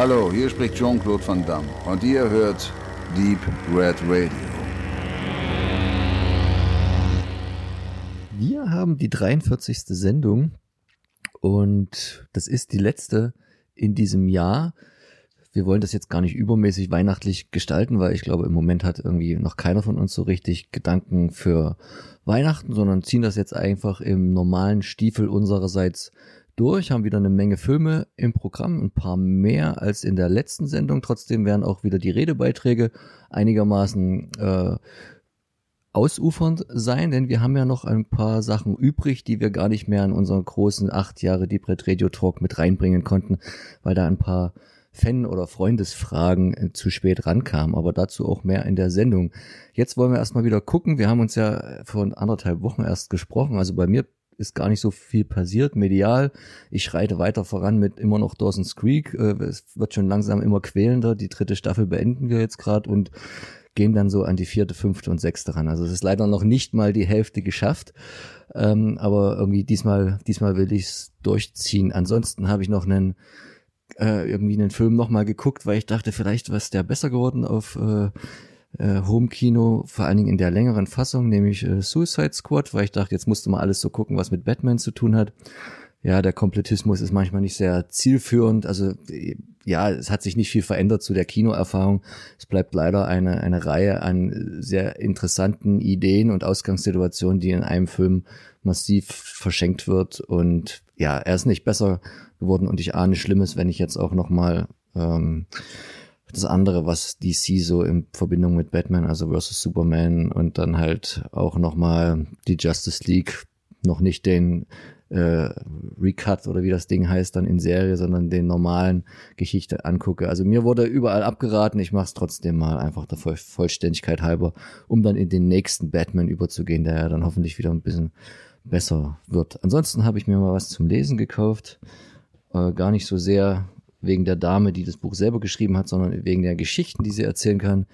Hallo, hier spricht Jean-Claude Van Damme und ihr hört Deep Red Radio. Wir haben die 43. Sendung und das ist die letzte in diesem Jahr. Wir wollen das jetzt gar nicht übermäßig weihnachtlich gestalten, weil ich glaube, im Moment hat irgendwie noch keiner von uns so richtig Gedanken für Weihnachten, sondern ziehen das jetzt einfach im normalen Stiefel unsererseits durch, haben wieder eine Menge Filme im Programm, ein paar mehr als in der letzten Sendung. Trotzdem werden auch wieder die Redebeiträge einigermaßen äh, ausufernd sein, denn wir haben ja noch ein paar Sachen übrig, die wir gar nicht mehr in unseren großen acht Jahre Red Radio Talk mit reinbringen konnten, weil da ein paar Fan- oder Freundesfragen äh, zu spät rankamen, aber dazu auch mehr in der Sendung. Jetzt wollen wir erstmal wieder gucken. Wir haben uns ja vor anderthalb Wochen erst gesprochen, also bei mir ist gar nicht so viel passiert, medial. Ich schreite weiter voran mit immer noch Dawson's Creek. Äh, es wird schon langsam immer quälender. Die dritte Staffel beenden wir jetzt gerade und gehen dann so an die vierte, fünfte und sechste ran. Also es ist leider noch nicht mal die Hälfte geschafft. Ähm, aber irgendwie diesmal, diesmal will ich es durchziehen. Ansonsten habe ich noch einen äh, irgendwie einen Film nochmal geguckt, weil ich dachte, vielleicht was der besser geworden auf äh, äh, Home-Kino, vor allen Dingen in der längeren Fassung, nämlich äh, Suicide Squad, weil ich dachte, jetzt musste mal alles so gucken, was mit Batman zu tun hat. Ja, der Komplettismus ist manchmal nicht sehr zielführend. Also ja, es hat sich nicht viel verändert zu der Kinoerfahrung. Es bleibt leider eine, eine Reihe an sehr interessanten Ideen und Ausgangssituationen, die in einem Film massiv verschenkt wird. Und ja, er ist nicht besser geworden und ich ahne Schlimmes, wenn ich jetzt auch noch mal ähm, das andere, was DC so in Verbindung mit Batman, also versus Superman und dann halt auch nochmal die Justice League, noch nicht den äh, Recut oder wie das Ding heißt dann in Serie, sondern den normalen Geschichte angucke. Also mir wurde überall abgeraten, ich mache es trotzdem mal einfach der Voll Vollständigkeit halber, um dann in den nächsten Batman überzugehen, der ja dann hoffentlich wieder ein bisschen besser wird. Ansonsten habe ich mir mal was zum Lesen gekauft, äh, gar nicht so sehr wegen der Dame, die das Buch selber geschrieben hat, sondern wegen der Geschichten, die sie erzählen kann.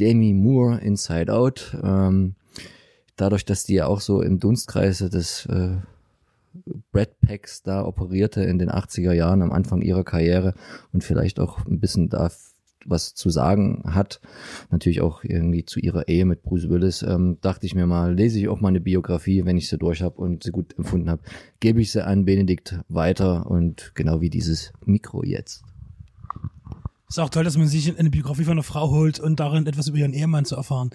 Demi Moore, Inside Out. Ähm, dadurch, dass die ja auch so im Dunstkreise des äh, Brad Packs da operierte in den 80er Jahren am Anfang ihrer Karriere und vielleicht auch ein bisschen da was zu sagen hat, natürlich auch irgendwie zu ihrer Ehe mit Bruce Willis, ähm, dachte ich mir mal, lese ich auch mal eine Biografie, wenn ich sie durch habe und sie gut empfunden habe, gebe ich sie an Benedikt weiter und genau wie dieses Mikro jetzt. Ist auch toll, dass man sich eine Biografie von einer Frau holt und darin etwas über ihren Ehemann zu erfahren.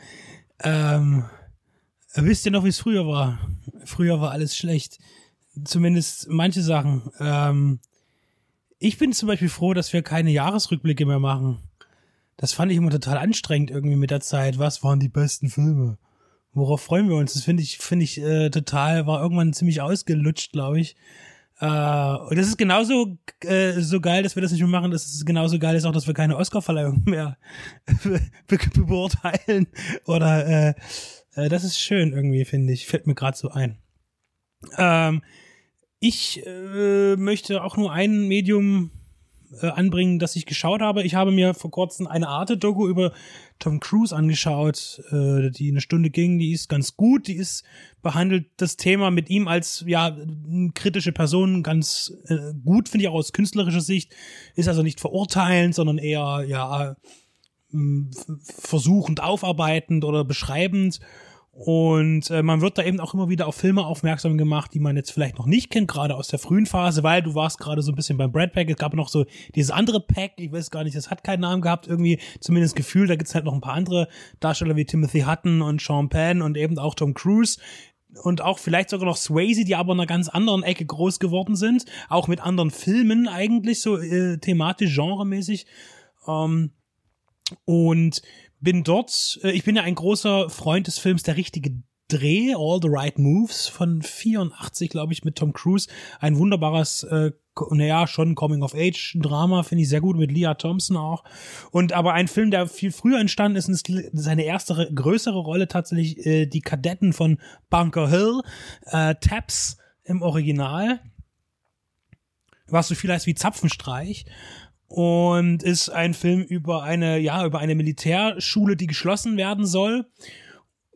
Ähm, wisst ihr noch, wie es früher war? Früher war alles schlecht. Zumindest manche Sachen. Ähm, ich bin zum Beispiel froh, dass wir keine Jahresrückblicke mehr machen. Das fand ich immer total anstrengend irgendwie mit der Zeit. Was waren die besten Filme? Worauf freuen wir uns? Das finde ich, finde ich äh, total, war irgendwann ziemlich ausgelutscht, glaube ich. Äh, und das ist genauso äh, so geil, dass wir das nicht mehr machen. Das ist genauso geil, ist auch, dass wir keine Oscarverleihung mehr be beurteilen. Oder äh, äh, das ist schön irgendwie, finde ich. Fällt mir gerade so ein. Ähm, ich äh, möchte auch nur ein Medium äh, anbringen, das ich geschaut habe. Ich habe mir vor kurzem eine Arte-Doku über Tom Cruise angeschaut, äh, die eine Stunde ging. Die ist ganz gut. Die ist behandelt das Thema mit ihm als ja kritische Person ganz äh, gut, finde ich auch aus künstlerischer Sicht. Ist also nicht verurteilend, sondern eher ja versuchend, aufarbeitend oder beschreibend. Und äh, man wird da eben auch immer wieder auf Filme aufmerksam gemacht, die man jetzt vielleicht noch nicht kennt, gerade aus der frühen Phase, weil du warst gerade so ein bisschen beim Brad Pack. Es gab noch so dieses andere Pack, ich weiß gar nicht, das hat keinen Namen gehabt, irgendwie zumindest Gefühl. Da gibt's halt noch ein paar andere Darsteller wie Timothy Hutton und Sean Penn und eben auch Tom Cruise und auch vielleicht sogar noch Swayze, die aber in einer ganz anderen Ecke groß geworden sind, auch mit anderen Filmen eigentlich so äh, thematisch genremäßig. Ähm, und bin dort, äh, ich bin ja ein großer Freund des Films Der richtige Dreh, All the Right Moves von 84, glaube ich, mit Tom Cruise. Ein wunderbares, äh, naja, schon Coming-of-Age-Drama, finde ich sehr gut, mit Leah Thompson auch. Und aber ein Film, der viel früher entstanden ist, ist seine erste größere Rolle tatsächlich äh, die Kadetten von Bunker Hill, äh, Taps im Original. Was so viel heißt wie Zapfenstreich und ist ein Film über eine, ja, über eine Militärschule, die geschlossen werden soll.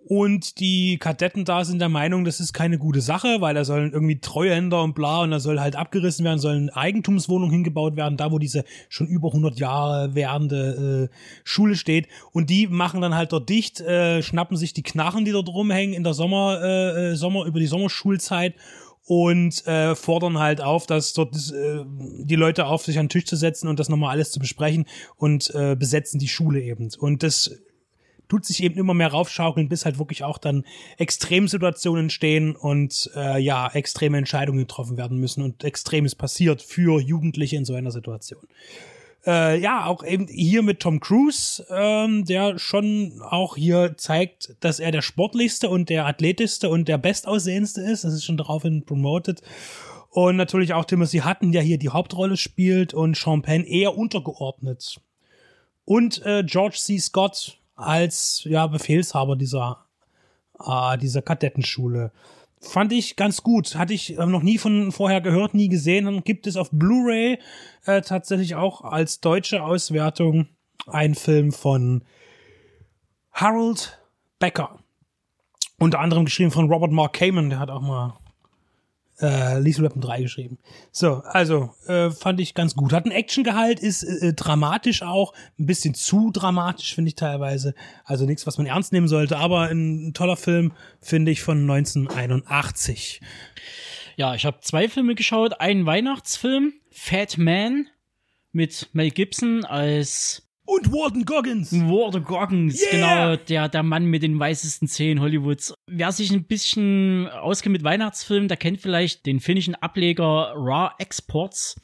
Und die Kadetten da sind der Meinung, das ist keine gute Sache, weil da sollen irgendwie Treuhänder und bla und da soll halt abgerissen werden, sollen Eigentumswohnungen hingebaut werden, da wo diese schon über 100 Jahre währende äh, Schule steht. Und die machen dann halt dort dicht, äh, schnappen sich die Knarren, die dort rumhängen in der Sommer, äh, äh Sommer über die Sommerschulzeit und äh, fordern halt auf, dass dort äh, die Leute auf sich an den Tisch zu setzen und das nochmal alles zu besprechen und äh, besetzen die Schule eben. Und das tut sich eben immer mehr raufschaukeln, bis halt wirklich auch dann Extremsituationen stehen und äh, ja, extreme Entscheidungen getroffen werden müssen und Extremes passiert für Jugendliche in so einer Situation. Äh, ja, auch eben hier mit Tom Cruise, ähm, der schon auch hier zeigt, dass er der sportlichste und der athletischste und der bestaussehendste ist. Das ist schon daraufhin promoted. Und natürlich auch Timothy Hutton, der hier die Hauptrolle spielt und Sean Penn eher untergeordnet. Und äh, George C. Scott als ja, Befehlshaber dieser, äh, dieser Kadettenschule. Fand ich ganz gut. Hatte ich äh, noch nie von vorher gehört, nie gesehen. Dann gibt es auf Blu-ray äh, tatsächlich auch als deutsche Auswertung einen Film von Harold Becker. Unter anderem geschrieben von Robert Mark Kamen, der hat auch mal äh, Lethal Weapon 3 geschrieben. So, also äh, fand ich ganz gut. Hat einen Actiongehalt, ist äh, äh, dramatisch auch, ein bisschen zu dramatisch finde ich teilweise. Also nichts, was man ernst nehmen sollte, aber ein, ein toller Film finde ich von 1981. Ja, ich habe zwei Filme geschaut. Einen Weihnachtsfilm, Fat Man mit Mel Gibson als und Warden Goggins. Warden Goggins, yeah. genau, der, der Mann mit den weißesten Zähnen Hollywoods. Wer sich ein bisschen auskennt mit Weihnachtsfilmen, der kennt vielleicht den finnischen Ableger Raw Exports.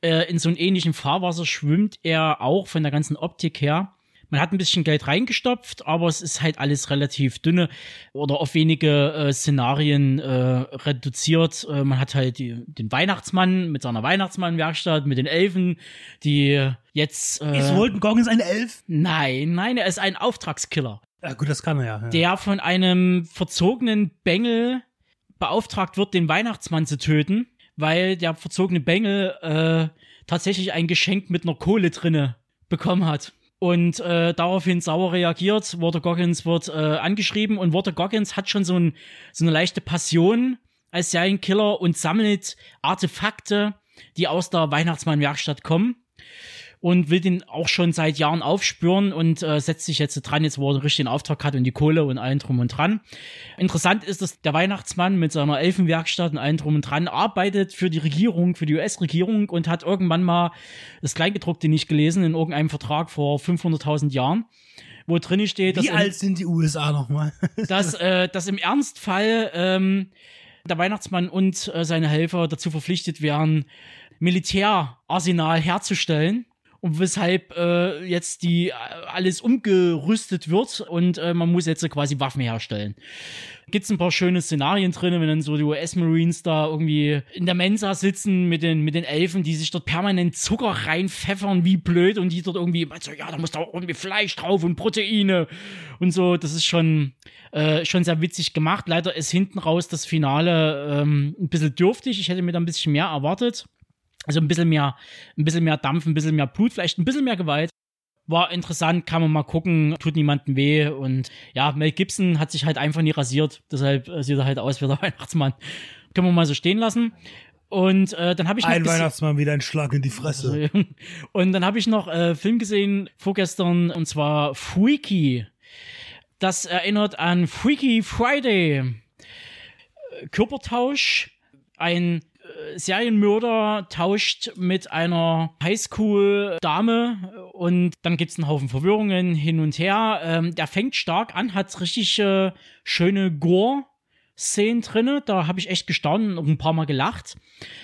Äh, in so einem ähnlichen Fahrwasser schwimmt er auch von der ganzen Optik her. Man hat ein bisschen Geld reingestopft, aber es ist halt alles relativ dünne oder auf wenige äh, Szenarien äh, reduziert. Äh, man hat halt die, den Weihnachtsmann mit seiner Weihnachtsmannwerkstatt, mit den Elfen, die jetzt. Äh, ist Walton Goggins ein Elf? Nein, nein, er ist ein Auftragskiller. Ja, gut, das kann er ja. ja. Der von einem verzogenen Bengel beauftragt wird, den Weihnachtsmann zu töten, weil der verzogene Bengel äh, tatsächlich ein Geschenk mit einer Kohle drinne bekommen hat und äh, daraufhin sauer reagiert. Walter Goggins wird äh, angeschrieben und Walter Goggins hat schon so, ein, so eine leichte Passion als Serienkiller und sammelt Artefakte, die aus der Weihnachtsmann-Werkstatt kommen und will den auch schon seit Jahren aufspüren und äh, setzt sich jetzt dran, jetzt wo er einen richtigen Auftrag hat und die Kohle und allen drum und dran. Interessant ist, dass der Weihnachtsmann mit seiner Elfenwerkstatt und allen drum und dran arbeitet für die Regierung, für die US-Regierung und hat irgendwann mal das Kleingedruckte nicht gelesen in irgendeinem Vertrag vor 500.000 Jahren wo drin steht, dass. Wie alt sind die USA nochmal? dass, äh, dass im Ernstfall ähm, der Weihnachtsmann und äh, seine Helfer dazu verpflichtet werden, Militärarsenal herzustellen und weshalb äh, jetzt die äh, alles umgerüstet wird und äh, man muss jetzt quasi Waffen herstellen. Gibt's ein paar schöne Szenarien drin, wenn dann so die US-Marines da irgendwie in der Mensa sitzen mit den, mit den Elfen, die sich dort permanent Zucker reinpfeffern, wie blöd, und die dort irgendwie, so, ja, da muss da irgendwie Fleisch drauf und Proteine und so. Das ist schon, äh, schon sehr witzig gemacht. Leider ist hinten raus das Finale ähm, ein bisschen dürftig. Ich hätte mir da ein bisschen mehr erwartet. Also ein bisschen mehr, ein bisschen mehr Dampf, ein bisschen mehr Blut, vielleicht ein bisschen mehr Gewalt. War interessant, kann man mal gucken, tut niemandem weh. Und ja, Mel Gibson hat sich halt einfach nie rasiert. Deshalb äh, sieht er halt aus wie der Weihnachtsmann. Können wir mal so stehen lassen. Und äh, dann habe ich ein Weihnachtsmann wieder ein Schlag in die Fresse. und dann habe ich noch äh, Film gesehen vorgestern und zwar Freaky. Das erinnert an Freaky Friday. Körpertausch, ein Serienmörder tauscht mit einer Highschool-Dame und dann gibt es einen Haufen Verwirrungen hin und her. Ähm, der fängt stark an, hat richtig äh, schöne Gore. Szenen drinne, da habe ich echt gestaunt und ein paar Mal gelacht.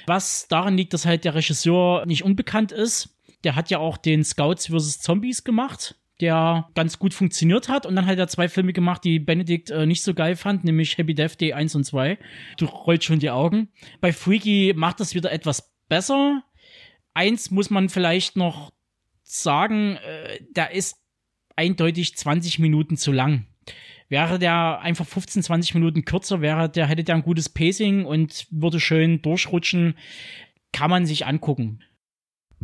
Was daran liegt, dass halt der Regisseur nicht unbekannt ist. Der hat ja auch den Scouts vs. Zombies gemacht der ganz gut funktioniert hat. Und dann hat er zwei Filme gemacht, die Benedikt äh, nicht so geil fand, nämlich Happy Death Day 1 und 2. Du rollst schon die Augen. Bei Freaky macht das wieder etwas besser. Eins muss man vielleicht noch sagen, äh, der ist eindeutig 20 Minuten zu lang. Wäre der einfach 15, 20 Minuten kürzer, wäre der, hätte der ein gutes Pacing und würde schön durchrutschen, kann man sich angucken.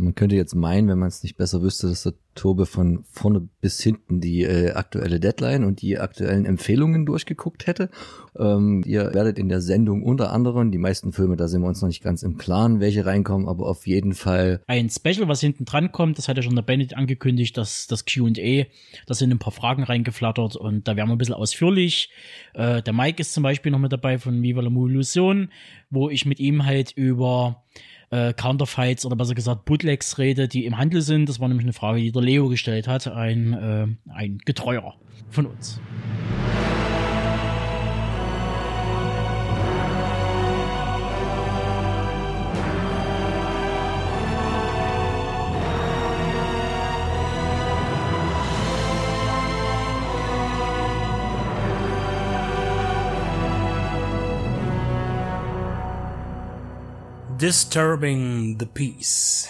Man könnte jetzt meinen, wenn man es nicht besser wüsste, dass der Tobe von vorne bis hinten die äh, aktuelle Deadline und die aktuellen Empfehlungen durchgeguckt hätte. Ähm, ihr werdet in der Sendung unter anderem, die meisten Filme, da sind wir uns noch nicht ganz im Klaren, welche reinkommen, aber auf jeden Fall. Ein Special, was hinten dran kommt, das hat ja schon der Bennett angekündigt, dass das Q&A, da sind ein paar Fragen reingeflattert und da werden wir ein bisschen ausführlich. Äh, der Mike ist zum Beispiel noch mit dabei von Viva la Illusion, wo ich mit ihm halt über äh, Counterfights oder besser gesagt Bootlegs rede, die im Handel sind. Das war nämlich eine Frage, die der Leo gestellt hat, ein, äh, ein Getreuer von uns. Disturbing the Peace.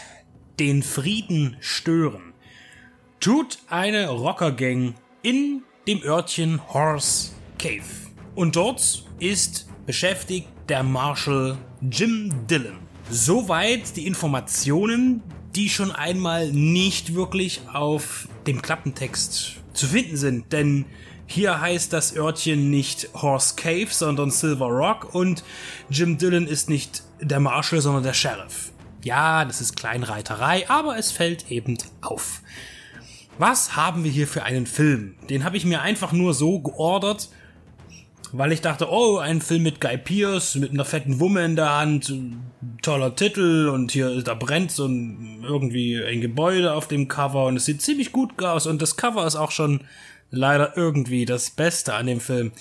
Den Frieden stören. Tut eine Rockergang in dem Örtchen Horse Cave. Und dort ist beschäftigt der Marshal Jim Dillon. Soweit die Informationen, die schon einmal nicht wirklich auf dem Klappentext zu finden sind, denn hier heißt das Örtchen nicht Horse Cave, sondern Silver Rock und Jim Dillon ist nicht der Marshal, sondern der Sheriff. Ja, das ist Kleinreiterei, aber es fällt eben auf. Was haben wir hier für einen Film? Den habe ich mir einfach nur so geordert, weil ich dachte, oh, ein Film mit Guy Pierce, mit einer fetten Wumme in der Hand, toller Titel und hier, da brennt so ein, irgendwie ein Gebäude auf dem Cover und es sieht ziemlich gut aus und das Cover ist auch schon leider irgendwie das Beste an dem Film.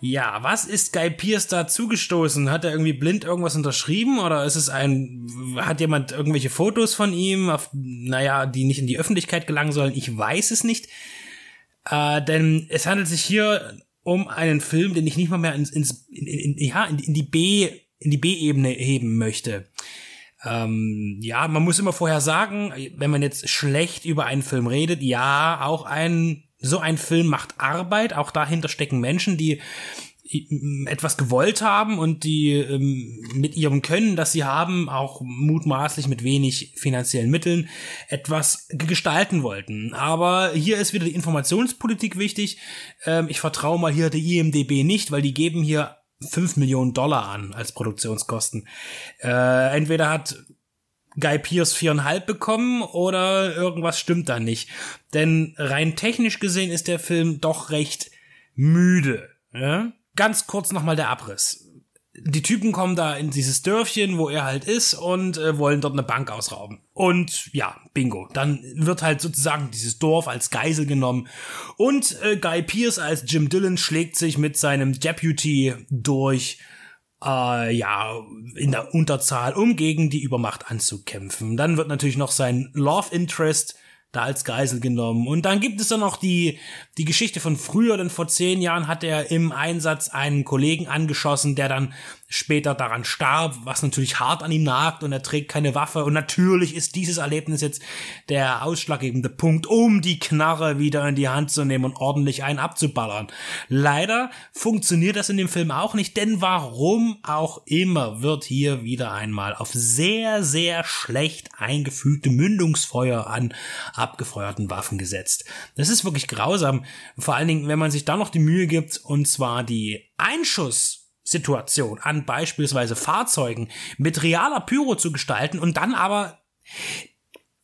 Ja, was ist Guy Pierce da zugestoßen? Hat er irgendwie blind irgendwas unterschrieben oder ist es ein, hat jemand irgendwelche Fotos von ihm, auf, naja, die nicht in die Öffentlichkeit gelangen sollen? Ich weiß es nicht. Äh, denn es handelt sich hier um einen Film, den ich nicht mal mehr ins, ins in, in, ja, in, in die B, in die B-Ebene heben möchte. Ähm, ja, man muss immer vorher sagen, wenn man jetzt schlecht über einen Film redet, ja, auch ein so ein Film macht Arbeit, auch dahinter stecken Menschen, die etwas gewollt haben und die ähm, mit ihrem Können, das sie haben, auch mutmaßlich mit wenig finanziellen Mitteln etwas gestalten wollten. Aber hier ist wieder die Informationspolitik wichtig. Ähm, ich vertraue mal hier der IMDB nicht, weil die geben hier 5 Millionen Dollar an als Produktionskosten. Äh, entweder hat Guy Pierce viereinhalb bekommen oder irgendwas stimmt da nicht. Denn rein technisch gesehen ist der Film doch recht müde. Ja? Ganz kurz nochmal der Abriss. Die Typen kommen da in dieses Dörfchen, wo er halt ist, und äh, wollen dort eine Bank ausrauben. Und ja, bingo. Dann wird halt sozusagen dieses Dorf als Geisel genommen. Und äh, Guy Pierce als Jim Dillon schlägt sich mit seinem Deputy durch äh, ja, in der Unterzahl, um gegen die Übermacht anzukämpfen. Dann wird natürlich noch sein Love Interest da als Geisel genommen. Und dann gibt es dann noch die, die Geschichte von früher, denn vor zehn Jahren hat er im Einsatz einen Kollegen angeschossen, der dann später daran starb, was natürlich hart an ihm nagt und er trägt keine Waffe. Und natürlich ist dieses Erlebnis jetzt der ausschlaggebende Punkt, um die Knarre wieder in die Hand zu nehmen und ordentlich einen abzuballern. Leider funktioniert das in dem Film auch nicht, denn warum auch immer wird hier wieder einmal auf sehr, sehr schlecht eingefügte Mündungsfeuer an abgefeuerten Waffen gesetzt. Das ist wirklich grausam. Vor allen Dingen, wenn man sich da noch die Mühe gibt, und zwar die Einschuss Situation an beispielsweise Fahrzeugen mit realer Pyro zu gestalten und dann aber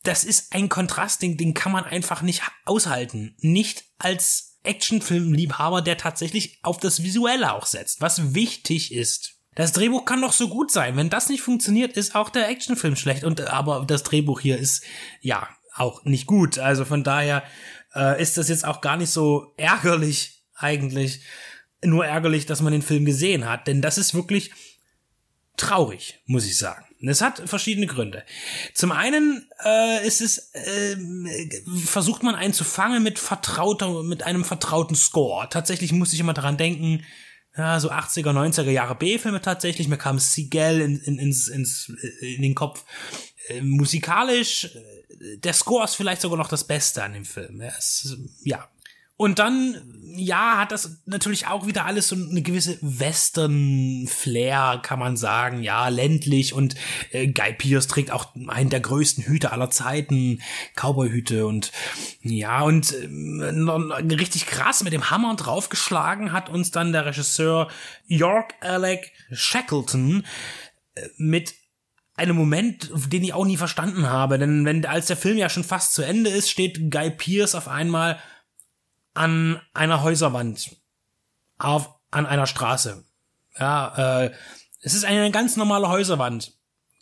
das ist ein Kontrastding, den kann man einfach nicht aushalten. Nicht als Actionfilmliebhaber, der tatsächlich auf das Visuelle auch setzt, was wichtig ist. Das Drehbuch kann doch so gut sein. Wenn das nicht funktioniert, ist auch der Actionfilm schlecht. Und aber das Drehbuch hier ist ja auch nicht gut. Also von daher äh, ist das jetzt auch gar nicht so ärgerlich eigentlich nur ärgerlich, dass man den Film gesehen hat, denn das ist wirklich traurig, muss ich sagen. Es hat verschiedene Gründe. Zum einen äh, ist es äh, versucht man einen zu fangen mit vertrauter mit einem vertrauten Score. Tatsächlich muss ich immer daran denken, ja, so 80er, 90er Jahre B-Filme tatsächlich. Mir kam Seagal in, in, ins, ins, in den Kopf. Äh, musikalisch, äh, der Score ist vielleicht sogar noch das Beste an dem Film. Ja, es, ja, Und dann, ja, hat das natürlich auch wieder alles so eine gewisse Western-Flair, kann man sagen. Ja, ländlich und äh, Guy Pierce trägt auch einen der größten Hüte aller Zeiten, Cowboy-Hüte und ja, und äh, richtig krass mit dem Hammer draufgeschlagen hat uns dann der Regisseur York Alec Shackleton äh, mit einem Moment, den ich auch nie verstanden habe, denn wenn als der Film ja schon fast zu Ende ist, steht Guy Pierce auf einmal an einer Häuserwand auf an einer Straße. Ja, äh, es ist eine ganz normale Häuserwand.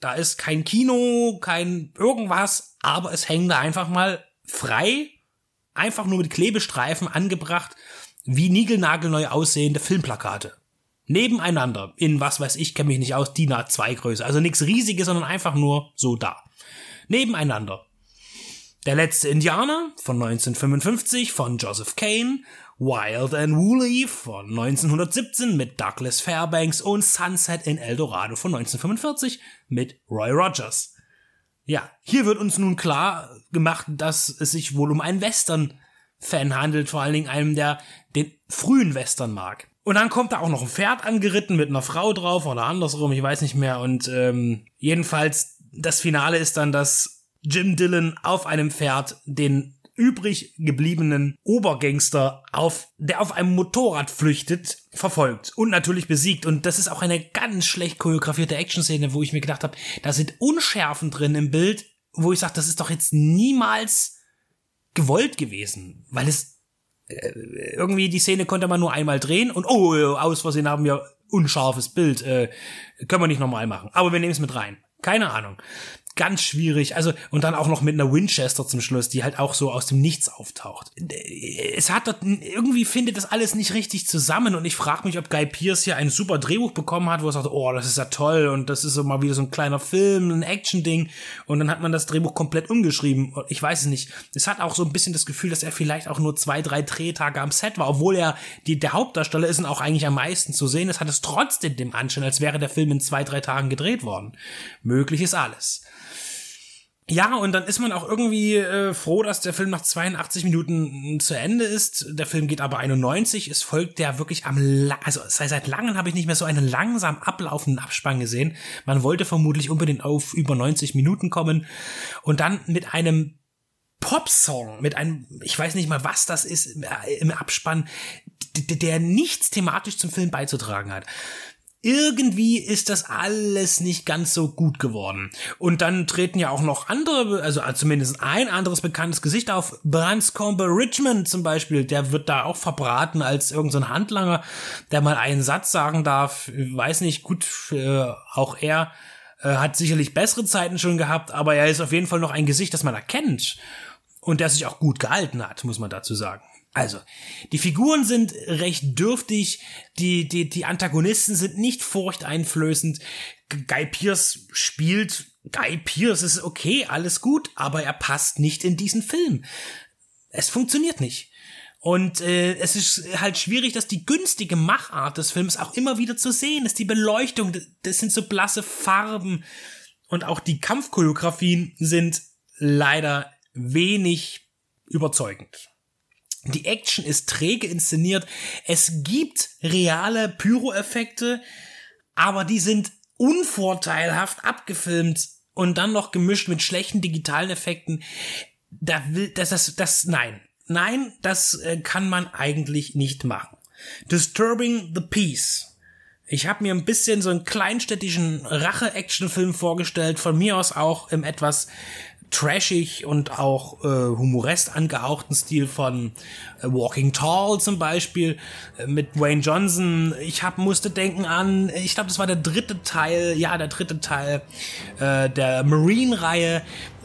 Da ist kein Kino, kein irgendwas, aber es hängen da einfach mal frei, einfach nur mit Klebestreifen angebracht, wie niegelnagelneu aussehende Filmplakate. Nebeneinander, in was weiß ich, kenne mich nicht aus, DIN A2 Größe. Also nichts riesiges, sondern einfach nur so da. Nebeneinander. Der letzte Indianer von 1955 von Joseph Kane, Wild and Woolly von 1917 mit Douglas Fairbanks und Sunset in El Dorado von 1945 mit Roy Rogers. Ja, hier wird uns nun klar gemacht, dass es sich wohl um einen Western-Fan handelt, vor allen Dingen einem, der den frühen Western mag. Und dann kommt da auch noch ein Pferd angeritten mit einer Frau drauf oder andersrum, ich weiß nicht mehr. Und ähm, jedenfalls das Finale ist dann, dass Jim Dillon auf einem Pferd den übrig gebliebenen Obergangster auf, der auf einem Motorrad flüchtet, verfolgt und natürlich besiegt. Und das ist auch eine ganz schlecht choreografierte Action-Szene, wo ich mir gedacht habe, da sind Unschärfen drin im Bild, wo ich sage, das ist doch jetzt niemals gewollt gewesen, weil es äh, irgendwie die Szene konnte man nur einmal drehen und oh, aus Versehen haben wir unscharfes Bild, äh, können wir nicht nochmal machen. Aber wir nehmen es mit rein. Keine Ahnung ganz schwierig. Also, und dann auch noch mit einer Winchester zum Schluss, die halt auch so aus dem Nichts auftaucht. Es hat dort, irgendwie findet das alles nicht richtig zusammen und ich frage mich, ob Guy Pierce hier ein super Drehbuch bekommen hat, wo er sagt, oh, das ist ja toll und das ist so mal wieder so ein kleiner Film, ein Action-Ding und dann hat man das Drehbuch komplett umgeschrieben. Ich weiß es nicht. Es hat auch so ein bisschen das Gefühl, dass er vielleicht auch nur zwei, drei Drehtage am Set war, obwohl er die, der Hauptdarsteller ist und auch eigentlich am meisten zu sehen ist, hat es trotzdem dem Anschein, als wäre der Film in zwei, drei Tagen gedreht worden. Möglich ist alles. Ja, und dann ist man auch irgendwie äh, froh, dass der Film nach 82 Minuten zu Ende ist. Der Film geht aber 91. Es folgt der wirklich am, La also seit langem habe ich nicht mehr so einen langsam ablaufenden Abspann gesehen. Man wollte vermutlich unbedingt auf über 90 Minuten kommen und dann mit einem Popsong, mit einem, ich weiß nicht mal, was das ist, im Abspann, der nichts thematisch zum Film beizutragen hat irgendwie ist das alles nicht ganz so gut geworden. Und dann treten ja auch noch andere, also zumindest ein anderes bekanntes Gesicht auf. Branscombe Richmond zum Beispiel, der wird da auch verbraten als irgendein so Handlanger, der mal einen Satz sagen darf. Weiß nicht, gut, äh, auch er äh, hat sicherlich bessere Zeiten schon gehabt, aber er ist auf jeden Fall noch ein Gesicht, das man erkennt. Und der sich auch gut gehalten hat, muss man dazu sagen. Also, die Figuren sind recht dürftig, die, die, die Antagonisten sind nicht furchteinflößend. Guy Pierce spielt, Guy Pierce ist okay, alles gut, aber er passt nicht in diesen Film. Es funktioniert nicht. Und äh, es ist halt schwierig, dass die günstige Machart des Films auch immer wieder zu sehen ist. Die Beleuchtung, das sind so blasse Farben. Und auch die Kampfchoreografien sind leider wenig überzeugend. Die Action ist träge inszeniert. Es gibt reale Pyro-Effekte, aber die sind unvorteilhaft abgefilmt und dann noch gemischt mit schlechten digitalen Effekten. Da will, das, das, das, nein. Nein, das äh, kann man eigentlich nicht machen. Disturbing the Peace. Ich habe mir ein bisschen so einen kleinstädtischen Rache-Action-Film vorgestellt, von mir aus auch im etwas trashig und auch äh, humoresk angehauchten Stil von äh, Walking Tall zum Beispiel äh, mit Wayne Johnson. Ich hab, musste denken an, ich glaube, das war der dritte Teil, ja, der dritte Teil äh, der Marine-Reihe.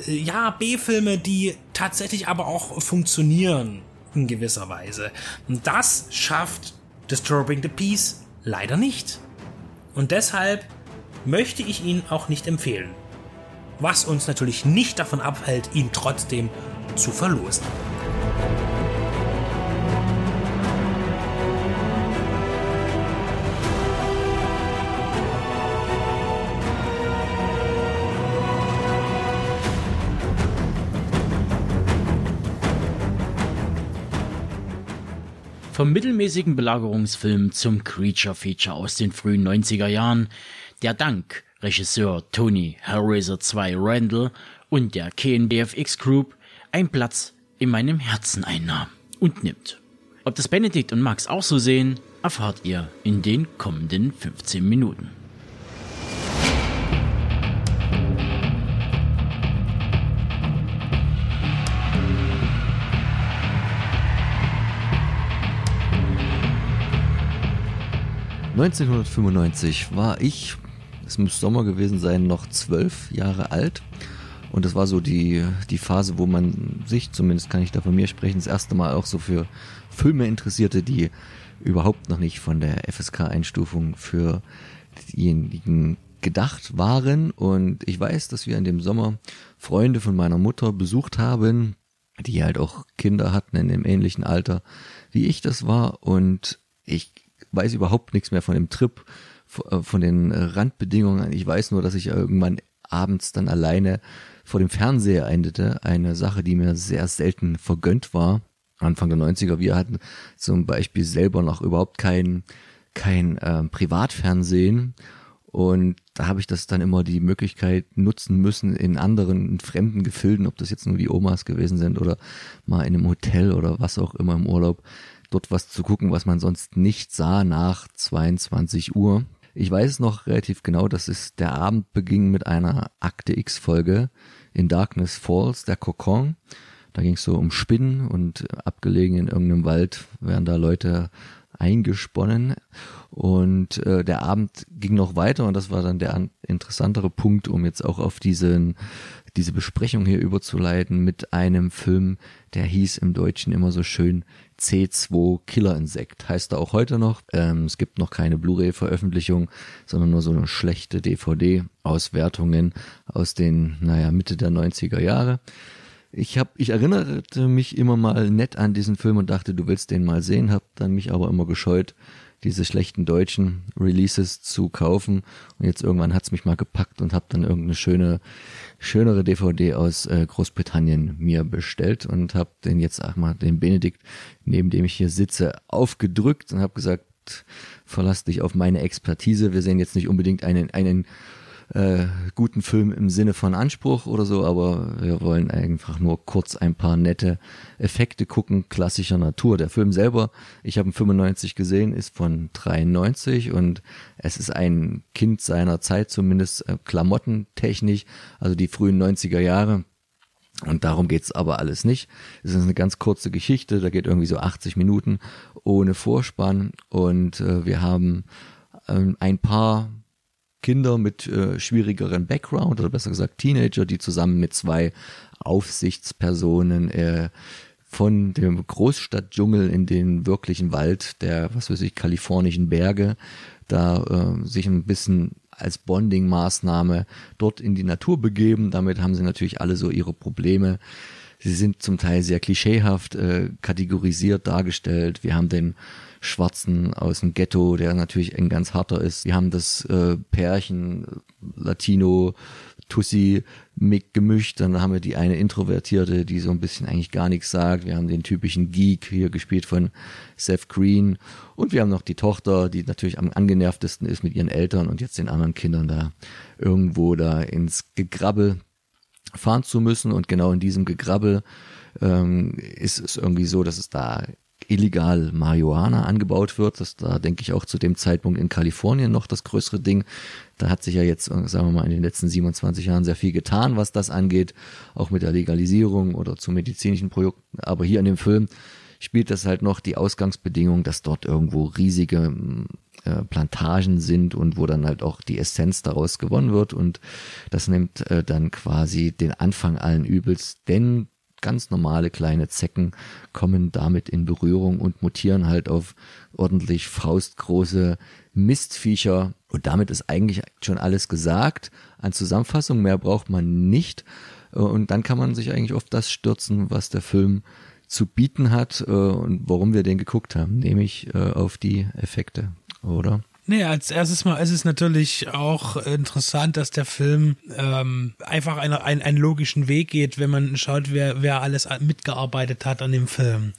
Äh, ja, B-Filme, die tatsächlich aber auch funktionieren in gewisser Weise. Und das schafft Disturbing the Peace leider nicht. Und deshalb möchte ich ihn auch nicht empfehlen was uns natürlich nicht davon abhält, ihn trotzdem zu verlosen. Vom mittelmäßigen Belagerungsfilm zum Creature-Feature aus den frühen 90er Jahren, der dank Regisseur Tony Hellraiser 2 Randall und der KNDFX Group einen Platz in meinem Herzen einnahm und nimmt. Ob das Benedikt und Max auch so sehen, erfahrt ihr in den kommenden 15 Minuten. ...1995 war ich, es muss Sommer gewesen sein, noch zwölf Jahre alt. Und das war so die, die Phase, wo man sich, zumindest kann ich da von mir sprechen, das erste Mal auch so für Filme interessierte, die überhaupt noch nicht von der FSK-Einstufung für diejenigen gedacht waren. Und ich weiß, dass wir in dem Sommer Freunde von meiner Mutter besucht haben, die halt auch Kinder hatten in dem ähnlichen Alter, wie ich das war. Und ich weiß überhaupt nichts mehr von dem Trip, von den Randbedingungen. Ich weiß nur, dass ich irgendwann abends dann alleine vor dem Fernseher endete. Eine Sache, die mir sehr selten vergönnt war. Anfang der 90er, wir hatten zum Beispiel selber noch überhaupt kein, kein äh, Privatfernsehen. Und da habe ich das dann immer die Möglichkeit nutzen müssen in anderen, in fremden Gefilden, ob das jetzt nur die Omas gewesen sind oder mal in einem Hotel oder was auch immer im Urlaub, dort was zu gucken, was man sonst nicht sah nach 22 Uhr. Ich weiß noch relativ genau, dass es der Abend beging mit einer Akte X Folge in Darkness Falls, der Kokon. Da ging es so um Spinnen und abgelegen in irgendeinem Wald werden da Leute eingesponnen. Und äh, der Abend ging noch weiter und das war dann der interessantere Punkt, um jetzt auch auf diesen, diese Besprechung hier überzuleiten mit einem Film, der hieß im Deutschen immer so schön C2 Killerinsekt. Heißt er auch heute noch. Ähm, es gibt noch keine Blu-ray-Veröffentlichung, sondern nur so eine schlechte DVD-Auswertungen aus den, naja, Mitte der 90er Jahre. Ich hab, ich erinnerte mich immer mal nett an diesen Film und dachte, du willst den mal sehen, hab dann mich aber immer gescheut, diese schlechten deutschen Releases zu kaufen. Und jetzt irgendwann hat's mich mal gepackt und hab dann irgendeine schöne, schönere DVD aus äh, Großbritannien mir bestellt und hab den jetzt auch mal den Benedikt, neben dem ich hier sitze, aufgedrückt und hab gesagt, verlass dich auf meine Expertise. Wir sehen jetzt nicht unbedingt einen, einen äh, guten Film im Sinne von Anspruch oder so, aber wir wollen einfach nur kurz ein paar nette Effekte gucken, klassischer Natur. Der Film selber, ich habe ihn 95 gesehen, ist von 93 und es ist ein Kind seiner Zeit, zumindest äh, klamottentechnisch, also die frühen 90er Jahre. Und darum geht's aber alles nicht. Es ist eine ganz kurze Geschichte, da geht irgendwie so 80 Minuten ohne Vorspann und äh, wir haben ähm, ein paar Kinder mit äh, schwierigeren Background oder besser gesagt Teenager, die zusammen mit zwei Aufsichtspersonen äh, von dem Großstadtdschungel in den wirklichen Wald der, was weiß ich, kalifornischen Berge, da äh, sich ein bisschen als Bonding-Maßnahme dort in die Natur begeben. Damit haben sie natürlich alle so ihre Probleme. Sie sind zum Teil sehr klischeehaft äh, kategorisiert dargestellt. Wir haben den Schwarzen aus dem Ghetto, der natürlich ein ganz harter ist. Wir haben das äh, Pärchen Latino Tussi gemischt, dann haben wir die eine Introvertierte, die so ein bisschen eigentlich gar nichts sagt. Wir haben den typischen Geek hier gespielt von Seth Green und wir haben noch die Tochter, die natürlich am angenervtesten ist mit ihren Eltern und jetzt den anderen Kindern da irgendwo da ins Gegrabbel fahren zu müssen und genau in diesem Gegrabbel ähm, ist es irgendwie so, dass es da illegal Marihuana angebaut wird. Das da denke ich auch zu dem Zeitpunkt in Kalifornien noch das größere Ding. Da hat sich ja jetzt, sagen wir mal, in den letzten 27 Jahren sehr viel getan, was das angeht, auch mit der Legalisierung oder zu medizinischen Projekten. Aber hier in dem Film spielt das halt noch die Ausgangsbedingung, dass dort irgendwo riesige äh, Plantagen sind und wo dann halt auch die Essenz daraus gewonnen wird und das nimmt äh, dann quasi den Anfang allen Übels, denn ganz normale kleine Zecken kommen damit in Berührung und mutieren halt auf ordentlich faustgroße Mistviecher. Und damit ist eigentlich schon alles gesagt. An Zusammenfassung mehr braucht man nicht. Und dann kann man sich eigentlich auf das stürzen, was der Film zu bieten hat äh, und warum wir den geguckt haben, nämlich äh, auf die Effekte, oder? Nee, als erstes mal ist es natürlich auch interessant, dass der Film ähm, einfach eine, ein, einen logischen Weg geht, wenn man schaut, wer, wer alles mitgearbeitet hat an dem Film.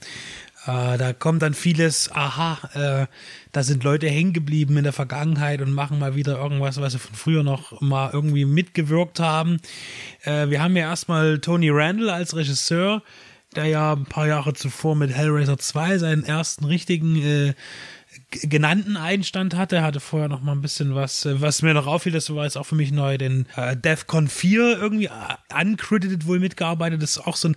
Äh, da kommt dann vieles, aha, äh, da sind Leute hängen geblieben in der Vergangenheit und machen mal wieder irgendwas, was sie von früher noch mal irgendwie mitgewirkt haben. Äh, wir haben ja erstmal Tony Randall als Regisseur, der ja ein paar Jahre zuvor mit Hellraiser 2 seinen ersten richtigen äh, genannten Einstand hatte. Er hatte vorher noch mal ein bisschen was, äh, was mir noch auffiel, das war jetzt auch für mich neu, den äh, DEFCON 4 irgendwie äh, uncredited wohl mitgearbeitet. Das ist auch so ein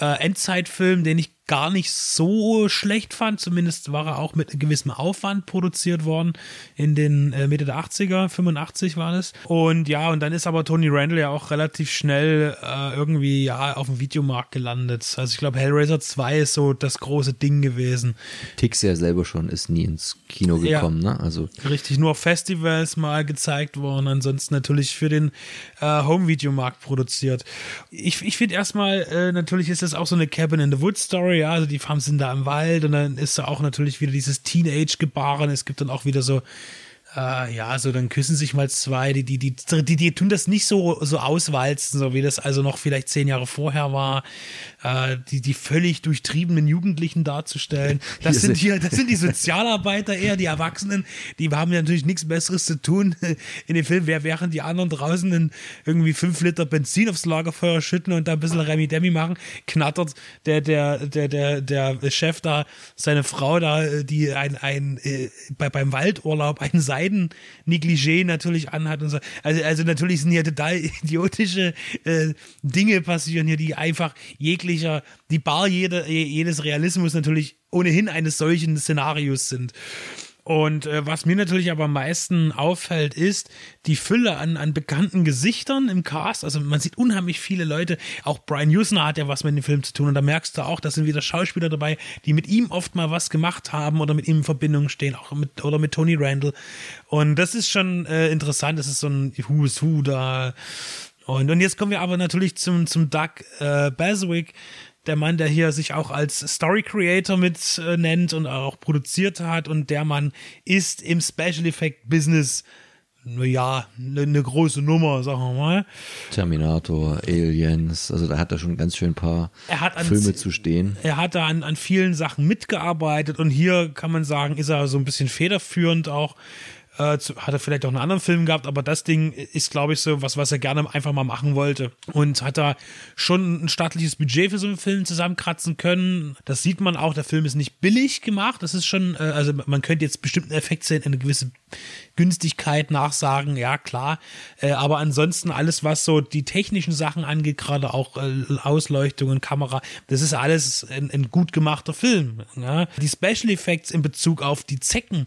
äh, Endzeitfilm, den ich gar nicht so schlecht fand. Zumindest war er auch mit gewissem Aufwand produziert worden in den äh, Mitte der 80er, 85 war das. Und ja, und dann ist aber Tony Randall ja auch relativ schnell äh, irgendwie ja auf dem Videomarkt gelandet. Also ich glaube, Hellraiser 2 ist so das große Ding gewesen. Tix ja selber schon ist nie ins Kino gekommen, ja, ne? Also richtig nur auf Festivals mal gezeigt worden, ansonsten natürlich für den äh, Home-Videomarkt produziert. Ich, ich finde erstmal, äh, natürlich ist das auch so eine Cabin in the Woods Story ja, also die Farms sind da im Wald und dann ist da auch natürlich wieder dieses Teenage-Gebaren. Es gibt dann auch wieder so äh, ja, so dann küssen sich mal zwei, die, die, die, die, die tun das nicht so, so auswalzen, so wie das also noch vielleicht zehn Jahre vorher war, äh, die, die völlig durchtriebenen Jugendlichen darzustellen. Das sind hier, das sind die Sozialarbeiter eher, die Erwachsenen, die haben ja natürlich nichts Besseres zu tun in dem Film, während die anderen draußen irgendwie fünf Liter Benzin aufs Lagerfeuer schütten und da ein bisschen Remi Demi machen, knattert der, der, der, der, der Chef da, seine Frau da, die ein, ein, äh, bei, beim Waldurlaub ein Seil Negligé natürlich anhat und so. Also, also natürlich sind hier total idiotische äh, Dinge passieren hier, die einfach jeglicher, die Bar jeder, jedes Realismus natürlich ohnehin eines solchen Szenarios sind. Und äh, was mir natürlich aber am meisten auffällt, ist die Fülle an, an bekannten Gesichtern im Cast. Also man sieht unheimlich viele Leute. Auch Brian Usner hat ja was mit dem Film zu tun. Und da merkst du auch, da sind wieder Schauspieler dabei, die mit ihm oft mal was gemacht haben oder mit ihm in Verbindung stehen. Auch mit, oder mit Tony Randall. Und das ist schon äh, interessant. Das ist so ein Who's Who da. Und, und jetzt kommen wir aber natürlich zum, zum Doug äh, Baswick der Mann, der hier sich auch als Story Creator mit äh, nennt und auch produziert hat und der Mann ist im Special Effect Business ja, eine ne große Nummer, sagen wir mal. Terminator, Aliens, also da hat er schon ganz schön ein paar an, Filme zu stehen. Er hat da an, an vielen Sachen mitgearbeitet und hier kann man sagen, ist er so ein bisschen federführend auch äh, zu, hat er vielleicht auch einen anderen Film gehabt, aber das Ding ist, glaube ich, so was, was er gerne einfach mal machen wollte. Und hat da schon ein staatliches Budget für so einen Film zusammenkratzen können. Das sieht man auch, der Film ist nicht billig gemacht. Das ist schon, äh, also man könnte jetzt bestimmten Effekt sehen, eine gewisse Günstigkeit nachsagen, ja klar. Äh, aber ansonsten alles, was so die technischen Sachen angeht, gerade auch äh, Ausleuchtungen, Kamera, das ist alles ein, ein gut gemachter Film. Ja? Die Special Effects in Bezug auf die Zecken,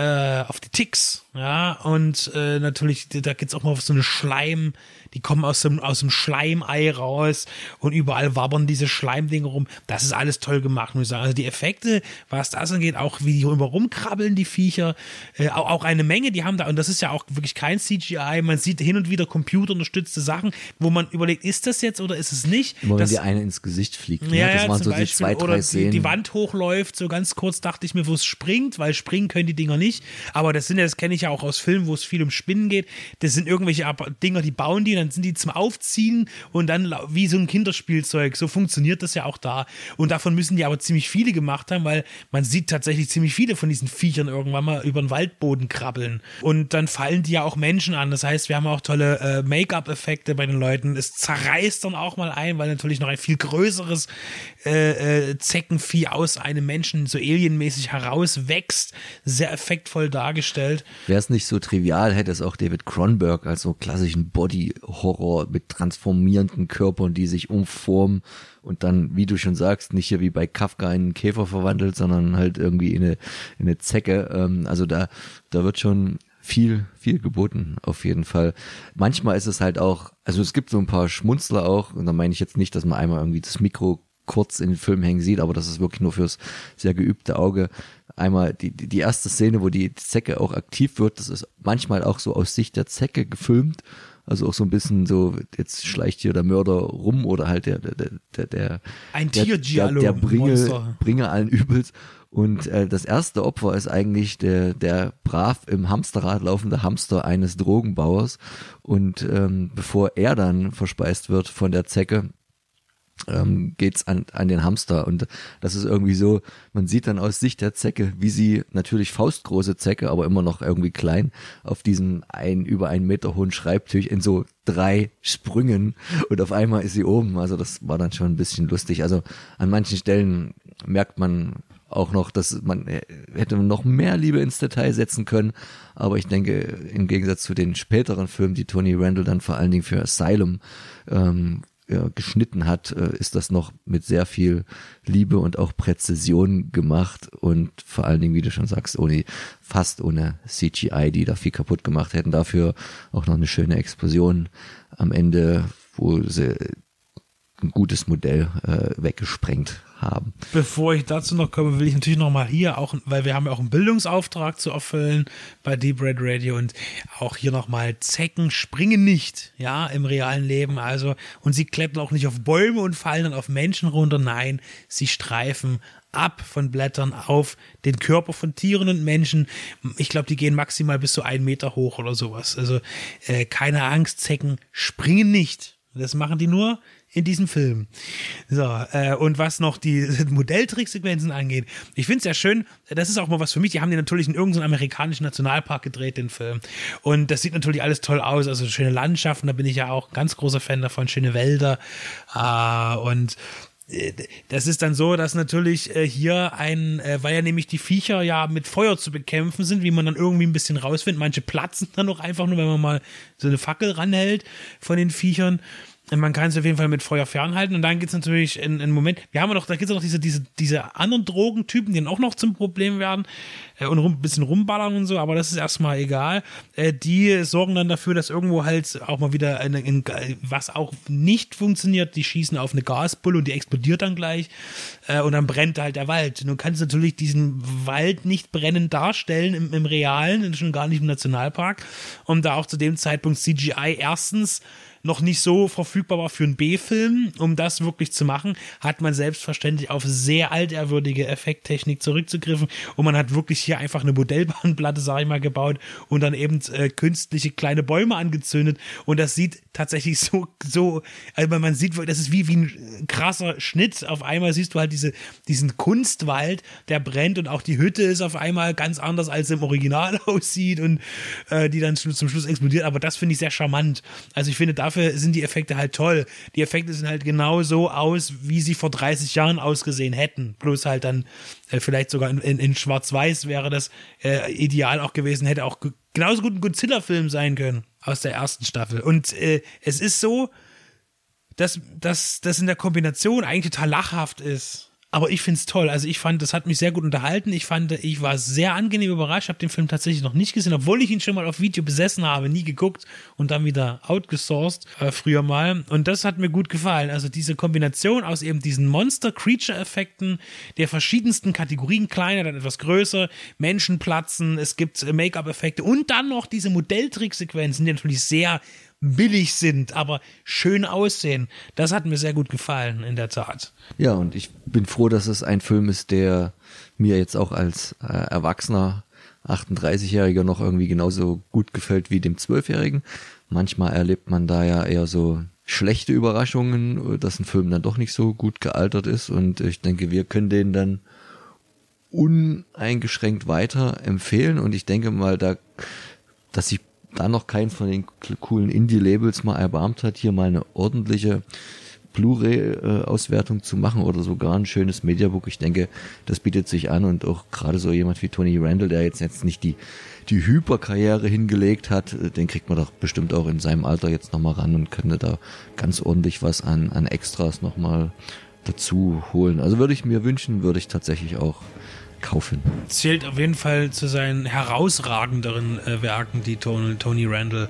äh, auf die Ticks, ja, und äh, natürlich, da geht's auch mal auf so eine Schleim, die kommen aus dem, aus dem Schleimei raus und überall wabbern diese Schleimdinge rum. Das ist alles toll gemacht, muss ich sagen. Also die Effekte, was das angeht, auch wie die rüber rumkrabbeln, die Viecher, äh, auch, auch eine Menge, die haben da, und das ist ja auch wirklich kein CGI, man sieht hin und wieder computerunterstützte Sachen, wo man überlegt, ist das jetzt oder ist es nicht? Immer das, wenn die eine ins Gesicht fliegt, ne? ja, das waren so Beispiel, die zwei, drei oder Szenen. Die, die Wand hochläuft, so ganz kurz dachte ich mir, wo es springt, weil springen können die Dinger nicht, aber das sind ja, das kenne ich ja auch aus Filmen, wo es viel um Spinnen geht, das sind irgendwelche Dinger, die bauen die, dann sind die zum Aufziehen und dann wie so ein Kinderspielzeug. So funktioniert das ja auch da. Und davon müssen die aber ziemlich viele gemacht haben, weil man sieht tatsächlich ziemlich viele von diesen Viechern irgendwann mal über den Waldboden krabbeln. Und dann fallen die ja auch Menschen an. Das heißt, wir haben auch tolle äh, Make-up-Effekte bei den Leuten. Es zerreißt dann auch mal ein, weil natürlich noch ein viel größeres äh, äh, Zeckenvieh aus einem Menschen so alienmäßig herauswächst. Sehr effektvoll dargestellt. Wäre es nicht so trivial, hätte es auch David Cronenberg als so klassischen Body-Horror mit transformierenden Körpern, die sich umformen und dann, wie du schon sagst, nicht hier wie bei Kafka in einen Käfer verwandelt, sondern halt irgendwie in eine, in eine Zecke. Ähm, also da, da wird schon viel, viel geboten, auf jeden Fall. Manchmal ist es halt auch, also es gibt so ein paar Schmunzler auch, und da meine ich jetzt nicht, dass man einmal irgendwie das Mikro kurz in den Film hängen sieht, aber das ist wirklich nur fürs sehr geübte Auge. Einmal die, die erste Szene, wo die Zecke auch aktiv wird, das ist manchmal auch so aus Sicht der Zecke gefilmt. Also auch so ein bisschen so, jetzt schleicht hier der Mörder rum oder halt der, der, der, der, ein der, der, der Bringe, Bringer allen Übels. Und äh, das erste Opfer ist eigentlich der, der brav im Hamsterrad laufende Hamster eines Drogenbauers. Und ähm, bevor er dann verspeist wird von der Zecke, ähm, geht's an, an den Hamster. Und das ist irgendwie so, man sieht dann aus Sicht der Zecke, wie sie natürlich faustgroße Zecke, aber immer noch irgendwie klein, auf diesem ein, über einen Meter hohen Schreibtisch in so drei Sprüngen. Und auf einmal ist sie oben, also das war dann schon ein bisschen lustig, also an manchen Stellen merkt man auch noch, dass man äh, hätte noch mehr Liebe ins Detail setzen können, aber ich denke, im Gegensatz zu den späteren Filmen, die Tony Randall dann vor allen Dingen für Asylum ähm, ja, geschnitten hat, äh, ist das noch mit sehr viel Liebe und auch Präzision gemacht und vor allen Dingen, wie du schon sagst, ohne fast ohne CGI, die da viel kaputt gemacht hätten. Dafür auch noch eine schöne Explosion am Ende, wo sie ein gutes Modell äh, weggesprengt haben. Bevor ich dazu noch komme, will ich natürlich noch mal hier auch, weil wir haben ja auch einen Bildungsauftrag zu erfüllen bei Deep Red Radio und auch hier noch mal Zecken springen nicht, ja, im realen Leben, also und sie klettern auch nicht auf Bäume und fallen dann auf Menschen runter, nein, sie streifen ab von Blättern auf den Körper von Tieren und Menschen. Ich glaube, die gehen maximal bis zu einen Meter hoch oder sowas. Also äh, keine Angst, Zecken springen nicht. Das machen die nur, in diesem Film. So, äh, und was noch die Modelltricksequenzen angeht, ich finde es ja schön, das ist auch mal was für mich, die haben den natürlich in irgendeinem amerikanischen Nationalpark gedreht, den Film. Und das sieht natürlich alles toll aus, also schöne Landschaften, da bin ich ja auch ganz großer Fan davon, schöne Wälder äh, und äh, das ist dann so, dass natürlich äh, hier ein, äh, weil ja nämlich die Viecher ja mit Feuer zu bekämpfen sind, wie man dann irgendwie ein bisschen rausfindet. Manche platzen dann auch einfach nur, wenn man mal so eine Fackel ranhält von den Viechern man kann es auf jeden Fall mit Feuer fernhalten und dann gibt es natürlich in einen Moment, wir haben ja noch, da gibt es noch diese, diese, diese anderen Drogentypen, die dann auch noch zum Problem werden äh, und rum, ein bisschen rumballern und so, aber das ist erstmal egal. Äh, die sorgen dann dafür, dass irgendwo halt auch mal wieder eine, ein, was auch nicht funktioniert, die schießen auf eine Gasbulle und die explodiert dann gleich äh, und dann brennt halt der Wald. Du kannst natürlich diesen Wald nicht brennend darstellen im, im Realen, schon gar nicht im Nationalpark und da auch zu dem Zeitpunkt CGI erstens noch nicht so verfügbar war für einen B-Film, um das wirklich zu machen, hat man selbstverständlich auf sehr altehrwürdige Effekttechnik zurückzugriffen und man hat wirklich hier einfach eine Modellbahnplatte, sag ich mal, gebaut und dann eben äh, künstliche kleine Bäume angezündet und das sieht tatsächlich so, so, also man sieht, das ist wie, wie ein krasser Schnitt. Auf einmal siehst du halt diese, diesen Kunstwald, der brennt und auch die Hütte ist auf einmal ganz anders als im Original aussieht und äh, die dann zum Schluss explodiert. Aber das finde ich sehr charmant. Also ich finde, dafür sind die Effekte halt toll. Die Effekte sind halt genau so aus, wie sie vor 30 Jahren ausgesehen hätten. Bloß halt dann äh, vielleicht sogar in, in, in Schwarz-Weiß wäre das äh, ideal auch gewesen, hätte auch genauso gut ein Godzilla-Film sein können aus der ersten Staffel. Und äh, es ist so, dass das in der Kombination eigentlich total lachhaft ist. Aber ich finde es toll. Also ich fand, das hat mich sehr gut unterhalten. Ich fand, ich war sehr angenehm überrascht. Habe den Film tatsächlich noch nicht gesehen, obwohl ich ihn schon mal auf Video besessen habe, nie geguckt und dann wieder outgesourced äh, früher mal. Und das hat mir gut gefallen. Also diese Kombination aus eben diesen Monster-Creature-Effekten der verschiedensten Kategorien, kleiner, dann etwas größer, Menschen platzen, es gibt Make-up-Effekte und dann noch diese Modelltricksequenzen, die natürlich sehr billig sind, aber schön aussehen. Das hat mir sehr gut gefallen, in der Tat. Ja, und ich bin froh, dass es ein Film ist, der mir jetzt auch als äh, Erwachsener 38-Jähriger noch irgendwie genauso gut gefällt wie dem 12-Jährigen. Manchmal erlebt man da ja eher so schlechte Überraschungen, dass ein Film dann doch nicht so gut gealtert ist und ich denke, wir können den dann uneingeschränkt weiter empfehlen und ich denke mal, da, dass sich da noch keinen von den coolen Indie-Labels mal erbarmt hat, hier mal eine ordentliche Blu-ray-Auswertung zu machen oder sogar ein schönes Mediabook. Ich denke, das bietet sich an und auch gerade so jemand wie Tony Randall, der jetzt, jetzt nicht die, die Hyperkarriere hingelegt hat, den kriegt man doch bestimmt auch in seinem Alter jetzt nochmal ran und könnte da ganz ordentlich was an, an Extras nochmal dazu holen. Also würde ich mir wünschen, würde ich tatsächlich auch kaufen. Zählt auf jeden Fall zu seinen herausragenderen äh, Werken, die Tony, Tony Randall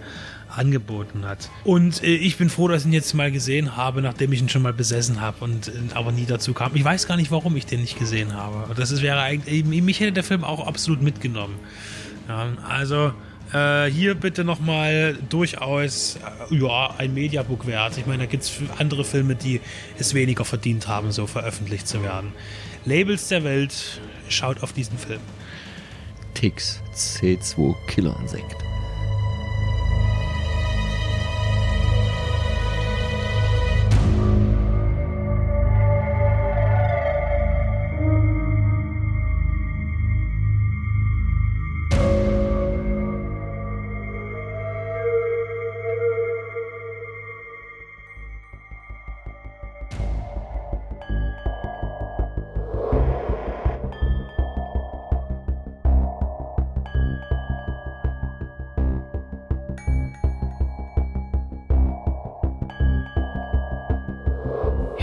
angeboten hat. Und äh, ich bin froh, dass ich ihn jetzt mal gesehen habe, nachdem ich ihn schon mal besessen habe und äh, aber nie dazu kam. Ich weiß gar nicht, warum ich den nicht gesehen habe. Das ist, wäre eigentlich, mich hätte der Film auch absolut mitgenommen. Ja, also äh, hier bitte nochmal durchaus äh, ja, ein Mediabook wert. Ich meine, da gibt es andere Filme, die es weniger verdient haben, so veröffentlicht zu werden. Labels der Welt, schaut auf diesen Film. Tix C2 Killerinsekt.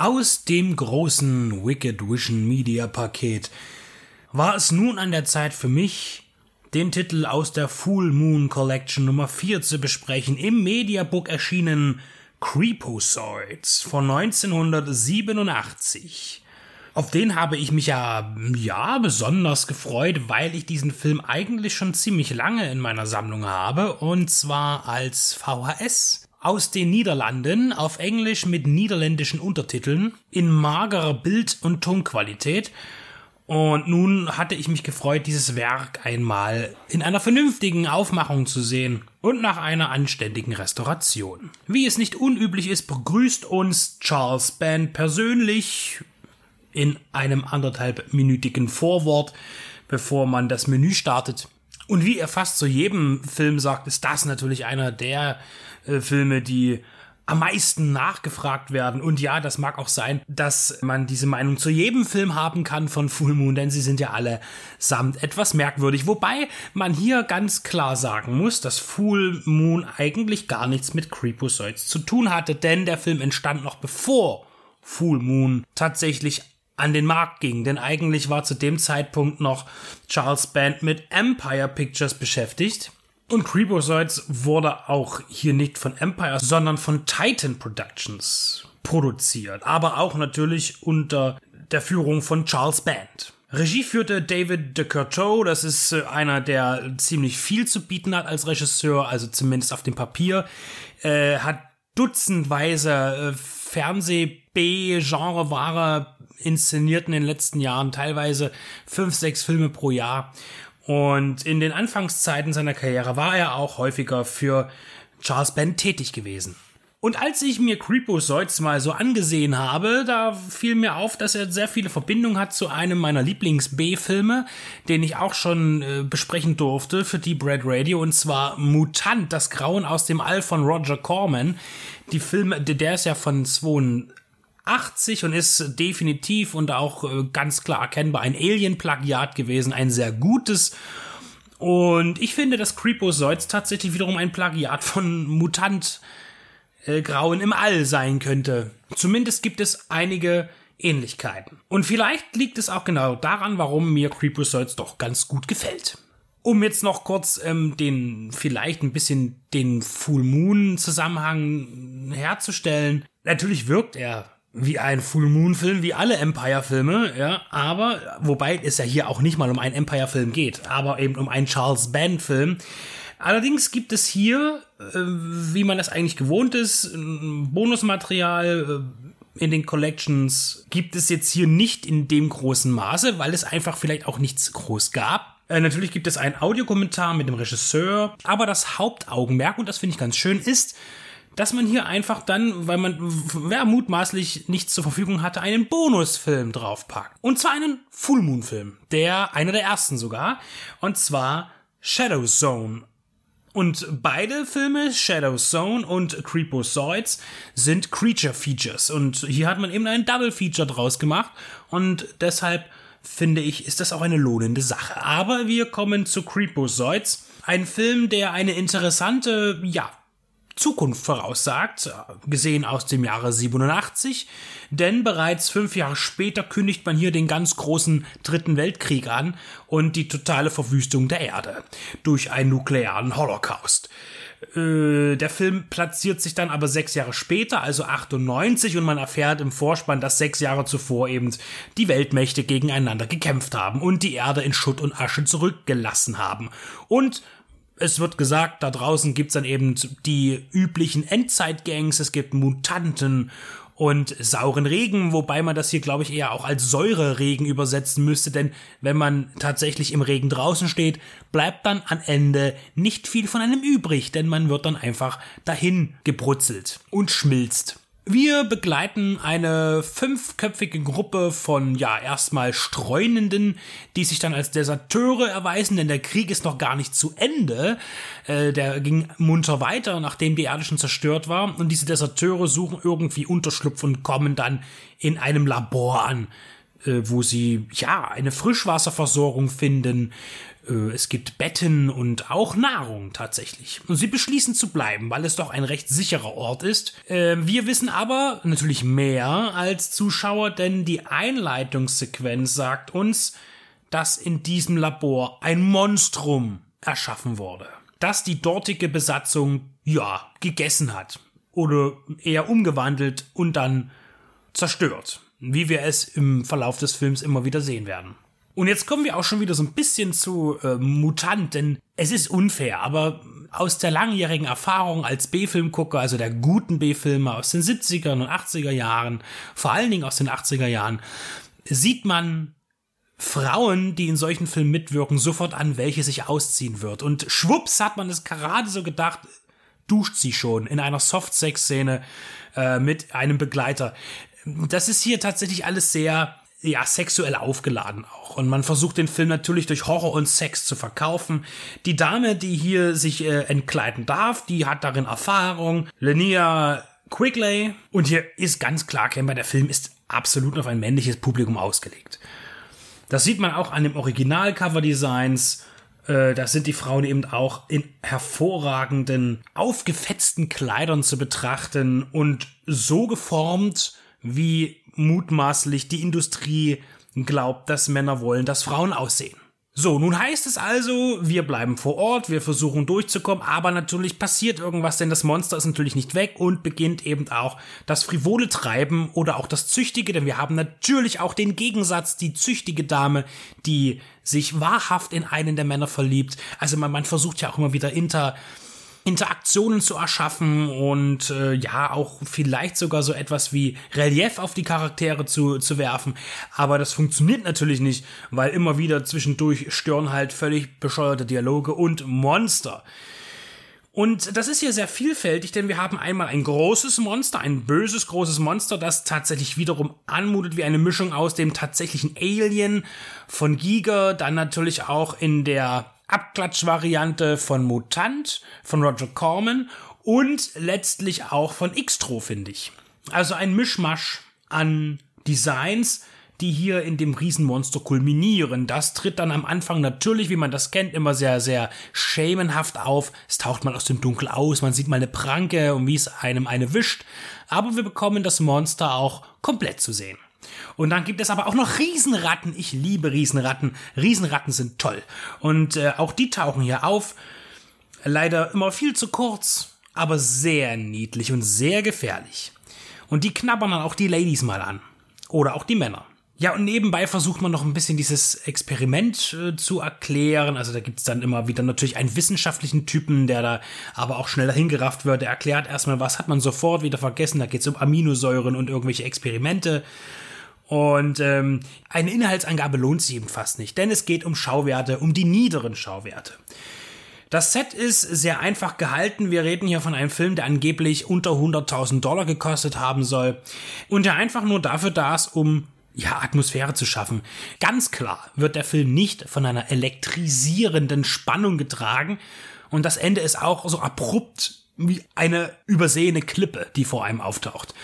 Aus dem großen Wicked Vision Media Paket war es nun an der Zeit für mich, den Titel aus der Full Moon Collection Nummer 4 zu besprechen, im Mediabook erschienen Creepozoids von 1987. Auf den habe ich mich ja, ja, besonders gefreut, weil ich diesen Film eigentlich schon ziemlich lange in meiner Sammlung habe, und zwar als VHS aus den Niederlanden auf Englisch mit niederländischen Untertiteln in magerer Bild- und Tonqualität. Und nun hatte ich mich gefreut, dieses Werk einmal in einer vernünftigen Aufmachung zu sehen und nach einer anständigen Restauration. Wie es nicht unüblich ist, begrüßt uns Charles Band persönlich in einem anderthalbminütigen Vorwort, bevor man das Menü startet. Und wie er fast zu jedem Film sagt, ist das natürlich einer der äh, Filme, die am meisten nachgefragt werden. Und ja, das mag auch sein, dass man diese Meinung zu jedem Film haben kann von Full Moon, denn sie sind ja alle samt etwas merkwürdig. Wobei man hier ganz klar sagen muss, dass Full Moon eigentlich gar nichts mit Creepozoids zu tun hatte, denn der Film entstand noch bevor Full Moon tatsächlich an den Markt ging, denn eigentlich war zu dem Zeitpunkt noch Charles Band mit Empire Pictures beschäftigt und Creepozoids wurde auch hier nicht von Empire, sondern von Titan Productions produziert, aber auch natürlich unter der Führung von Charles Band. Regie führte David de Courteau, das ist äh, einer, der ziemlich viel zu bieten hat als Regisseur, also zumindest auf dem Papier, äh, hat dutzendweise äh, Fernseh-B-Genre-Ware inszeniert in den letzten Jahren, teilweise fünf, sechs Filme pro Jahr und in den Anfangszeiten seiner Karriere war er auch häufiger für Charles Band tätig gewesen. Und als ich mir Creepozoids mal so angesehen habe, da fiel mir auf, dass er sehr viele Verbindungen hat zu einem meiner Lieblings-B-Filme, den ich auch schon äh, besprechen durfte für Deep Red Radio, und zwar Mutant, das Grauen aus dem All von Roger Corman. Die Filme, der ist ja von 80 und ist definitiv und auch äh, ganz klar erkennbar ein Alien-Plagiat gewesen, ein sehr gutes. Und ich finde, dass Creepozoids tatsächlich wiederum ein Plagiat von Mutant äh, Grauen im All sein könnte. Zumindest gibt es einige Ähnlichkeiten. Und vielleicht liegt es auch genau daran, warum mir Creepozoids doch ganz gut gefällt. Um jetzt noch kurz ähm, den vielleicht ein bisschen den Full Moon Zusammenhang herzustellen. Natürlich wirkt er wie ein Full Moon Film, wie alle Empire Filme, ja, aber wobei es ja hier auch nicht mal um einen Empire Film geht, aber eben um einen Charles Band Film. Allerdings gibt es hier, äh, wie man das eigentlich gewohnt ist, Bonusmaterial äh, in den Collections gibt es jetzt hier nicht in dem großen Maße, weil es einfach vielleicht auch nichts groß gab. Äh, natürlich gibt es einen Audiokommentar mit dem Regisseur, aber das Hauptaugenmerk, und das finde ich ganz schön, ist, dass man hier einfach dann, weil man wer mutmaßlich nichts zur Verfügung hatte, einen Bonusfilm draufpackt. Und zwar einen Full Moon Film, der einer der ersten sogar, und zwar Shadow Zone. Und beide Filme, Shadow Zone und Creepozoids, sind Creature Features. Und hier hat man eben einen Double Feature draus gemacht. Und deshalb finde ich, ist das auch eine lohnende Sache. Aber wir kommen zu Creepozoids. Ein Film, der eine interessante, ja, Zukunft voraussagt, gesehen aus dem Jahre 87, denn bereits fünf Jahre später kündigt man hier den ganz großen Dritten Weltkrieg an und die totale Verwüstung der Erde durch einen nuklearen Holocaust. Äh, der Film platziert sich dann aber sechs Jahre später, also 98, und man erfährt im Vorspann, dass sechs Jahre zuvor eben die Weltmächte gegeneinander gekämpft haben und die Erde in Schutt und Asche zurückgelassen haben. Und es wird gesagt, da draußen gibt's dann eben die üblichen Endzeitgangs, es gibt Mutanten und sauren Regen, wobei man das hier, glaube ich, eher auch als Säureregen übersetzen müsste, denn wenn man tatsächlich im Regen draußen steht, bleibt dann am Ende nicht viel von einem übrig, denn man wird dann einfach dahin gebrutzelt und schmilzt. Wir begleiten eine fünfköpfige Gruppe von, ja, erstmal Streunenden, die sich dann als Deserteure erweisen, denn der Krieg ist noch gar nicht zu Ende. Äh, der ging munter weiter, nachdem die Erde schon zerstört war. Und diese Deserteure suchen irgendwie Unterschlupf und kommen dann in einem Labor an, äh, wo sie, ja, eine Frischwasserversorgung finden, es gibt Betten und auch Nahrung tatsächlich. Und sie beschließen zu bleiben, weil es doch ein recht sicherer Ort ist. Äh, wir wissen aber natürlich mehr als Zuschauer, denn die Einleitungssequenz sagt uns, dass in diesem Labor ein Monstrum erschaffen wurde, das die dortige Besatzung, ja, gegessen hat oder eher umgewandelt und dann zerstört, wie wir es im Verlauf des Films immer wieder sehen werden. Und jetzt kommen wir auch schon wieder so ein bisschen zu äh, Mutant, denn es ist unfair, aber aus der langjährigen Erfahrung als B-Filmgucker, also der guten B-Filme aus den 70er und 80er Jahren, vor allen Dingen aus den 80er Jahren, sieht man Frauen, die in solchen Filmen mitwirken, sofort an, welche sich ausziehen wird. Und schwupps hat man es gerade so gedacht, duscht sie schon in einer Soft-Sex-Szene äh, mit einem Begleiter. Das ist hier tatsächlich alles sehr ja, sexuell aufgeladen auch. Und man versucht den Film natürlich durch Horror und Sex zu verkaufen. Die Dame, die hier sich äh, entkleiden darf, die hat darin Erfahrung. Linnea Quigley. Und hier ist ganz klar erkennbar, der Film ist absolut auf ein männliches Publikum ausgelegt. Das sieht man auch an dem Original-Cover-Designs. Äh, da sind die Frauen eben auch in hervorragenden, aufgefetzten Kleidern zu betrachten und so geformt, wie mutmaßlich die Industrie glaubt, dass Männer wollen, dass Frauen aussehen. So, nun heißt es also, wir bleiben vor Ort, wir versuchen durchzukommen, aber natürlich passiert irgendwas, denn das Monster ist natürlich nicht weg und beginnt eben auch das frivole Treiben oder auch das Züchtige, denn wir haben natürlich auch den Gegensatz, die züchtige Dame, die sich wahrhaft in einen der Männer verliebt. Also man, man versucht ja auch immer wieder inter, Interaktionen zu erschaffen und äh, ja auch vielleicht sogar so etwas wie Relief auf die Charaktere zu, zu werfen. Aber das funktioniert natürlich nicht, weil immer wieder zwischendurch stören halt völlig bescheuerte Dialoge und Monster. Und das ist hier sehr vielfältig, denn wir haben einmal ein großes Monster, ein böses großes Monster, das tatsächlich wiederum anmutet wie eine Mischung aus dem tatsächlichen Alien von Giga, dann natürlich auch in der Abklatschvariante von Mutant, von Roger Corman und letztlich auch von Xtro, finde ich. Also ein Mischmasch an Designs, die hier in dem Riesenmonster kulminieren. Das tritt dann am Anfang natürlich, wie man das kennt, immer sehr, sehr schemenhaft auf. Es taucht mal aus dem Dunkel aus, man sieht mal eine Pranke und wie es einem eine wischt. Aber wir bekommen das Monster auch komplett zu sehen. Und dann gibt es aber auch noch Riesenratten. Ich liebe Riesenratten. Riesenratten sind toll. Und äh, auch die tauchen hier auf. Leider immer viel zu kurz, aber sehr niedlich und sehr gefährlich. Und die knabbern dann auch die Ladies mal an. Oder auch die Männer. Ja, und nebenbei versucht man noch ein bisschen dieses Experiment äh, zu erklären. Also da gibt's dann immer wieder natürlich einen wissenschaftlichen Typen, der da aber auch schneller hingerafft wird. Der erklärt erstmal, was hat man sofort wieder vergessen. Da geht's um Aminosäuren und irgendwelche Experimente. Und ähm, eine Inhaltsangabe lohnt sich eben fast nicht, denn es geht um Schauwerte, um die niederen Schauwerte. Das Set ist sehr einfach gehalten. Wir reden hier von einem Film, der angeblich unter 100.000 Dollar gekostet haben soll und der einfach nur dafür da ist, um ja, Atmosphäre zu schaffen. Ganz klar wird der Film nicht von einer elektrisierenden Spannung getragen und das Ende ist auch so abrupt wie eine übersehene Klippe, die vor einem auftaucht.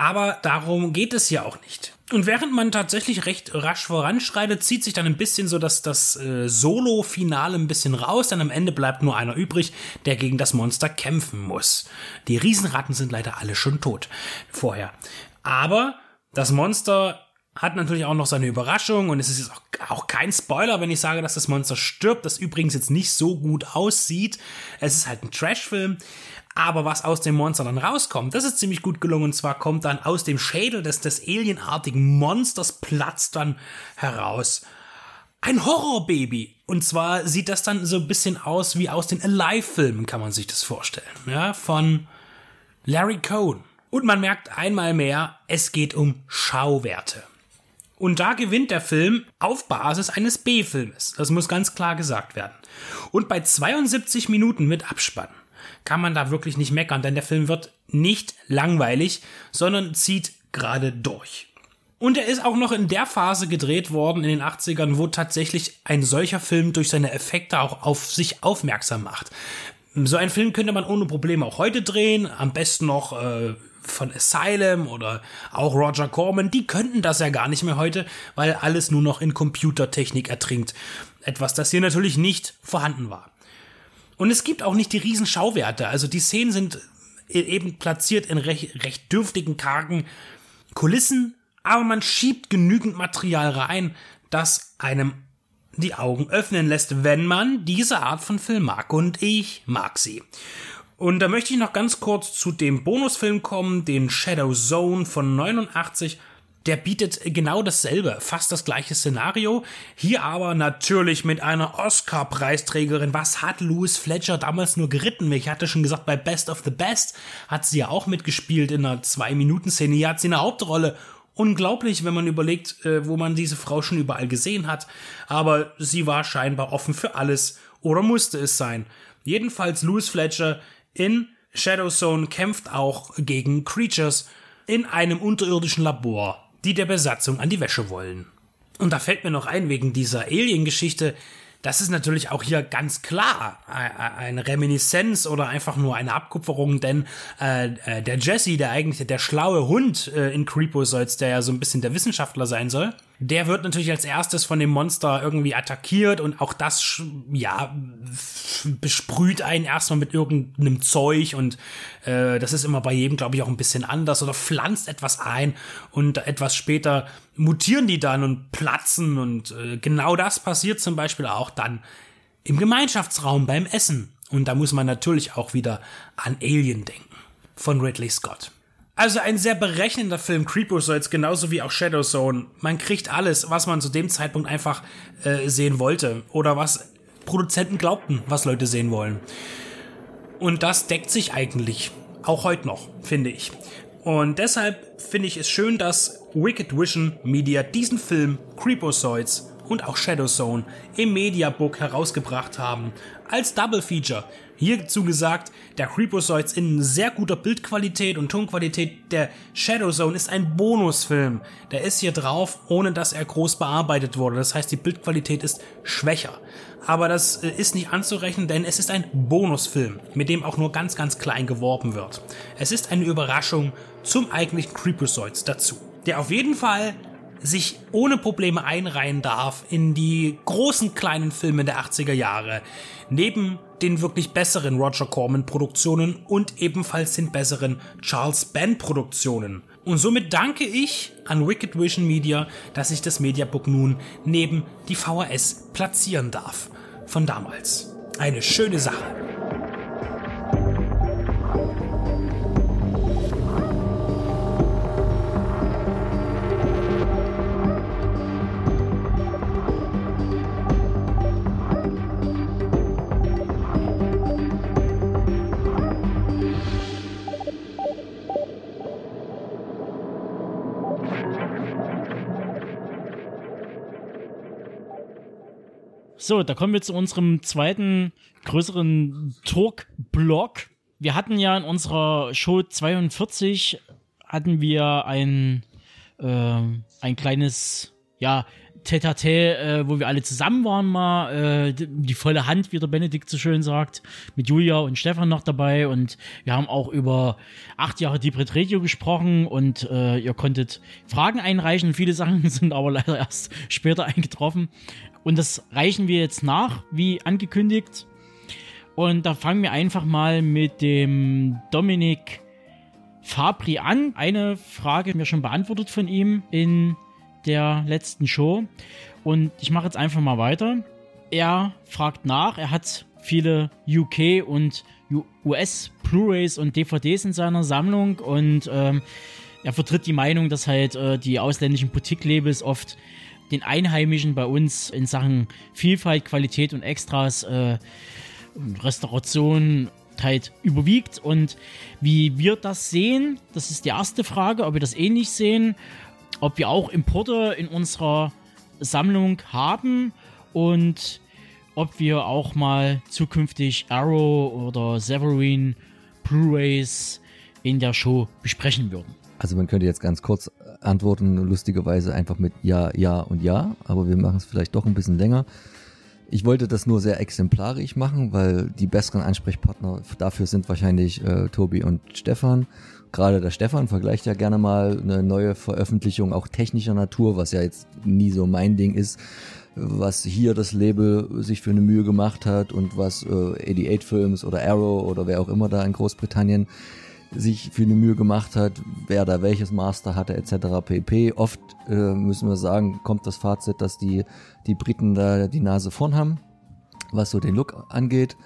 Aber darum geht es ja auch nicht. Und während man tatsächlich recht rasch voranschreitet, zieht sich dann ein bisschen so dass das äh, Solo-Finale ein bisschen raus, denn am Ende bleibt nur einer übrig, der gegen das Monster kämpfen muss. Die Riesenratten sind leider alle schon tot vorher. Aber das Monster hat natürlich auch noch seine Überraschung und es ist jetzt auch, auch, kein Spoiler, wenn ich sage, dass das Monster stirbt, das übrigens jetzt nicht so gut aussieht. Es ist halt ein Trash-Film, aber was aus dem Monster dann rauskommt, das ist ziemlich gut gelungen. Und zwar kommt dann aus dem Schädel des, des alienartigen Monsters platzt dann heraus ein Horrorbaby. Und zwar sieht das dann so ein bisschen aus wie aus den Alive-Filmen, kann man sich das vorstellen. Ja, von Larry Cohn. Und man merkt einmal mehr, es geht um Schauwerte. Und da gewinnt der Film auf Basis eines B-Filmes. Das muss ganz klar gesagt werden. Und bei 72 Minuten mit Abspann kann man da wirklich nicht meckern, denn der Film wird nicht langweilig, sondern zieht gerade durch. Und er ist auch noch in der Phase gedreht worden in den 80ern, wo tatsächlich ein solcher Film durch seine Effekte auch auf sich aufmerksam macht. So einen Film könnte man ohne Probleme auch heute drehen, am besten noch äh, von Asylum oder auch Roger Corman, die könnten das ja gar nicht mehr heute, weil alles nur noch in Computertechnik ertrinkt. Etwas, das hier natürlich nicht vorhanden war. Und es gibt auch nicht die riesen Schauwerte, also die Szenen sind e-, eben platziert in recht, recht dürftigen, kargen Kulissen, aber man schiebt genügend Material rein, das einem die Augen öffnen lässt, wenn man diese Art von Film mag. Und ich mag sie. Und da möchte ich noch ganz kurz zu dem Bonusfilm kommen, den Shadow Zone von 89. Der bietet genau dasselbe, fast das gleiche Szenario. Hier aber natürlich mit einer Oscar-Preisträgerin. Was hat Louis Fletcher damals nur geritten? Ich hatte schon gesagt, bei Best of the Best hat sie ja auch mitgespielt in einer Zwei-Minuten-Szene. Hier hat sie eine Hauptrolle unglaublich, wenn man überlegt, äh, wo man diese Frau schon überall gesehen hat. Aber sie war scheinbar offen für alles oder musste es sein. Jedenfalls Louis Fletcher in Shadow Zone kämpft auch gegen Creatures in einem unterirdischen Labor, die der Besatzung an die Wäsche wollen. Und da fällt mir noch ein, wegen dieser Alien-Geschichte, das ist natürlich auch hier ganz klar eine Reminiszenz oder einfach nur eine Abkupferung, denn äh, äh, der Jesse, der eigentlich der schlaue Hund äh, in Creepozoids, der ja so ein bisschen der Wissenschaftler sein soll, der wird natürlich als erstes von dem Monster irgendwie attackiert und auch das, ja, besprüht einen erstmal mit irgendeinem Zeug und äh, das ist immer bei jedem, glaube ich, auch ein bisschen anders oder pflanzt etwas ein und etwas später mutieren die dann und platzen und äh, genau das passiert zum Beispiel auch dann im Gemeinschaftsraum beim Essen. Und da muss man natürlich auch wieder an Alien denken von Ridley Scott. Also ein sehr berechnender Film, Creepozoids, genauso wie auch Shadow Zone. Man kriegt alles, was man zu dem Zeitpunkt einfach äh, sehen wollte oder was Produzenten glaubten, was Leute sehen wollen. Und das deckt sich eigentlich auch heute noch, finde ich. Und deshalb finde ich es schön, dass Wicked Vision Media diesen Film Creepozoids und auch Shadow Zone im Mediabook herausgebracht haben als Double Feature. Hierzu gesagt, der Creepozoids in sehr guter Bildqualität und Tonqualität. Der Shadow Zone ist ein Bonusfilm. Der ist hier drauf, ohne dass er groß bearbeitet wurde. Das heißt, die Bildqualität ist schwächer. Aber das äh, ist nicht anzurechnen, denn es ist ein Bonusfilm, mit dem auch nur ganz, ganz klein geworben wird. Es ist eine Überraschung zum eigentlichen Creepozoids dazu. Der auf jeden Fall sich ohne Probleme einreihen darf in die großen kleinen Filme der 80er Jahre. Neben den wirklich besseren Roger Corman Produktionen und ebenfalls den besseren Charles Band Produktionen. Und somit danke ich an Wicked Vision Media, dass ich das Mediabook nun neben die VHS platzieren darf. Von damals. Eine schöne Sache. So, da kommen wir zu unserem zweiten größeren Talk-Block. Wir hatten ja in unserer Show 42 hatten wir ein, äh, ein kleines, ja, tete äh, wo wir alle zusammen waren mal, äh, die, die, volle Hand, wie der Benedikt so schön sagt, mit Julia und Stefan noch dabei und wir haben auch über acht Jahre Deep Red Radio gesprochen und äh, ihr konntet Fragen einreichen. Viele Sachen sind aber leider erst später eingetroffen und das reichen wir jetzt nach, wie angekündigt. Und da fangen wir einfach mal mit dem Dominik Fabri an. Eine Frage mir schon beantwortet von ihm in der letzten Show. Und ich mache jetzt einfach mal weiter. Er fragt nach, er hat viele UK und US Blu-rays und DVDs in seiner Sammlung und ähm, er vertritt die Meinung, dass halt äh, die ausländischen Boutique-Labels oft den Einheimischen bei uns in Sachen Vielfalt, Qualität und Extras, äh, Restauration halt überwiegt. Und wie wir das sehen, das ist die erste Frage, ob wir das ähnlich sehen, ob wir auch Importe in unserer Sammlung haben und ob wir auch mal zukünftig Arrow oder Severin Blu-rays in der Show besprechen würden. Also man könnte jetzt ganz kurz antworten, lustigerweise einfach mit Ja, Ja und Ja, aber wir machen es vielleicht doch ein bisschen länger. Ich wollte das nur sehr exemplarisch machen, weil die besseren Ansprechpartner dafür sind wahrscheinlich äh, Tobi und Stefan. Gerade der Stefan vergleicht ja gerne mal eine neue Veröffentlichung, auch technischer Natur, was ja jetzt nie so mein Ding ist, was hier das Label sich für eine Mühe gemacht hat und was äh, 88 Films oder Arrow oder wer auch immer da in Großbritannien sich für eine Mühe gemacht hat, wer da welches Master hatte etc. pp. Oft äh, müssen wir sagen, kommt das Fazit, dass die, die Briten da die Nase vorn haben, was so den Look angeht.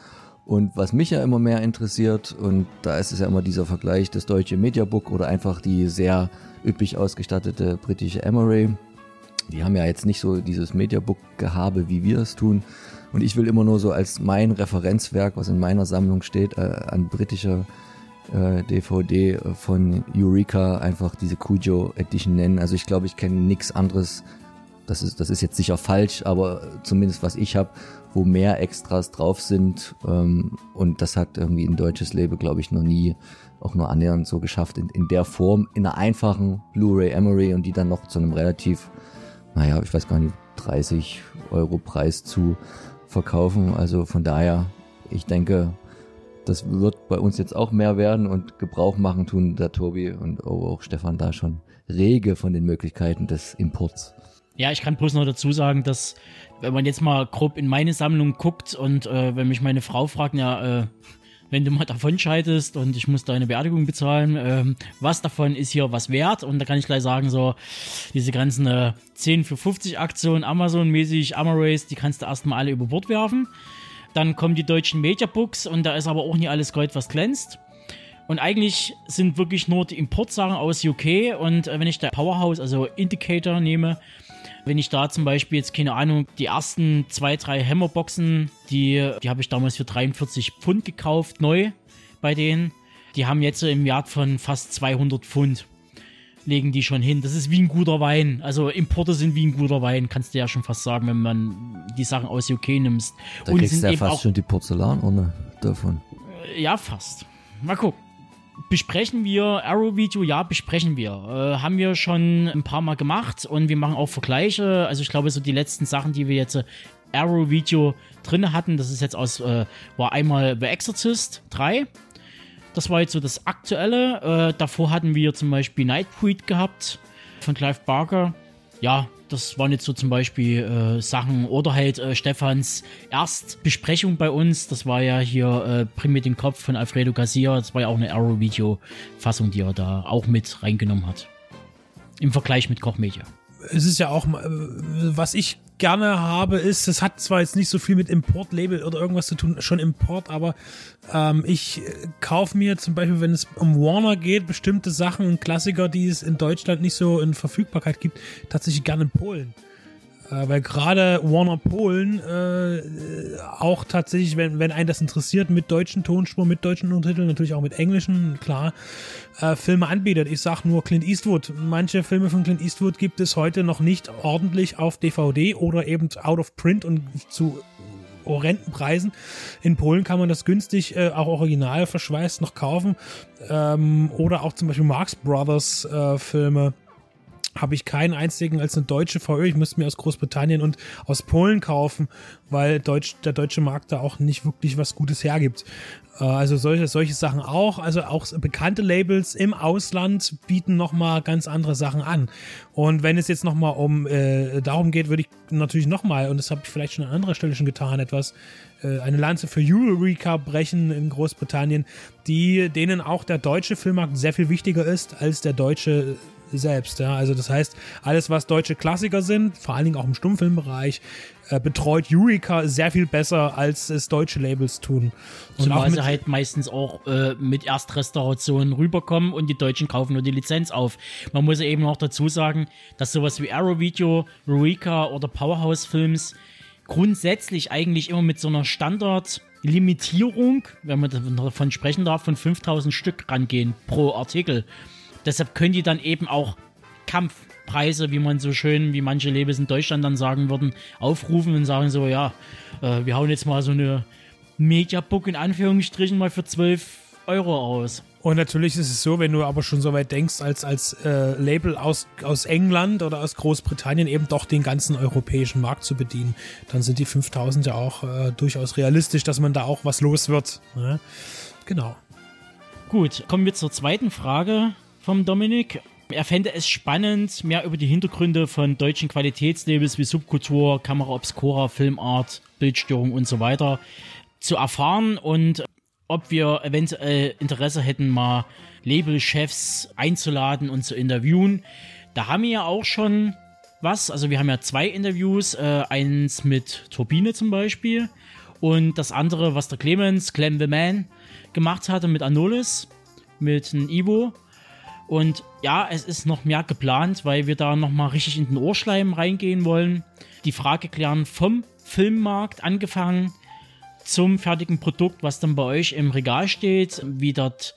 Und was mich ja immer mehr interessiert, und da ist es ja immer dieser Vergleich, das deutsche Mediabook oder einfach die sehr üppig ausgestattete britische Emory. Die haben ja jetzt nicht so dieses Mediabook-Gehabe, wie wir es tun. Und ich will immer nur so als mein Referenzwerk, was in meiner Sammlung steht, äh, an britischer äh, DVD von Eureka einfach diese Cujo Edition nennen. Also ich glaube, ich kenne nichts anderes. Das ist, das ist jetzt sicher falsch, aber zumindest was ich habe, wo mehr Extras drauf sind. Ähm, und das hat irgendwie ein deutsches Label, glaube ich, noch nie auch nur annähernd so geschafft in, in der Form, in einer einfachen Blu-ray Emery und die dann noch zu einem relativ, naja, ich weiß gar nicht, 30 Euro Preis zu verkaufen. Also von daher, ich denke, das wird bei uns jetzt auch mehr werden und Gebrauch machen tun der Tobi und auch Stefan da schon rege von den Möglichkeiten des Imports. Ja, ich kann bloß noch dazu sagen, dass wenn man jetzt mal grob in meine Sammlung guckt und äh, wenn mich meine Frau fragt, ja, äh, wenn du mal davon scheidest und ich muss deine Beerdigung bezahlen, äh, was davon ist hier was wert? Und da kann ich gleich sagen, so diese ganzen äh, 10 für 50 Aktionen, Amazon-mäßig, Amarace, die kannst du erstmal alle über Bord werfen. Dann kommen die deutschen Mediabooks und da ist aber auch nicht alles Gold, was glänzt. Und eigentlich sind wirklich nur die Importsachen aus UK und äh, wenn ich da Powerhouse, also Indicator nehme, wenn ich da zum Beispiel jetzt, keine Ahnung, die ersten zwei, drei Hammerboxen, die, die habe ich damals für 43 Pfund gekauft, neu bei denen. Die haben jetzt im Wert von fast 200 Pfund legen die schon hin. Das ist wie ein guter Wein. Also Importe sind wie ein guter Wein, kannst du ja schon fast sagen, wenn man die Sachen aus UK nimmst. Da und kriegst du ja fast schon die Porzellanurne davon. Äh, ja, fast. Mal gucken. Besprechen wir Arrow-Video? Ja, besprechen wir. Äh, haben wir schon ein paar Mal gemacht und wir machen auch Vergleiche. Also ich glaube, so die letzten Sachen, die wir jetzt äh, Arrow-Video drin hatten, das ist jetzt aus, äh, war einmal The Exorcist 3 das war jetzt so das Aktuelle. Äh, davor hatten wir zum Beispiel Nightbreed gehabt von Clive Barker. Ja, das waren jetzt so zum Beispiel äh, Sachen oder halt äh, Stefans Erstbesprechung bei uns. Das war ja hier äh, Bring mit den Kopf von Alfredo Garcia. Das war ja auch eine Arrow-Video-Fassung, die er da auch mit reingenommen hat. Im Vergleich mit Kochmedia. Es ist ja auch, äh, was ich gerne habe, ist, es hat zwar jetzt nicht so viel mit Importlabel oder irgendwas zu tun, schon Import, aber ähm, ich kaufe mir zum Beispiel, wenn es um Warner geht, bestimmte Sachen und Klassiker, die es in Deutschland nicht so in Verfügbarkeit gibt, tatsächlich gerne in Polen. Äh, weil gerade Warner Polen äh, auch tatsächlich, wenn, wenn einen das interessiert, mit deutschen Tonspuren, mit deutschen Untertiteln, natürlich auch mit englischen, klar, äh, Filme anbietet. Ich sag nur Clint Eastwood. Manche Filme von Clint Eastwood gibt es heute noch nicht ordentlich auf DVD oder eben out of print und zu horrenden Preisen. In Polen kann man das günstig, äh, auch original verschweißt noch kaufen. Ähm, oder auch zum Beispiel Marx Brothers äh, Filme habe ich keinen einzigen als eine deutsche VÖ. Ich müsste mir aus Großbritannien und aus Polen kaufen, weil Deutsch, der deutsche Markt da auch nicht wirklich was Gutes hergibt. Äh, also solche, solche Sachen auch. Also auch bekannte Labels im Ausland bieten nochmal ganz andere Sachen an. Und wenn es jetzt nochmal um äh, darum geht, würde ich natürlich nochmal, und das habe ich vielleicht schon an anderer Stelle schon getan, etwas äh, eine Lanze für Eureka brechen in Großbritannien, die denen auch der deutsche Filmmarkt sehr viel wichtiger ist als der deutsche selbst. Ja? Also das heißt, alles, was deutsche Klassiker sind, vor allen Dingen auch im Stummfilmbereich, äh, betreut Eureka sehr viel besser, als es deutsche Labels tun. Und Zumal sie halt meistens auch äh, mit Erstrestaurationen rüberkommen und die Deutschen kaufen nur die Lizenz auf. Man muss eben noch dazu sagen, dass sowas wie Arrow Video, Eureka oder Powerhouse Films grundsätzlich eigentlich immer mit so einer Standard-Limitierung, wenn man davon sprechen darf, von 5000 Stück rangehen pro Artikel. Deshalb können die dann eben auch Kampf Preise, wie man so schön, wie manche Labels in Deutschland dann sagen würden, aufrufen und sagen so, ja, äh, wir hauen jetzt mal so eine Mediabook in Anführungsstrichen mal für 12 Euro aus. Und natürlich ist es so, wenn du aber schon so weit denkst, als, als äh, Label aus, aus England oder aus Großbritannien eben doch den ganzen europäischen Markt zu bedienen, dann sind die 5000 ja auch äh, durchaus realistisch, dass man da auch was los wird. Ne? Genau. Gut, kommen wir zur zweiten Frage vom Dominik. Er fände es spannend, mehr über die Hintergründe von deutschen Qualitätslabels wie Subkultur, Kamera Obscura, Filmart, Bildstörung und so weiter zu erfahren und ob wir eventuell Interesse hätten, mal Labelchefs einzuladen und zu interviewen. Da haben wir ja auch schon was. Also wir haben ja zwei Interviews. Äh, eins mit Turbine zum Beispiel. Und das andere, was der Clemens, Clem the Man, gemacht hatte mit Anolis, mit einem Ivo. Und ja, es ist noch mehr geplant, weil wir da nochmal richtig in den Ohrschleim reingehen wollen. Die Frage klären vom Filmmarkt angefangen zum fertigen Produkt, was dann bei euch im Regal steht, wie dort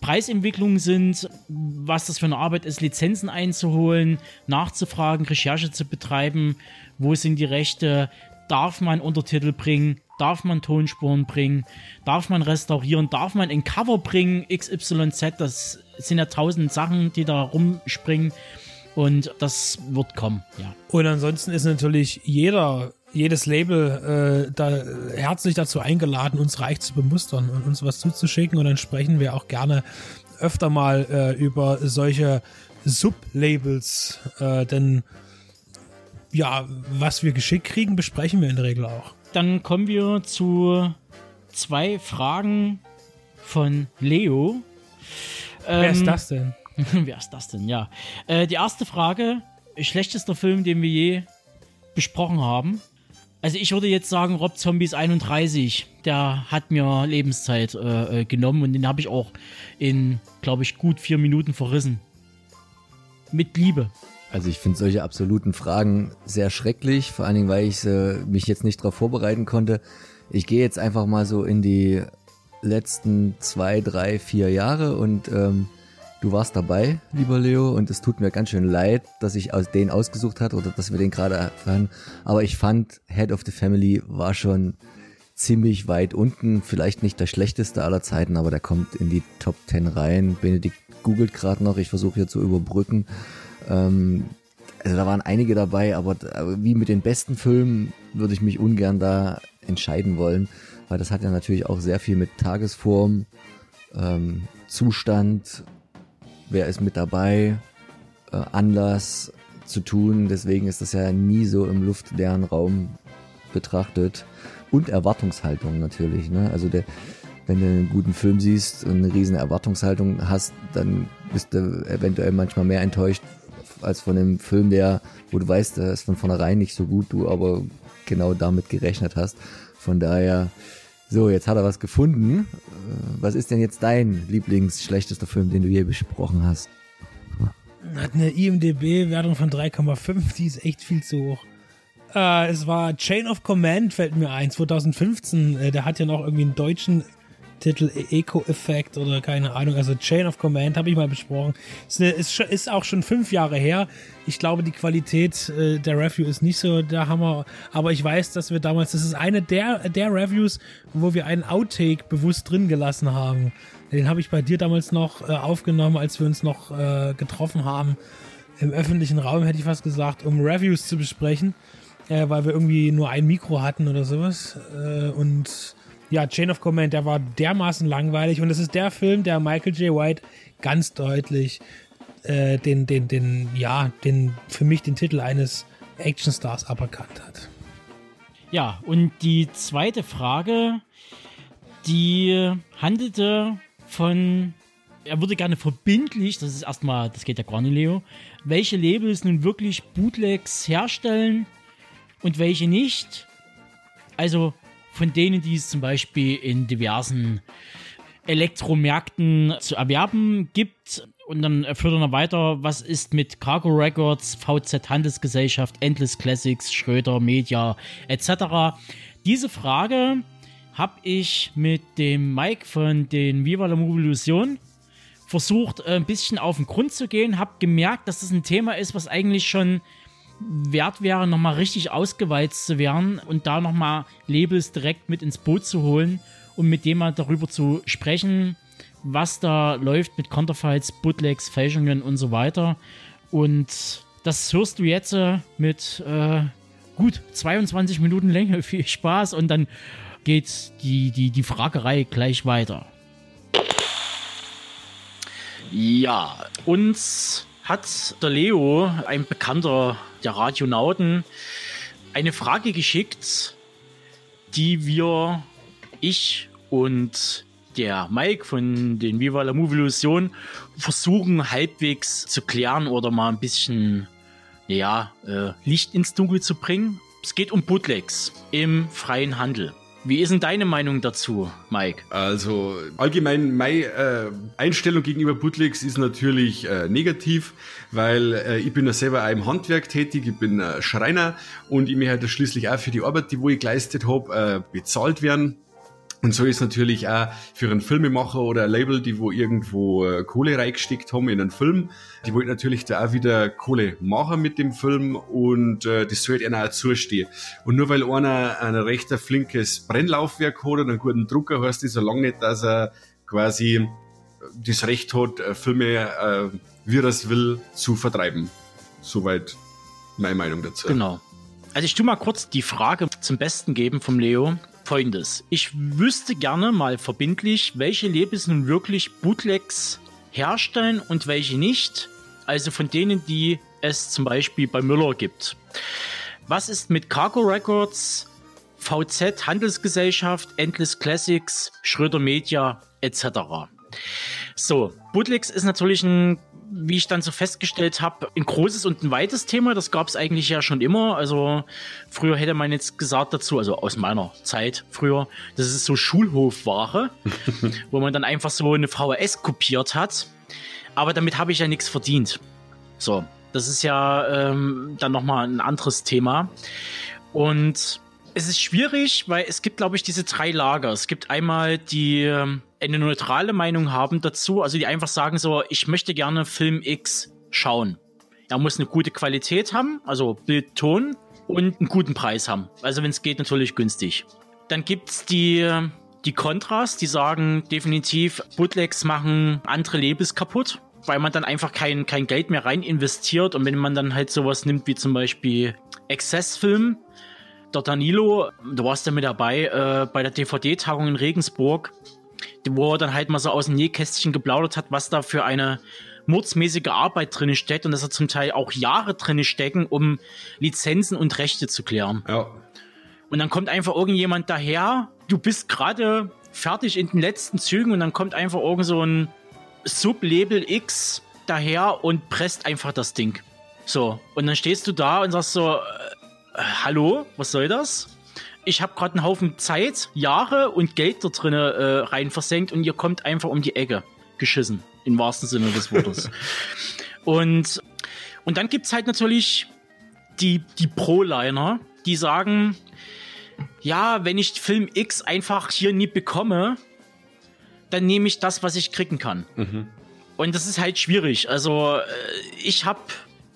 Preisentwicklungen sind, was das für eine Arbeit ist, Lizenzen einzuholen, nachzufragen, Recherche zu betreiben, wo sind die Rechte, darf man Untertitel bringen, darf man Tonspuren bringen, darf man restaurieren, darf man ein Cover bringen, XYZ, das sind ja tausend Sachen, die da rumspringen und das wird kommen, ja. Und ansonsten ist natürlich jeder jedes Label äh, da herzlich dazu eingeladen, uns reich zu bemustern und uns was zuzuschicken. Und dann sprechen wir auch gerne öfter mal äh, über solche Sublabels. Äh, denn ja, was wir geschickt kriegen, besprechen wir in der Regel auch. Dann kommen wir zu zwei Fragen von Leo. Wer ist ähm, das denn? wer ist das denn? Ja. Äh, die erste Frage: schlechtester Film, den wir je besprochen haben. Also ich würde jetzt sagen, Rob Zombies 31, der hat mir Lebenszeit äh, äh genommen und den habe ich auch in, glaube ich, gut vier Minuten verrissen. Mit Liebe. Also ich finde solche absoluten Fragen sehr schrecklich, vor allen Dingen, weil ich äh, mich jetzt nicht darauf vorbereiten konnte. Ich gehe jetzt einfach mal so in die letzten zwei, drei, vier Jahre und ähm, Du warst dabei, lieber Leo, und es tut mir ganz schön leid, dass ich aus den ausgesucht hat oder dass wir den gerade fanden. Aber ich fand, Head of the Family war schon ziemlich weit unten. Vielleicht nicht der schlechteste aller Zeiten, aber der kommt in die Top 10 rein. Benedikt googelt gerade noch, ich versuche hier zu überbrücken. Ähm, also da waren einige dabei, aber wie mit den besten Filmen würde ich mich ungern da entscheiden wollen, weil das hat ja natürlich auch sehr viel mit Tagesform, ähm, Zustand wer ist mit dabei, äh, Anlass zu tun. Deswegen ist das ja nie so im luftleeren Raum betrachtet. Und Erwartungshaltung natürlich. Ne? Also der, wenn du einen guten Film siehst und eine riesen Erwartungshaltung hast, dann bist du eventuell manchmal mehr enttäuscht als von einem Film, der, wo du weißt, der ist von vornherein nicht so gut, du aber genau damit gerechnet hast. Von daher so, jetzt hat er was gefunden. Äh, was ist denn jetzt dein Lieblingsschlechtester Film, den du je besprochen hast? Hat eine IMDB-Wertung von 3,5, die ist echt viel zu hoch. Äh, es war Chain of Command, fällt mir ein, 2015. Äh, der hat ja noch irgendwie einen deutschen Titel Eco-Effekt oder keine Ahnung, also Chain of Command habe ich mal besprochen. Ist, eine, ist, ist, auch schon fünf Jahre her. Ich glaube, die Qualität äh, der Review ist nicht so der Hammer, aber ich weiß, dass wir damals, das ist eine der, der Reviews, wo wir einen Outtake bewusst drin gelassen haben. Den habe ich bei dir damals noch äh, aufgenommen, als wir uns noch äh, getroffen haben. Im öffentlichen Raum hätte ich fast gesagt, um Reviews zu besprechen, äh, weil wir irgendwie nur ein Mikro hatten oder sowas. Äh, und ja, Chain of Command, der war dermaßen langweilig und es ist der Film, der Michael J. White ganz deutlich äh, den, den, den, ja, den, für mich den Titel eines Actionstars aberkannt hat. Ja, und die zweite Frage, die handelte von, er würde gerne verbindlich, das ist erstmal, das geht ja gar nicht, Leo, welche Labels nun wirklich Bootlegs herstellen und welche nicht. Also von denen, die es zum Beispiel in diversen Elektromärkten zu erwerben gibt. Und dann führt er weiter, was ist mit Cargo Records, VZ Handelsgesellschaft, Endless Classics, Schröder, Media etc. Diese Frage habe ich mit dem Mike von den Viva la Movolution versucht, äh, ein bisschen auf den Grund zu gehen, habe gemerkt, dass das ein Thema ist, was eigentlich schon wert wäre, nochmal richtig ausgeweizt zu werden und da nochmal Labels direkt mit ins Boot zu holen und mit dem mal darüber zu sprechen, was da läuft mit Counterfights, Bootlegs, Fälschungen und so weiter. Und das hörst du jetzt äh, mit äh, gut 22 Minuten Länge. Viel Spaß und dann geht die, die, die Fragerei gleich weiter. Ja, uns hat der Leo, ein Bekannter der Radionauten, eine Frage geschickt, die wir, ich und der Mike von den Viva la Movie Illusion versuchen halbwegs zu klären oder mal ein bisschen ja, äh, Licht ins Dunkel zu bringen. Es geht um Bootlegs im freien Handel. Wie ist denn deine Meinung dazu, Mike? Also allgemein meine äh, Einstellung gegenüber Bootlegs ist natürlich äh, negativ, weil äh, ich bin ja selber auch im Handwerk tätig, ich bin äh, Schreiner und ich möchte halt schließlich auch für die Arbeit, die wo ich geleistet habe, äh, bezahlt werden. Und so ist natürlich auch für einen Filmemacher oder ein Label, die wo irgendwo äh, Kohle reingesteckt haben in einen Film, die wollen natürlich da auch wieder Kohle machen mit dem Film und äh, das sollte ihnen auch zustehen. Und nur weil einer ein recht flinkes Brennlaufwerk hat oder einen guten Drucker, heißt das so lange nicht, dass er quasi das Recht hat, äh, Filme, äh, wie er es will, zu vertreiben. Soweit meine Meinung dazu. Genau. Also ich tu mal kurz die Frage zum Besten geben vom Leo. Folgendes. Ich wüsste gerne mal verbindlich, welche Labels nun wirklich Bootlegs herstellen und welche nicht. Also von denen, die es zum Beispiel bei Müller gibt. Was ist mit Cargo Records, VZ Handelsgesellschaft, Endless Classics, Schröder Media etc. So, Bootlegs ist natürlich ein wie ich dann so festgestellt habe, ein großes und ein weites Thema. Das gab es eigentlich ja schon immer. Also früher hätte man jetzt gesagt dazu, also aus meiner Zeit früher, das ist so Schulhofware, wo man dann einfach so eine VHS kopiert hat. Aber damit habe ich ja nichts verdient. So, das ist ja ähm, dann nochmal ein anderes Thema. Und es ist schwierig, weil es gibt, glaube ich, diese drei Lager. Es gibt einmal die ähm, eine neutrale Meinung haben dazu, also die einfach sagen so, ich möchte gerne Film X schauen. Er muss eine gute Qualität haben, also Bild, Ton und einen guten Preis haben. Also wenn es geht, natürlich günstig. Dann gibt's die die Kontras, die sagen definitiv, Bootlegs machen andere Labels kaputt, weil man dann einfach kein, kein Geld mehr rein investiert. Und wenn man dann halt sowas nimmt wie zum Beispiel Excess-Film, der Danilo, du warst ja mit dabei äh, bei der DVD-Tagung in Regensburg, wo er dann halt mal so aus dem Nähkästchen geplaudert hat, was da für eine mordsmäßige Arbeit drin steckt und dass er zum Teil auch Jahre drin stecken, um Lizenzen und Rechte zu klären. Ja. Und dann kommt einfach irgendjemand daher, du bist gerade fertig in den letzten Zügen und dann kommt einfach irgend so ein Sublabel X daher und presst einfach das Ding. So, und dann stehst du da und sagst so, äh, hallo, was soll das? Ich habe gerade einen Haufen Zeit, Jahre und Geld da drin äh, rein versenkt und ihr kommt einfach um die Ecke geschissen, im wahrsten Sinne des Wortes. und, und dann gibt's halt natürlich die, die Pro-Liner, die sagen, ja, wenn ich Film X einfach hier nie bekomme, dann nehme ich das, was ich kriegen kann. Mhm. Und das ist halt schwierig. Also äh, ich habe,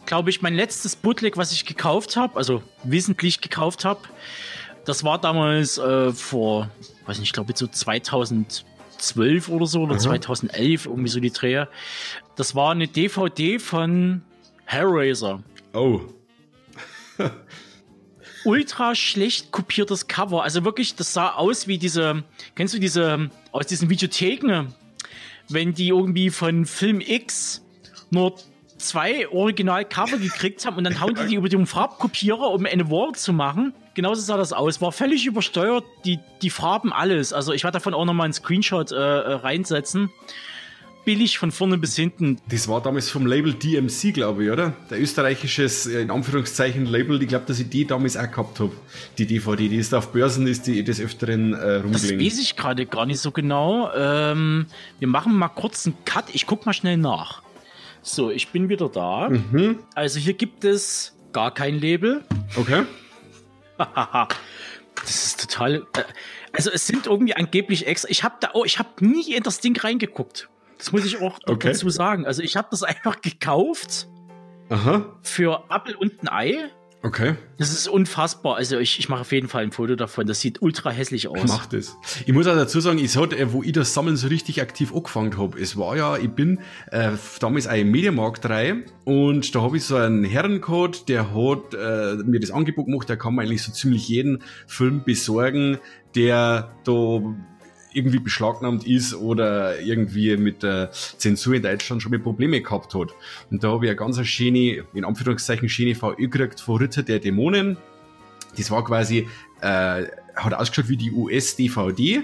glaube ich, mein letztes Bootleg, was ich gekauft habe, also wissentlich gekauft habe, das war damals äh, vor, weiß nicht, ich glaube so 2012 oder so oder Mhm. 2011, irgendwie so die Drehe. Das war eine DVD von Hellraiser. Oh. ultra schlecht kopiertes Cover. Also wirklich, das sah aus wie diese, kennst du diese, aus diesen Videotheken, wenn die irgendwie von Film X nur zwei Original-Cover gekriegt haben und dann hauen die die über den Farbkopierer, um eine Wall zu machen. Genauso sah das aus. War völlig übersteuert, die, die Farben, alles. Also ich werde davon auch nochmal einen Screenshot äh, äh, reinsetzen. Billig von vorne bis hinten. Das war damals vom Label DMC, glaube ich, oder? Der österreichisches, äh, in Anführungszeichen, Label. Ich glaube, dass ich die damals auch gehabt habe. Die DVD, die ist auf Börsen, ist die des Öfteren äh, Das rumgelegen. weiß ich gerade gar nicht so genau. Ähm, wir machen mal kurz einen Cut. Ich guck mal schnell nach. So, ich bin wieder da. Mhm. Also hier gibt es gar kein Label. Okay. das ist total. Äh, also es sind irgendwie angeblich extra. Ich habe da, oh, ich habe nie in das Ding reingeguckt. Das muss ich auch Okay. dazu sagen. Also ich habe das einfach gekauft Aha, für Apfel und ein Ei. Okay. Das ist unfassbar. Also ich, ich mache auf jeden Fall ein Foto davon. Das sieht ultra hässlich aus. Macht es. Ich muss auch dazu sagen, ich hat, äh, wo ich das Sammeln so richtig aktiv angefangen habe, es war ja, ich bin äh, damals im Mediamarkt 3 und da habe ich so einen Herrencode, der hat äh, mir das Angebot gemacht, der kann man eigentlich so ziemlich jeden Film besorgen, der da irgendwie beschlagnahmt ist oder irgendwie mit der Zensur in Deutschland schon mal Probleme gehabt hat. Und da habe ich eine ganz schöne, in Anführungszeichen, schöne VÖ gekriegt von Ritter der Dämonen. Das war quasi, äh, hat ausgeschaut wie die US-DVD,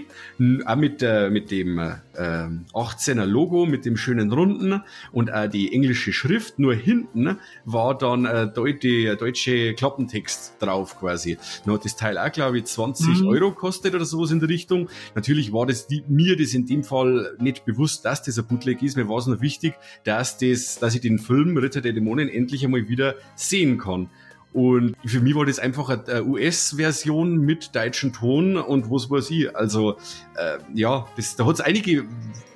auch mit, äh, mit dem äh, 18er Logo, mit dem schönen Runden und auch die englische Schrift. Nur hinten war dann äh, deu der deutsche Klappentext drauf quasi. Dann hat das Teil auch, glaube ich, 20 Euro kostet oder sowas in der Richtung. Natürlich war das die, mir das in dem Fall nicht bewusst, dass das ein Bootleg ist. Mir war es nur wichtig, dass, das, dass ich den Film Ritter der Dämonen endlich einmal wieder sehen kann. Und für mich war das einfach eine US-Version mit deutschem Ton und was weiß ich. Also, äh, ja, das, da hat es einige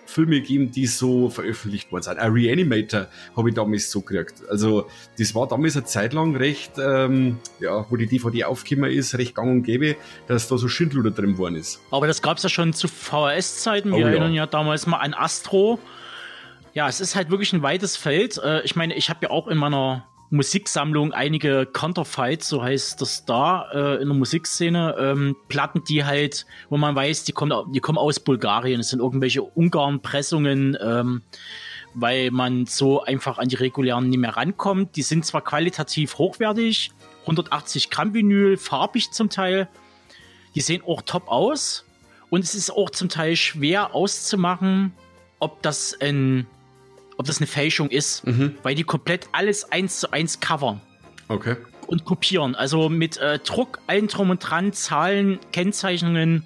Filme gegeben, die so veröffentlicht worden sind. Ein Reanimator habe ich damals so gekriegt. Also, das war damals eine Zeit lang recht, ähm, ja, wo die DVD aufgekommen ist, recht gang und gäbe, dass da so Schindluder drin worden ist. Aber das gab es ja schon zu VHS-Zeiten. Wir Oh ja. erinnern ja damals mal an Astro. Ja, es ist halt wirklich ein weites Feld. Äh, Ich meine, ich habe ja auch in meiner Musiksammlung einige Counterfights, so heißt das da, äh, in der Musikszene. Ähm, Platten, die halt, wo man weiß, die kommen, die kommen aus Bulgarien. Es sind irgendwelche Ungarn-Pressungen, ähm, weil man so einfach an die regulären nicht mehr rankommt. Die sind zwar qualitativ hochwertig, 180 Gramm Vinyl, farbig zum Teil. Die sehen auch top aus. Und es ist auch zum Teil schwer auszumachen, ob das ein, ob das eine Fälschung ist, weil die komplett alles eins zu eins covern Okay. und kopieren. Also mit äh, Druck, allen drum und dran, Zahlen, Kennzeichnungen,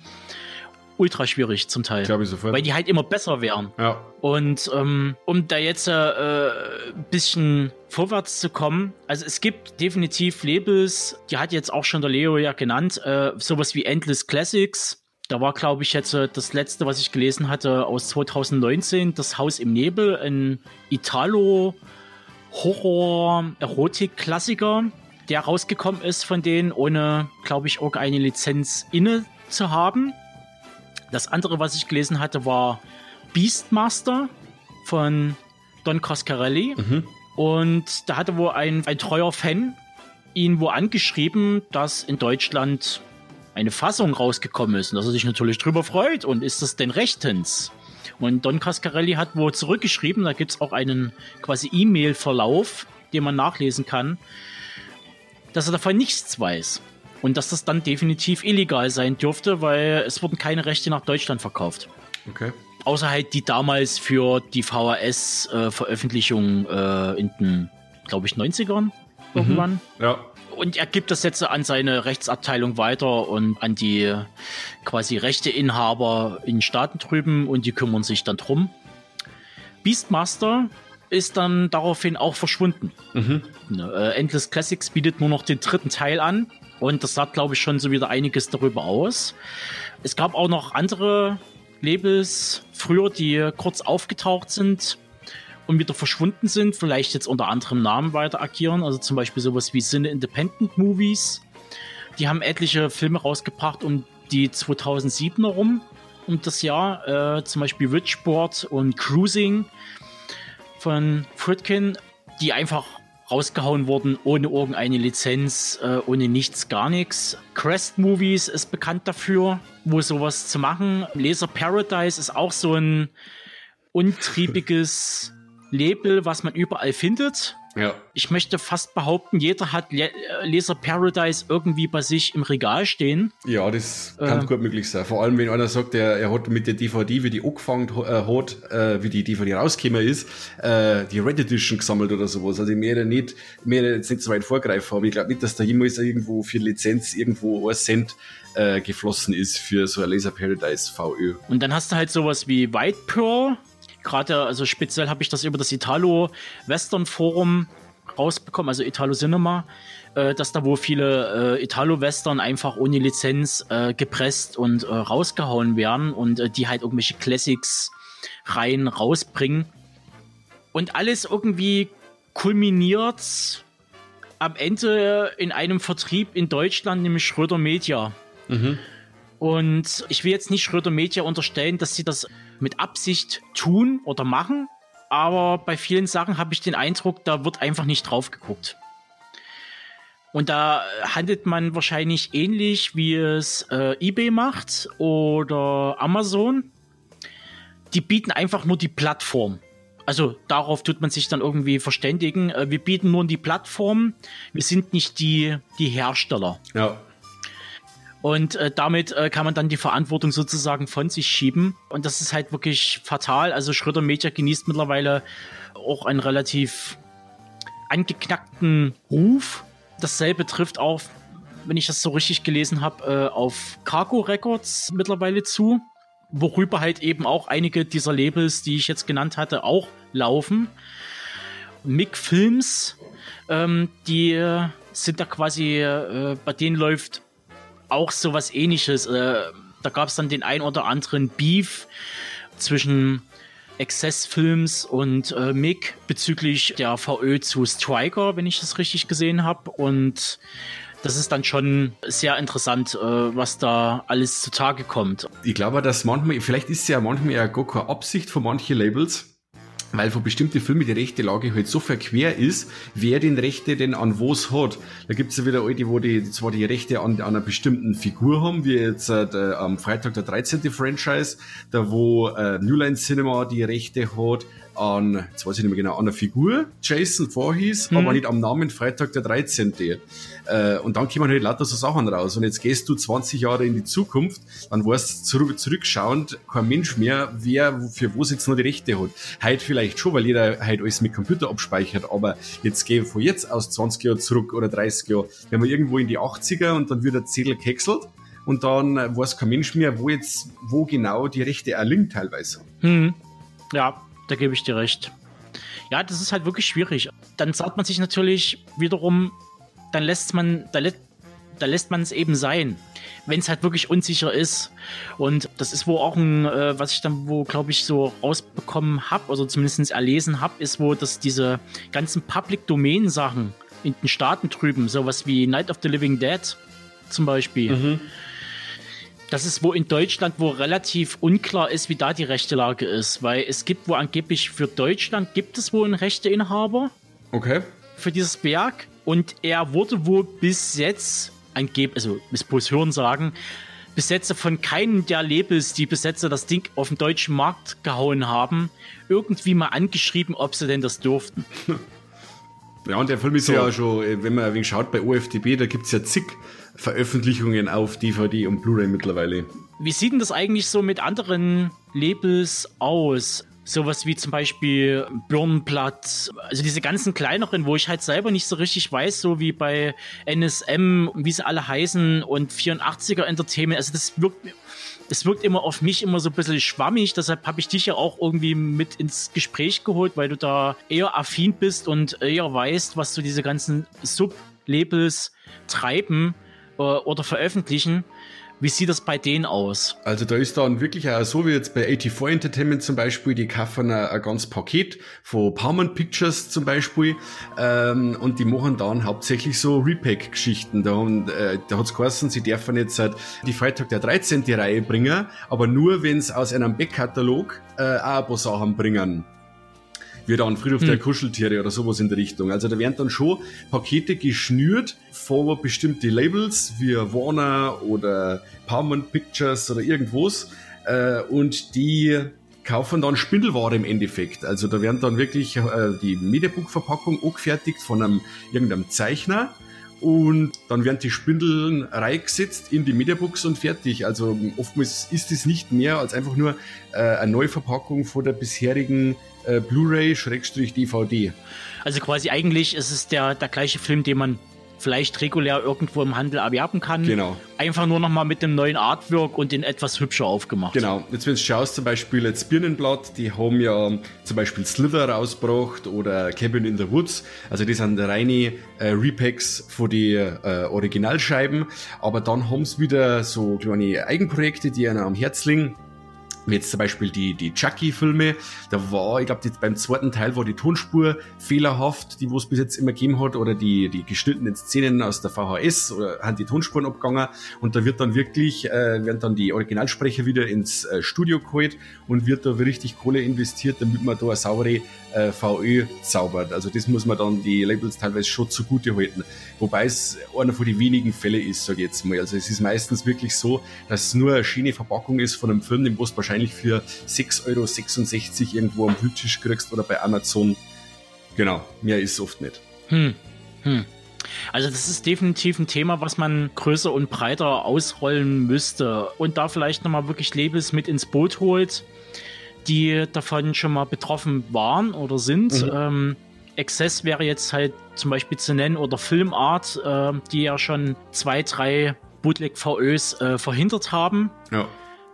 ultra schwierig zum Teil. Glaube ich sofort. Weil die halt immer besser wären. Ja. Und ähm, um da jetzt äh, ein bisschen vorwärts zu kommen, also es gibt definitiv Labels, die hat jetzt auch schon der Leo ja genannt, äh, sowas wie Endless Classics. Da war, glaube ich, jetzt äh, das letzte, was ich gelesen hatte, aus 2019, Das Haus im Nebel, ein Italo-Horror-Erotik-Klassiker, der rausgekommen ist von denen, ohne, glaube ich, auch eine Lizenz inne zu haben. Das andere, was ich gelesen hatte, war Beastmaster von Don Coscarelli. Und da hatte wohl ein, ein treuer Fan ihn wo angeschrieben, dass in Deutschland eine Fassung rausgekommen ist und dass er sich natürlich drüber freut und ist das denn rechtens? Und Don Cascarelli hat wohl zurückgeschrieben, da gibt es auch einen quasi E-Mail-Verlauf, den man nachlesen kann, dass er davon nichts weiß. Und dass das dann definitiv illegal sein dürfte, weil es wurden keine Rechte nach Deutschland verkauft. Okay. Außer halt die damals für die VHS-Veröffentlichung äh, in den, glaube ich, 90ern irgendwann. Ja. Und er gibt das jetzt an seine Rechtsabteilung weiter und an die quasi Rechteinhaber in Staaten drüben und die kümmern sich dann drum. Beastmaster ist dann daraufhin auch verschwunden. Ne, äh, Endless Classics bietet nur noch den dritten Teil an und das sagt, glaube ich, schon so wieder einiges darüber aus. Es gab auch noch andere Labels früher, die kurz aufgetaucht sind und wieder verschwunden sind, vielleicht jetzt unter anderem Namen weiter agieren, also zum Beispiel sowas wie Sinne Independent Movies. Die haben etliche Filme rausgebracht um die 2007 herum, um das Jahr, äh, zum Beispiel Richboard und Cruising von Fritkin, die einfach rausgehauen wurden, ohne irgendeine Lizenz, äh, ohne nichts, gar nichts. Crest Movies ist bekannt dafür, wo sowas zu machen. Laser Paradise ist auch so ein untriebiges Label, was man überall findet. Ja. Ich möchte fast behaupten, jeder hat Le äh, Laser Paradise irgendwie bei sich im Regal stehen. Ja, das kann Ähm. gut möglich sein. Vor allem, wenn einer sagt, er, er hat mit der DVD, wie die angefangen äh, hat, äh, wie die DVD rausgekommen ist, äh, die Red Edition gesammelt oder sowas. Also ich möchte nicht, ich möchte jetzt nicht so weit vorgreifen, aber ich glaube nicht, dass da jemals irgendwo für Lizenz irgendwo ein Cent äh, geflossen ist für so ein Laser Paradise VÖ. Und dann hast du halt sowas wie White Pearl. Gerade, also speziell habe ich das über das Italo Western Forum rausbekommen, also Italo Cinema, äh, dass da wo viele äh, Italo Western einfach ohne Lizenz äh, gepresst und äh, rausgehauen werden und äh, die halt irgendwelche Classics Reihen rausbringen. Und alles irgendwie kulminiert am Ende in einem Vertrieb in Deutschland, nämlich Schröder Media. Mhm. Und ich will jetzt nicht Schröder Media unterstellen, dass sie das mit Absicht tun oder machen, aber bei vielen Sachen habe ich den Eindruck, da wird einfach nicht drauf geguckt. Und da handelt man wahrscheinlich ähnlich, wie es äh, eBay macht oder Amazon. Die bieten einfach nur die Plattform. Also darauf tut man sich dann irgendwie verständigen. Äh, wir bieten nur die Plattform. Wir sind nicht die, die Hersteller. Ja. Und äh, damit äh, kann man dann die Verantwortung sozusagen von sich schieben. Und das ist halt wirklich fatal. Also Schröder Media genießt mittlerweile auch einen relativ angeknackten Ruf. Dasselbe trifft auch, wenn ich das so richtig gelesen habe, äh, auf Cargo Records mittlerweile zu. Worüber halt eben auch einige dieser Labels, die ich jetzt genannt hatte, auch laufen. Mick Films, ähm, die sind da quasi, äh, bei denen läuft auch sowas ähnliches. Äh, da gab es dann den ein oder anderen Beef zwischen Excess Films und äh, Mick bezüglich der VÖ zu Striker, wenn ich das richtig gesehen habe. Und das ist dann schon sehr interessant, äh, was da alles zutage kommt. Ich glaube, dass manchmal, vielleicht ist ja manchmal keine Absicht von manchen Labels, weil von bestimmten Filmen die rechte Lage halt so verquer ist, wer den Rechte denn an was hat. Da gibt's ja wieder alte, wo die zwar die Rechte an, an einer bestimmten Figur haben, wie jetzt äh, am Freitag der 13. Franchise, da wo äh, New Line Cinema die Rechte hat an, jetzt weiß ich nicht mehr genau, an der Figur, Jason Voorhees, hm. aber nicht am Namen Freitag der 13. Äh, und dann kommen halt lauter so Sachen raus. Und jetzt gehst du 20 Jahre in die Zukunft, dann weißt zurück, zurückschauend kein Mensch mehr, wer für was jetzt noch die Rechte hat. Heute vielleicht schon, weil jeder halt alles mit Computer abspeichert, aber jetzt gehen von jetzt aus 20 Jahre zurück oder 30 Jahre, wenn wir irgendwo in die 80er und dann wird der Zettel gehäckselt und dann weiß kein Mensch mehr, wo jetzt, wo genau die Rechte erlingt teilweise. Hm. Ja, da gebe ich dir recht. Ja, das ist halt wirklich schwierig. Dann sagt man sich natürlich wiederum, dann lässt man, da, da lässt man es eben sein, wenn es halt wirklich unsicher ist. Und das ist wo auch ein, äh, was ich dann wo, glaube ich, so rausbekommen habe, also zumindest erlesen habe, ist, wo dass diese ganzen Public Domain Sachen in den Staaten drüben, sowas wie Night of the Living Dead zum Beispiel. Mhm das ist wo in Deutschland, wo relativ unklar ist, wie da die rechte Lage ist, weil es gibt wo angeblich für Deutschland gibt es wohl einen Rechteinhaber. Okay. Für dieses Werk und er wurde wohl bis jetzt angeblich, also bis bloß Hören sagen, bis jetzt von keinem der Labels, die bis jetzt das Ding auf den deutschen Markt gehauen haben, irgendwie mal angeschrieben, ob sie denn das durften. Ja, und der Film ist so. ja schon, äh, wenn man ein wenig schaut bei OFDB, da gibt es ja zig Veröffentlichungen auf DVD und Blu-ray mittlerweile. Wie sieht denn das eigentlich so mit anderen Labels aus? Sowas wie zum Beispiel Birnenblatt, also diese ganzen kleineren, wo ich halt selber nicht so richtig weiß, so wie bei NSM, wie sie alle heißen und 84er Entertainment. Also das wirkt, das wirkt immer auf mich immer so ein bisschen schwammig. Deshalb habe ich dich ja auch irgendwie mit ins Gespräch geholt, weil du da eher affin bist und eher weißt, was so diese ganzen Sub-Labels treiben äh, oder veröffentlichen. Wie sieht das bei denen aus? Also da ist dann wirklich auch so wie jetzt bei 84 Entertainment zum Beispiel, die kaufen ein, ein ganz Paket von Paramount Pictures zum Beispiel ähm, und die machen dann hauptsächlich so Repack-Geschichten. Da, äh, da hat es geheißen, sie dürfen jetzt halt die Freitag der 13. Reihe bringen, aber nur wenn es aus einem Backkatalog äh, auch ein paar Sachen bringen wie dann Friedhof hm. der Kuscheltiere oder sowas in der Richtung. Also da werden dann schon Pakete geschnürt vor bestimmte Labels wie Warner oder Paramount Pictures oder irgendwas äh, und die kaufen dann Spindelware im Endeffekt. Also da werden dann wirklich äh, die Mediabook-Verpackung angefertigt von einem irgendeinem Zeichner und dann werden die Spindeln reingesetzt in die Mediabooks und fertig. Also oftmals ist es nicht mehr als einfach nur äh, eine Neuverpackung von der bisherigen äh, Blu-ray-DVD. Also quasi eigentlich ist es der, der gleiche Film, den man vielleicht regulär irgendwo im Handel erwerben kann. Genau. Einfach nur nochmal mit dem neuen Artwork und den etwas hübscher aufgemacht. Genau. Jetzt, wenn du schaust, zum Beispiel jetzt Birnenblatt, die haben ja zum Beispiel Slither rausgebracht oder Cabin in the Woods. Also die sind reine äh, Repacks von die äh, Originalscheiben. Aber dann haben sie wieder so kleine Eigenprojekte, die einer am Herz liegen Jetzt zum Beispiel die, die Chucky-Filme, da war, ich glaube, beim zweiten Teil war die Tonspur fehlerhaft, die wo es bis jetzt immer gegeben hat, oder die, die geschnittenen Szenen aus der VHS, oder haben die Tonspuren abgegangen und da wird dann wirklich, äh, werden dann die Originalsprecher wieder ins äh, Studio geholt und wird da richtig Kohle investiert, damit man da eine saubere äh, VÖ zaubert. Also das muss man dann die Labels teilweise schon zugute halten. Wobei es einer von den wenigen Fällen ist, sage ich jetzt mal. Also es ist meistens wirklich so, dass es nur eine schöne Verpackung ist von einem Film, den du wahrscheinlich für 6,66 Euro irgendwo am Bluttisch kriegst oder bei Amazon. Genau, mehr ist oft nicht. Hm. Hm. Also das ist definitiv ein Thema, was man größer und breiter ausrollen müsste und da vielleicht nochmal wirklich Labels mit ins Boot holt, die davon schon mal betroffen waren oder sind. Mhm. Ähm, Access wäre jetzt halt zum Beispiel zu nennen oder Filmart, äh, die ja schon zwei, drei Bootleg-VÖs äh, verhindert haben. Ja.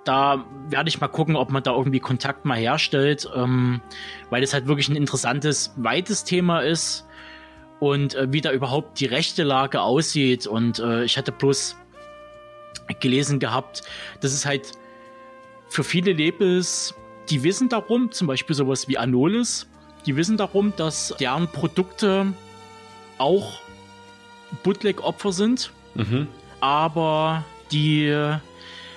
Da werde ich mal gucken, ob man da irgendwie Kontakt mal herstellt, ähm, weil es halt wirklich ein interessantes, weites Thema ist und äh, wie da überhaupt die rechte Lage aussieht. Und äh, ich hatte bloß gelesen gehabt, dass es halt für viele Labels, die wissen darum, zum Beispiel sowas wie Anolis, die wissen darum, dass deren Produkte auch Bootleg-Opfer sind, mhm. aber die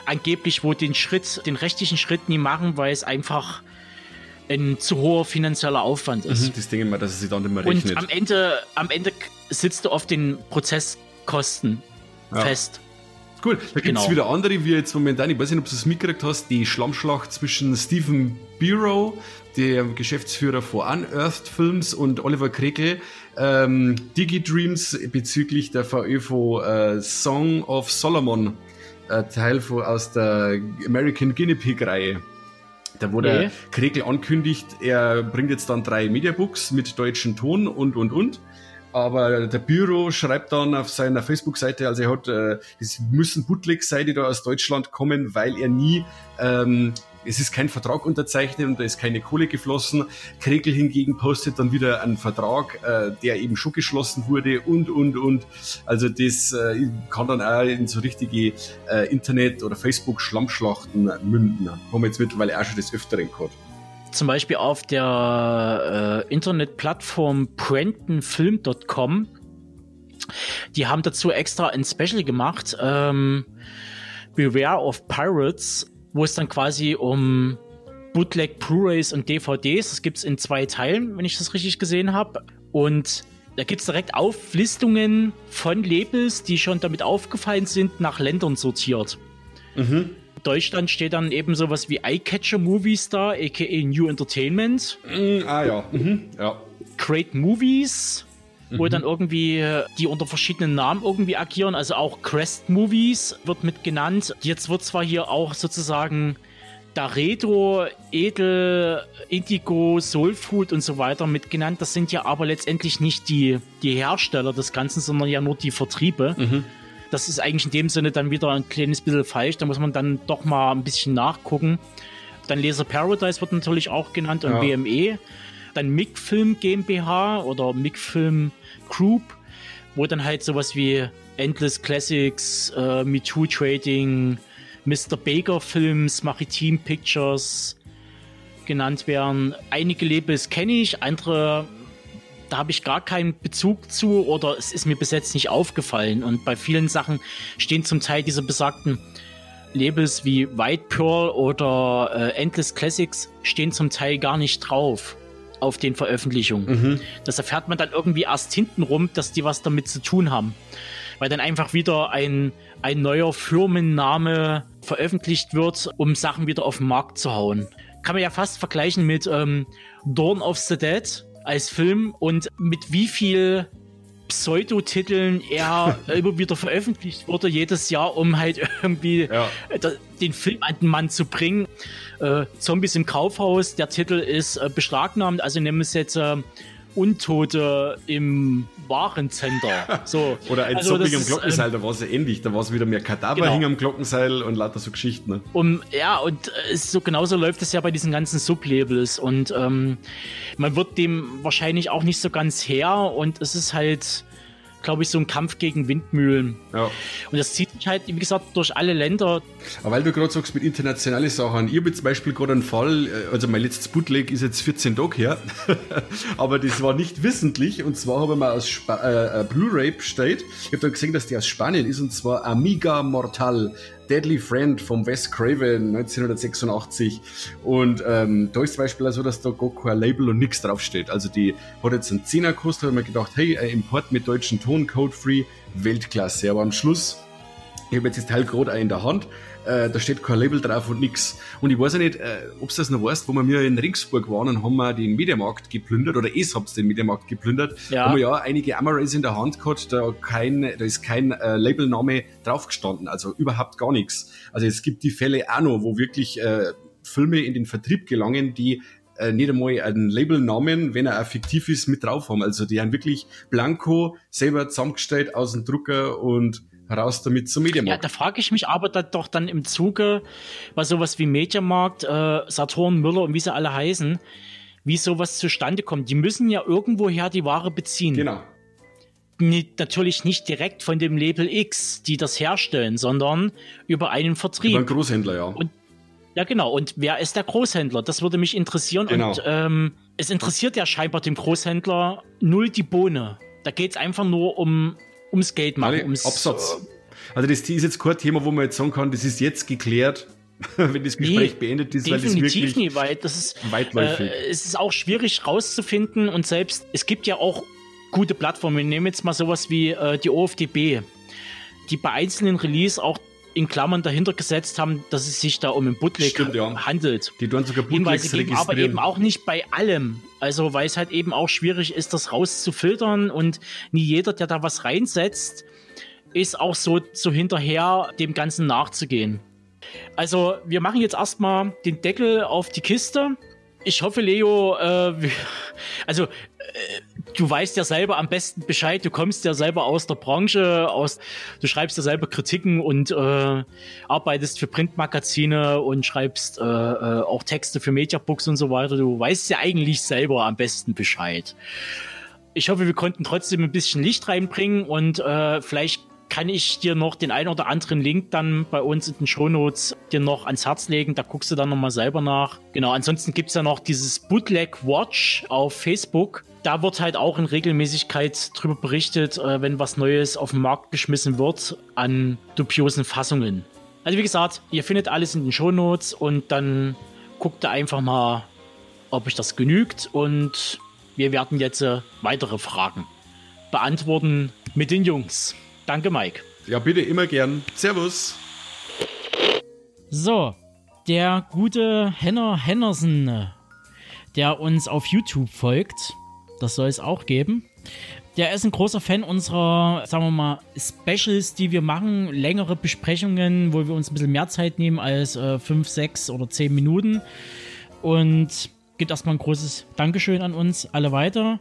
angeblich wohl den Schritt, den rechtlichen Schritt nie machen, weil es einfach ein zu hoher finanzieller Aufwand ist. Mhm, das ich mal, dass es sich dann nicht mehr rechnet. Und am Ende, am Ende sitzt du auf den Prozesskosten ja. fest. Cool, da gibt es genau. wieder andere, wie jetzt momentan, ich weiß nicht, ob du es mitgekriegt hast, die Schlammschlacht zwischen Stephen Bureau, der Geschäftsführer von Unearthed Films und Oliver Krekel, ähm, DigiDreams bezüglich der VÖ äh, Song of Solomon, äh, Teil von, aus der American Guinea Pig Reihe. Da wurde okay. Krekel ankündigt, er bringt jetzt dann drei Mediabooks mit deutschem Ton und und und. Aber der Büro schreibt dann auf seiner Facebook-Seite, also er hat, äh, es müssen Bootlegs sein, die da aus Deutschland kommen, weil er nie, ähm, es ist kein Vertrag unterzeichnet und da ist keine Kohle geflossen. Kregel hingegen postet dann wieder einen Vertrag, äh, der eben schon geschlossen wurde und, und, und. Also das äh, kann dann auch in so richtige äh, Internet- oder Facebook-Schlammschlachten münden. Haben wir jetzt mittlerweile auch schon des Öfteren gehabt zum Beispiel auf der äh, Internetplattform prentonfilm.com. Die haben dazu extra ein Special gemacht, ähm, Beware of Pirates, wo es dann quasi um Bootleg Blu-rays und DVDs, das gibt es in zwei Teilen, wenn ich das richtig gesehen habe. Und da gibt es direkt Auflistungen von Labels, die schon damit aufgefallen sind, nach Ländern sortiert. Mhm. Deutschland steht dann eben sowas wie Eyecatcher Movie Star, aka New Entertainment. Mm, ah ja. Mhm. ja. Great Movies, wo mhm. dann irgendwie die unter verschiedenen Namen irgendwie agieren. Also auch Crest Movies wird mit genannt. Jetzt wird zwar hier auch sozusagen Daredo, Edel, Indigo, Soulfood und so weiter mit genannt. Das sind ja aber letztendlich nicht die, die Hersteller des Ganzen, sondern ja nur die Vertriebe. Mhm. Das ist eigentlich in dem Sinne dann wieder ein kleines bisschen falsch. Da muss man dann doch mal ein bisschen nachgucken. Dann Laser Paradise wird natürlich auch genannt und ja. BME. Dann MIG Film GmbH oder MIG Film Group, wo dann halt sowas wie Endless Classics, äh, MeToo Trading, Mr. Baker Films, Maritim Pictures genannt werden. Einige Labels kenne ich, andere da habe ich gar keinen Bezug zu oder es ist mir bis jetzt nicht aufgefallen. Und bei vielen Sachen stehen zum Teil diese besagten Labels wie White Pearl oder äh, Endless Classics stehen zum Teil gar nicht drauf auf den Veröffentlichungen. Mhm. Das erfährt man dann irgendwie erst hintenrum, dass die was damit zu tun haben. Weil dann einfach wieder ein, ein neuer Firmenname veröffentlicht wird, um Sachen wieder auf den Markt zu hauen. Kann man ja fast vergleichen mit ähm, Dawn of the Dead als Film und mit wie viel Pseudotiteln er immer wieder veröffentlicht wurde, jedes Jahr, um halt irgendwie ja. den Film an den Mann zu bringen. Äh, Zombies im Kaufhaus, der Titel ist äh, beschlagnahmt, also nehmen wir es jetzt äh, Untote im Warencenter. So. Oder ein also Zombie am Glockenseil, ähm, da war es ja ähnlich. Da war es wieder mehr Kadaver genau. hing am Glockenseil und lauter so Geschichten. Ne? Um, ja, und äh, so genauso läuft es ja bei diesen ganzen Sublabels. Und ähm, man wird dem wahrscheinlich auch nicht so ganz her. Und es ist halt glaube ich, so ein Kampf gegen Windmühlen. Ja. Und das zieht sich halt, wie gesagt, durch alle Länder. Aber weil du gerade sagst mit internationalen Sachen, ich habe zum Beispiel gerade einen Fall, äh, also mein letztes Bootleg ist jetzt 14 Tage her, aber das war nicht wissentlich und zwar habe ich mal aus Spa äh, Blu-ray bestellt. Ich habe dann gesehen, dass die aus Spanien ist und zwar Amiga Mortal. Deadly Friend vom Wes Craven 1986. Und ähm, da ist zum Beispiel so, dass da gar kein Label und nichts draufsteht. Also die hat jetzt einen 10er gekostet, habe mir gedacht, hey, ein Import mit deutschen Ton, Code-Free, Weltklasse. Aber am Schluss, ich habe jetzt das Teil gerade in der Hand, äh, da steht kein Label drauf und nix. Und ich weiß ja nicht, äh, ob du das noch weißt, wo wir mir in Ringsburg waren und haben wir den Mediamarkt geplündert, oder es hab's den Mediamarkt geplündert, Ja. haben wir ja einige Amarais in der Hand gehabt, da, kein, da ist kein äh, Labelname draufgestanden, also überhaupt gar nichts. Also es gibt die Fälle auch noch, wo wirklich äh, Filme in den Vertrieb gelangen, die äh, nicht einmal einen Labelnamen, wenn er auch fiktiv ist, mit drauf haben. Also die haben wirklich blanko selber zusammengestellt aus dem Drucker und raus damit zum Ja, Mediamarkt. da frage ich mich aber da doch dann im Zuge, was sowas wie Mediamarkt, äh, Saturn, Müller und wie sie alle heißen, wie sowas zustande kommt. Die müssen ja irgendwoher die Ware beziehen. genau. Natürlich nicht direkt von dem Label X, die das herstellen, sondern über einen Vertrieb. Über einen Großhändler, ja. Und- Ja, genau. Und wer ist der Großhändler? Das würde mich interessieren. Genau. Und ähm, es interessiert ja scheinbar dem Großhändler null die Bohne. Da geht es einfach nur um ums Geld machen, Alle ums Absatz. Also das ist jetzt kein Thema, wo man jetzt sagen kann, das ist jetzt geklärt, wenn das Gespräch Nee, beendet ist, weil das wirklich nie, weil das ist, weitläufig. äh, es ist auch schwierig rauszufinden und selbst, es gibt ja auch gute Plattformen. Wir nehmen jetzt mal sowas wie äh, die OFDB, die bei einzelnen Release auch in Klammern dahinter gesetzt haben, dass es sich da um ein Bootleg Stimmt, ja. handelt. die tun sogar Bootlegs geben, aber eben auch nicht bei allem. Also, weil es halt eben auch schwierig ist, das rauszufiltern und nie jeder, der da was reinsetzt, ist auch so, so hinterher, dem Ganzen nachzugehen. Also, wir machen jetzt erstmal den Deckel auf die Kiste. Ich hoffe, Leo, äh, also, äh, du weißt ja selber am besten Bescheid, du kommst ja selber aus der Branche, aus, du schreibst ja selber Kritiken und äh, arbeitest für Printmagazine und schreibst äh, äh, auch Texte für Mediabooks und so weiter. Du weißt ja eigentlich selber am besten Bescheid. Ich hoffe, wir konnten trotzdem ein bisschen Licht reinbringen und äh, vielleicht kann ich dir noch den einen oder anderen Link dann bei uns in den Shownotes dir noch ans Herz legen. Da guckst du dann nochmal selber nach. Genau, ansonsten gibt's ja noch dieses Bootleg Watch auf Facebook. Da wird halt auch in Regelmäßigkeit drüber berichtet, äh, wenn was Neues auf den Markt geschmissen wird an dubiosen Fassungen. Also wie gesagt, ihr findet alles in den Shownotes und dann guckt ihr einfach mal, ob euch das genügt und wir werden jetzt äh, weitere Fragen beantworten mit den Jungs. Danke, Mike. Ja, bitte, immer gern. Servus. So, der gute Henner Hennerson, der uns auf YouTube folgt, das soll es auch geben. Der ist ein großer Fan unserer, sagen wir mal, Specials, die wir machen, längere Besprechungen, wo wir uns ein bisschen mehr Zeit nehmen als 5, 6 oder 10 Minuten. Und gibt erstmal ein großes Dankeschön an uns alle weiter.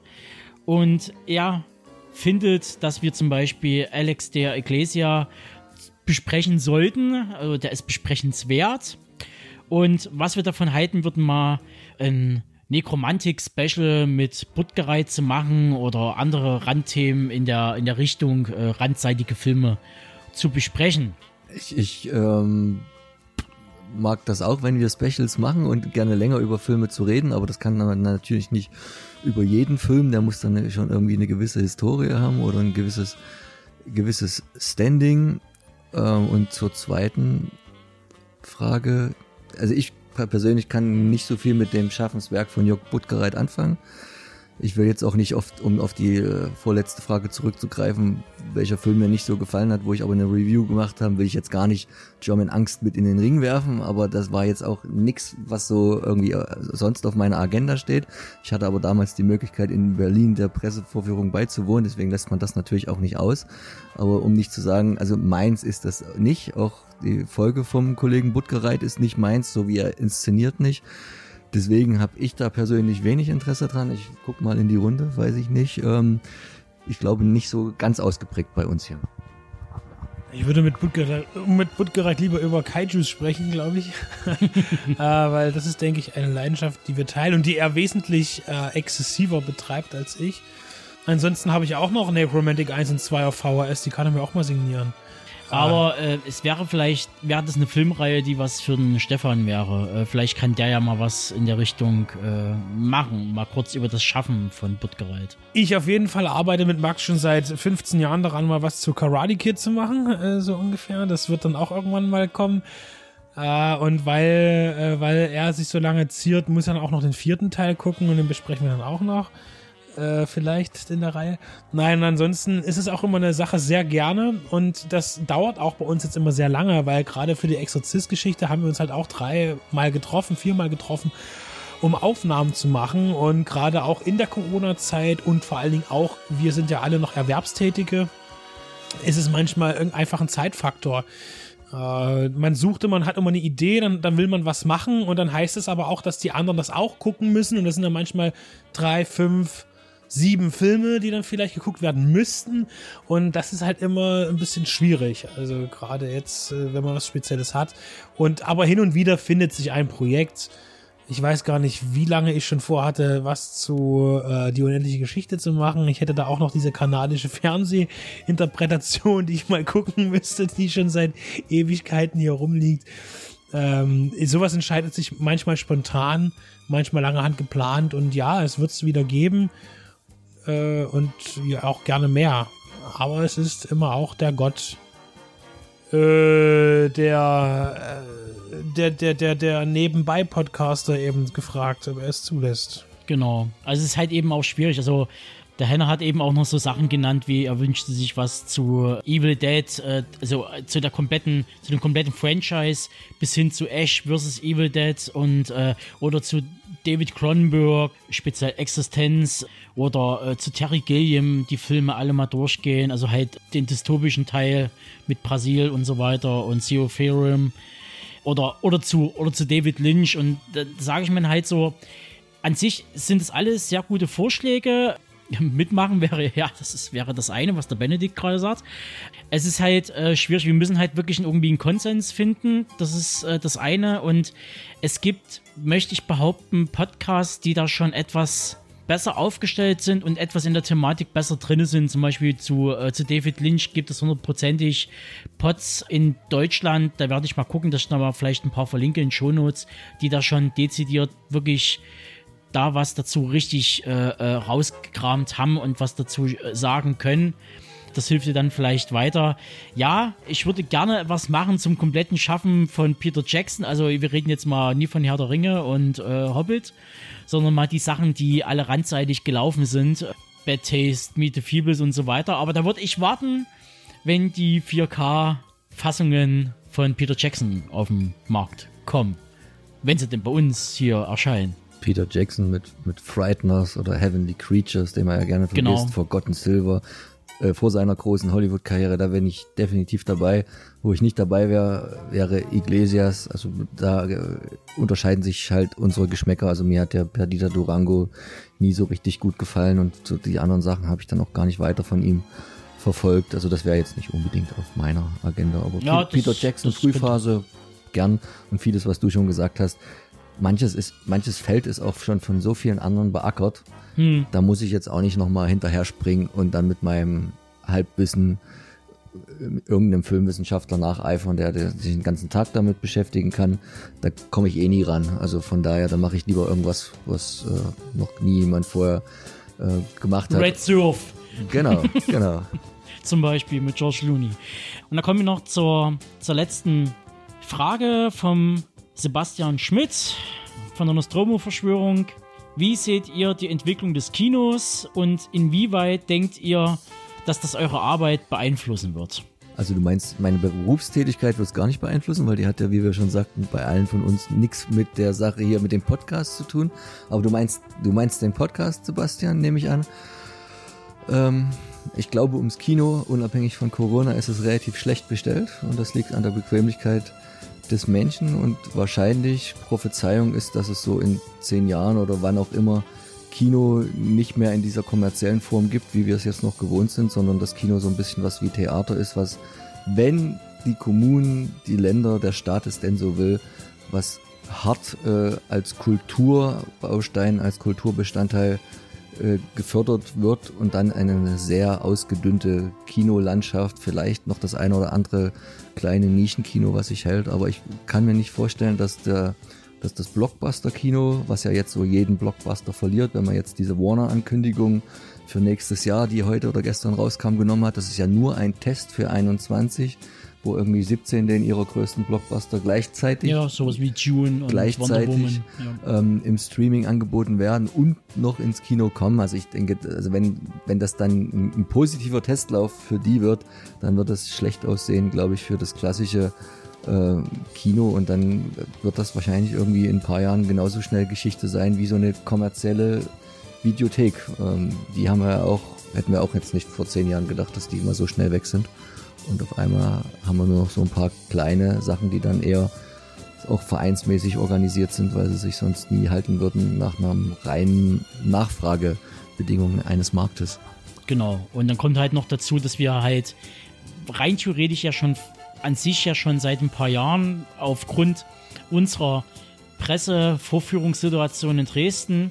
Und er findet, dass wir zum Beispiel Alex der Ecclesia besprechen sollten. Also der ist besprechenswert. Und was wir davon halten, würden mal ein Nekromantik-Special mit Buttgerei zu machen oder andere Randthemen in der, in der Richtung äh, randseitige Filme zu besprechen. Ich, ich ähm, mag das auch, wenn wir Specials machen und gerne länger über Filme zu reden, aber das kann man natürlich nicht über jeden Film. Der muss dann schon irgendwie eine gewisse Historie haben oder ein gewisses, gewisses Standing. Ähm, und zur zweiten Frage, also ich persönlich kann nicht so viel mit dem Schaffenswerk von Jörg Buttgereit anfangen. Ich will jetzt auch nicht oft, um auf die äh, vorletzte Frage zurückzugreifen, welcher Film mir nicht so gefallen hat, wo ich aber eine Review gemacht habe, will ich jetzt gar nicht German Angst mit in den Ring werfen, aber das war jetzt auch nix, was so irgendwie äh, sonst auf meiner Agenda steht. Ich hatte aber damals die Möglichkeit, in Berlin der Pressevorführung beizuwohnen, deswegen lässt man das natürlich auch nicht aus. Aber um nicht zu sagen, also meins ist das nicht, auch die Folge vom Kollegen Buttgereit ist nicht meins, so wie er inszeniert nicht. Deswegen habe ich da persönlich wenig Interesse dran. Ich guck mal in die Runde, weiß ich nicht. Ähm, ich glaube nicht so ganz ausgeprägt bei uns hier. Ich würde mit Buttgereit, mit lieber über Kaijus sprechen, glaube ich. äh, weil das ist, denke ich, eine Leidenschaft, die wir teilen und die er wesentlich äh, exzessiver betreibt als ich. Ansonsten habe ich auch noch Necromantic 1 und 2 auf VHS, die kann er mir auch mal signieren. Aber äh, es wäre vielleicht, wäre das eine Filmreihe, die was für den Stefan wäre. Äh, vielleicht kann der ja mal was in der Richtung äh, machen. Mal kurz über das Schaffen von Buttgereit. Ich auf jeden Fall arbeite mit Max schon seit 15 Jahren daran, mal was zu Karate Kid zu machen, äh, so ungefähr. Das wird dann auch irgendwann mal kommen. Äh, und weil, äh, weil er sich so lange ziert, muss er dann auch noch den vierten Teil gucken und den besprechen wir dann auch noch äh, vielleicht in der Reihe. Nein, ansonsten ist es auch immer eine Sache sehr gerne und das dauert auch bei uns jetzt immer sehr lange, weil gerade für die Exorzist-Geschichte haben wir uns halt auch dreimal getroffen, viermal getroffen, um Aufnahmen zu machen und gerade auch in der Corona-Zeit und vor allen Dingen auch, wir sind ja alle noch Erwerbstätige, ist es manchmal einfach ein Zeitfaktor. Äh, man suchte, man hat immer eine Idee, dann, dann will man was machen und dann heißt es aber auch, dass die anderen das auch gucken müssen und das sind dann manchmal drei, fünf, sieben Filme, die dann vielleicht geguckt werden müssten. Und das ist halt immer ein bisschen schwierig. Also gerade jetzt, äh, wenn man was Spezielles hat. Und aber hin und wieder findet sich ein Projekt. Ich weiß gar nicht, wie lange ich schon vorhatte, was zu äh, die unendliche Geschichte zu machen. Ich hätte da auch noch diese kanadische Fernsehinterpretation, die ich mal gucken müsste, die schon seit Ewigkeiten hier rumliegt. Ähm, sowas entscheidet sich manchmal spontan, manchmal lange Hand geplant und ja, es wird es wieder geben äh, und ja, auch gerne mehr. Aber es ist immer auch der Gott, äh, der, äh, der, der, der, der Nebenbei-Podcaster eben gefragt, ob er es zulässt. Genau. Also es ist halt eben auch schwierig. Also der Henner hat eben auch noch so Sachen genannt, wie er wünschte sich was zu Evil Dead, äh, also zu der kompletten, zu dem kompletten Franchise bis hin zu Ash vs. Evil Dead und äh, oder zu David Cronenberg, speziell Existenz oder äh, zu Terry Gilliam die Filme alle mal durchgehen, also halt den dystopischen Teil mit Brasil und so weiter und Theopharium oder oder zu oder zu David Lynch. Und da sage ich mir halt so an sich sind es alles sehr gute Vorschläge mitmachen wäre, ja, das ist, wäre das eine, was der Benedikt gerade sagt. Es ist halt äh, schwierig, wir müssen halt wirklich irgendwie einen Konsens finden. Das ist äh, das eine. Und es gibt, möchte ich behaupten, Podcasts, die da schon etwas besser aufgestellt sind und etwas in der Thematik besser drin sind. Zum Beispiel zu, äh, zu David Lynch gibt es hundertprozentig Pods in Deutschland. Da werde ich mal gucken, dass ich da mal vielleicht ein paar verlinke in Shownotes, die da schon dezidiert wirklich da was dazu richtig äh, äh, rausgekramt haben und was dazu äh, sagen können. Das hilft dir dann vielleicht weiter. Ja, ich würde gerne was machen zum kompletten Schaffen von Peter Jackson. Also wir reden jetzt mal nie von Herr der Ringe und äh, Hobbit, sondern mal die Sachen, die alle randseitig gelaufen sind. Bad Taste, Meet the Feebles und so weiter. Aber da würde ich warten, wenn die 4K-Fassungen von Peter Jackson auf den Markt kommen. Wenn sie denn bei uns hier erscheinen. Peter Jackson mit, mit Frighteners oder Heavenly Creatures, den man ja gerne vergisst, Genau. Forgotten Silver, äh, vor seiner großen Hollywood-Karriere, da bin ich definitiv dabei. Wo ich nicht dabei wäre, wäre Iglesias. Also da äh, unterscheiden sich halt unsere Geschmäcker. Also mir hat der Perdita Durango nie so richtig gut gefallen und so die anderen Sachen habe ich dann auch gar nicht weiter von ihm verfolgt. Also das wäre jetzt nicht unbedingt auf meiner Agenda. Aber Ja, Pe- Peter das- Jackson, das Frühphase, gern. Und vieles, was du schon gesagt hast, manches ist, manches Feld ist auch schon von so vielen anderen beackert. Hm. Da muss ich jetzt auch nicht nochmal hinterher springen und dann mit meinem Halbwissen äh, irgendeinem Filmwissenschaftler nacheifern, der, der sich den ganzen Tag damit beschäftigen kann. Da komme ich eh nie ran. Also von daher, da mache ich lieber irgendwas, was äh, noch nie jemand vorher äh, gemacht hat. Red Surf Genau, genau. zum Beispiel mit George Looney. Und da kommen wir noch zur, zur letzten Frage vom Sebastian Schmidt von der Nostromo-Verschwörung. Wie seht ihr die Entwicklung des Kinos und inwieweit denkt ihr, dass das eure Arbeit beeinflussen wird? Also du meinst, meine Berufstätigkeit wird es gar nicht beeinflussen, weil die hat ja, wie wir schon sagten, bei allen von uns nichts mit der Sache hier mit dem Podcast zu tun. Aber du meinst, du meinst den Podcast, Sebastian, nehme ich an. Ähm, ich glaube, ums Kino, unabhängig von Corona, ist es relativ schlecht bestellt und das liegt an der Bequemlichkeit des Menschen und wahrscheinlich Prophezeiung ist, dass es so in zehn Jahren oder wann auch immer Kino nicht mehr in dieser kommerziellen Form gibt, wie wir es jetzt noch gewohnt sind, sondern das Kino so ein bisschen was wie Theater ist, was, wenn die Kommunen, die Länder, der Staat es denn so will, was hart äh, als Kulturbaustein, als Kulturbestandteil äh, gefördert wird und dann eine sehr ausgedünnte Kinolandschaft, vielleicht noch das eine oder andere kleine Nischenkino, was sich hält, aber ich kann mir nicht vorstellen, dass der dass das Blockbuster-Kino, was ja jetzt so jeden Blockbuster verliert, wenn man jetzt diese Warner-Ankündigung für nächstes Jahr, die heute oder gestern rauskam, genommen hat, das ist ja nur ein Test für 21 wo irgendwie 17 den ihrer größten Blockbuster gleichzeitig ja sowas wie June und gleichzeitig ja. ähm, im Streaming angeboten werden und noch ins Kino kommen. Also ich denke, also wenn wenn das dann ein, ein positiver Testlauf für die wird, dann wird das schlecht aussehen, glaube ich, für das klassische äh, Kino und dann wird das wahrscheinlich irgendwie in ein paar Jahren genauso schnell Geschichte sein wie so eine kommerzielle Videothek. Ähm, die haben wir auch, hätten wir auch jetzt nicht vor zehn Jahren gedacht, dass die immer so schnell weg sind. Und auf einmal haben wir nur noch so ein paar kleine Sachen, die dann eher auch vereinsmäßig organisiert sind, weil sie sich sonst nie halten würden nach einer reinen Nachfragebedingungen eines Marktes. Genau. Und dann kommt halt noch dazu, dass wir halt rein theoretisch ja schon an sich ja schon seit ein paar Jahren aufgrund unserer Pressevorführungssituation in Dresden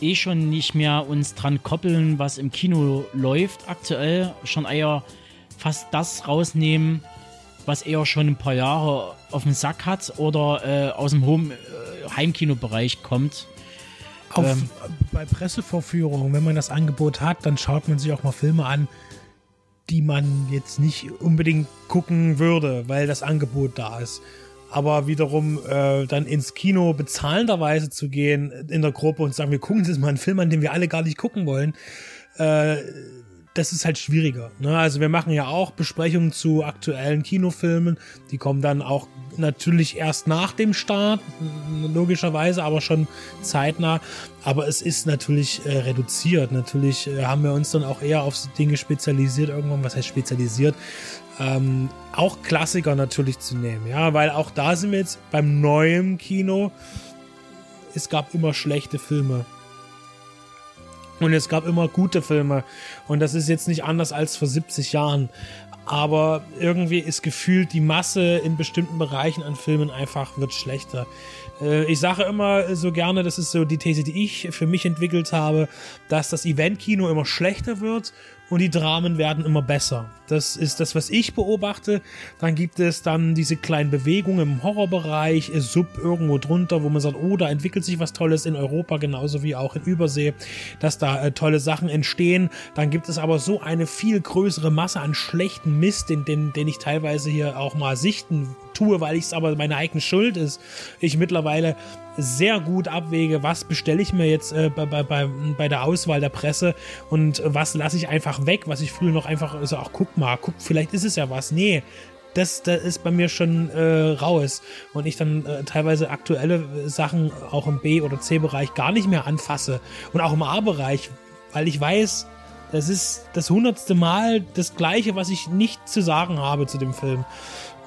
eh schon nicht mehr uns dran koppeln, was im Kino läuft aktuell, schon eher fast das rausnehmen, was er schon ein paar Jahre auf dem Sack hat oder äh, aus dem Home, äh, Heimkinobereich kommt. Auf, ähm, bei Pressevorführungen, wenn man das Angebot hat, dann schaut man sich auch mal Filme an, die man jetzt nicht unbedingt gucken würde, weil das Angebot da ist. Aber wiederum äh, dann ins Kino bezahlenderweise zu gehen in der Gruppe und sagen, wir gucken jetzt mal einen Film an, den wir alle gar nicht gucken wollen, äh, das ist halt schwieriger. Ne? Also wir machen ja auch Besprechungen zu aktuellen Kinofilmen. Die kommen dann auch natürlich erst nach dem Start, logischerweise, aber schon zeitnah. Aber es ist natürlich äh, reduziert. Natürlich äh, haben wir uns dann auch eher auf Dinge spezialisiert irgendwann. Was heißt spezialisiert? Ähm, auch Klassiker natürlich zu nehmen. Ja, weil auch da sind wir jetzt beim neuen Kino. Es gab immer schlechte Filme. Und es gab immer gute Filme. Und das ist jetzt nicht anders als vor 70 Jahren. Aber irgendwie ist gefühlt die Masse in bestimmten Bereichen an Filmen einfach wird schlechter. Äh, ich sage immer so gerne, das ist so die These, die ich für mich entwickelt habe, dass das Eventkino immer schlechter wird und die Dramen werden immer besser. Das ist das, was ich beobachte. Dann gibt es dann diese kleinen Bewegungen im Horrorbereich, Sub irgendwo drunter, wo man sagt, oh, da entwickelt sich was Tolles in Europa, genauso wie auch in Übersee, dass da äh, tolle Sachen entstehen. Dann gibt es aber so eine viel größere Masse an schlechten Mist, den, den, den ich teilweise hier auch mal sichten tue, weil ich es aber meine eigene Schuld ist. Ich mittlerweile sehr gut abwäge, was bestelle ich mir jetzt äh, bei, bei, bei, der Auswahl der Presse und was lasse ich einfach weg, was ich früher noch einfach so, ach guck mal, guck, vielleicht ist es ja was. Nee, das, das ist bei mir schon äh, raus. Und ich dann äh, teilweise aktuelle Sachen auch im B- oder C-Bereich gar nicht mehr anfasse. Und auch im A-Bereich, weil ich weiß, das ist das hundertste Mal das Gleiche, was ich nicht zu sagen habe zu dem Film.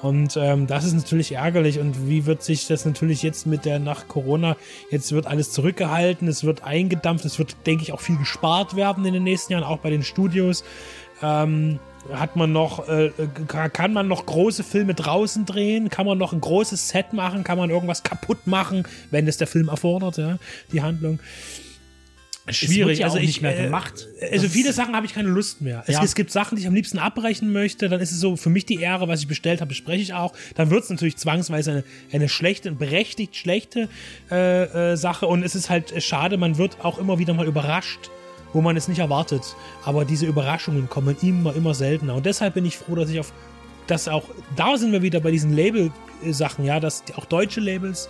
Und ähm, das ist natürlich ärgerlich. Und wie wird sich das natürlich jetzt mit der nach Corona, jetzt wird alles zurückgehalten, es wird eingedampft, es wird, denke ich, auch viel gespart werden in den nächsten Jahren, auch bei den Studios. Ähm, hat man noch, äh, kann man noch große Filme draußen drehen? Kann man noch ein großes Set machen? Kann man irgendwas kaputt machen, wenn es der Film erfordert, ja, die Handlung? Schwierig. Ja also ich, nicht mehr äh, gemacht. Also viele Sachen habe ich keine Lust mehr. Es, ja. es, gibt Sachen, die ich am liebsten abbrechen möchte. Dann ist es so für mich die Ehre, was ich bestellt habe, bespreche ich auch. Dann wird es natürlich zwangsweise eine, eine schlechte, berechtigt schlechte äh, äh, Sache. Und es ist halt schade, man wird auch immer wieder mal überrascht wo man es nicht erwartet. Aber diese Überraschungen kommen immer, immer seltener. Und deshalb bin ich froh, dass ich auf das auch, da sind wir wieder bei diesen Label-Sachen, ja, dass auch deutsche Labels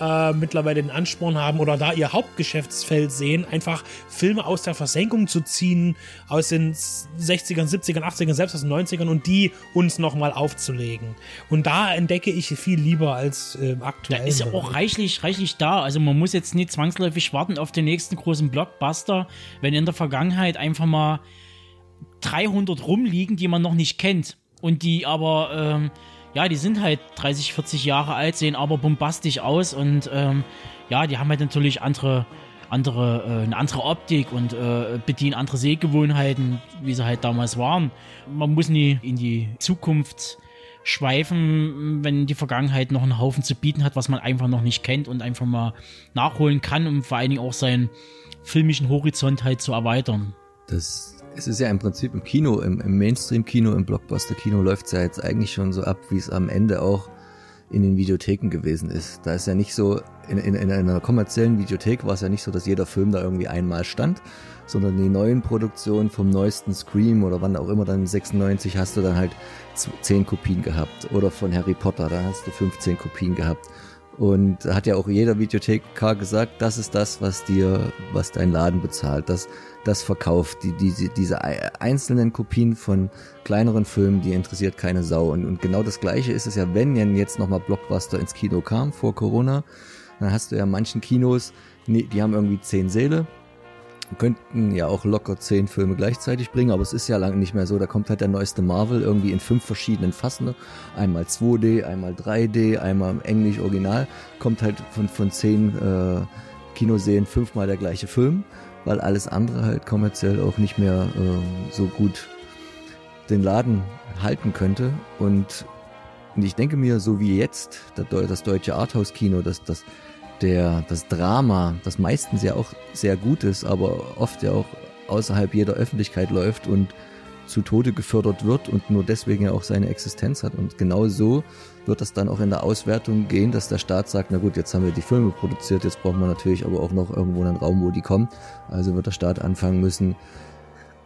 äh, mittlerweile den Ansporn haben oder da ihr Hauptgeschäftsfeld sehen, einfach Filme aus der Versenkung zu ziehen, aus den 60ern, 70ern, 80ern, selbst aus den 90ern und die uns nochmal aufzulegen. Und da entdecke ich viel lieber als äh, aktuell. Da ist ja auch reichlich, reichlich da. Also man muss jetzt nicht zwangsläufig warten auf den nächsten großen Blockbuster, wenn in der Vergangenheit einfach mal 300 rumliegen, die man noch nicht kennt und die aber ähm, ja, die sind halt 30, 40 Jahre alt, sehen aber bombastisch aus und ähm, ja, die haben halt natürlich andere, andere, äh, eine andere Optik und äh, bedienen andere Sehgewohnheiten, wie sie halt damals waren. Man muss nie in die Zukunft schweifen, wenn die Vergangenheit noch einen Haufen zu bieten hat, was man einfach noch nicht kennt und einfach mal nachholen kann, um vor allen Dingen auch seinen filmischen Horizont halt zu erweitern. Das, es ist ja im Prinzip im Kino, im, im Mainstream-Kino, im Blockbuster-Kino läuft es ja jetzt eigentlich schon so ab, wie es am Ende auch in den Videotheken gewesen ist. Da ist ja nicht so, in, in, in einer kommerziellen Videothek war es ja nicht so, dass jeder Film da irgendwie einmal stand, sondern die neuen Produktionen vom neuesten Scream oder wann auch immer dann 96 hast du dann halt 10 Kopien gehabt oder von Harry Potter, da hast du 15 Kopien gehabt. Und hat ja auch jeder Videothekar gesagt, das ist das, was dir, was dein Laden bezahlt, das, das verkauft. Die, diese, diese einzelnen Kopien von kleineren Filmen, die interessiert keine Sau. Und, und genau das Gleiche ist es ja, wenn jetzt nochmal Blockbuster ins Kino kam vor Corona, dann hast du ja manchen Kinos, die haben irgendwie zehn Säle, könnten ja auch locker zehn Filme gleichzeitig bringen, aber es ist ja lange nicht mehr so. Da kommt halt der neueste Marvel irgendwie in fünf verschiedenen Fassen. Einmal 2D, einmal 3D, einmal Englisch Original. Kommt halt von, von zehn äh, Kinoserien fünfmal der gleiche Film, weil alles andere halt kommerziell auch nicht mehr äh, so gut den Laden halten könnte. Und, und ich denke mir, so wie jetzt, das deutsche Arthouse-Kino, das, das der, das Drama, das meistens ja auch sehr gut ist, aber oft ja auch außerhalb jeder Öffentlichkeit läuft und zu Tode gefördert wird und nur deswegen ja auch seine Existenz hat. Und genau so wird das dann auch in der Auswertung gehen, dass der Staat sagt, na gut, jetzt haben wir die Filme produziert, jetzt brauchen wir natürlich aber auch noch irgendwo einen Raum, wo die kommen. Also wird der Staat anfangen müssen,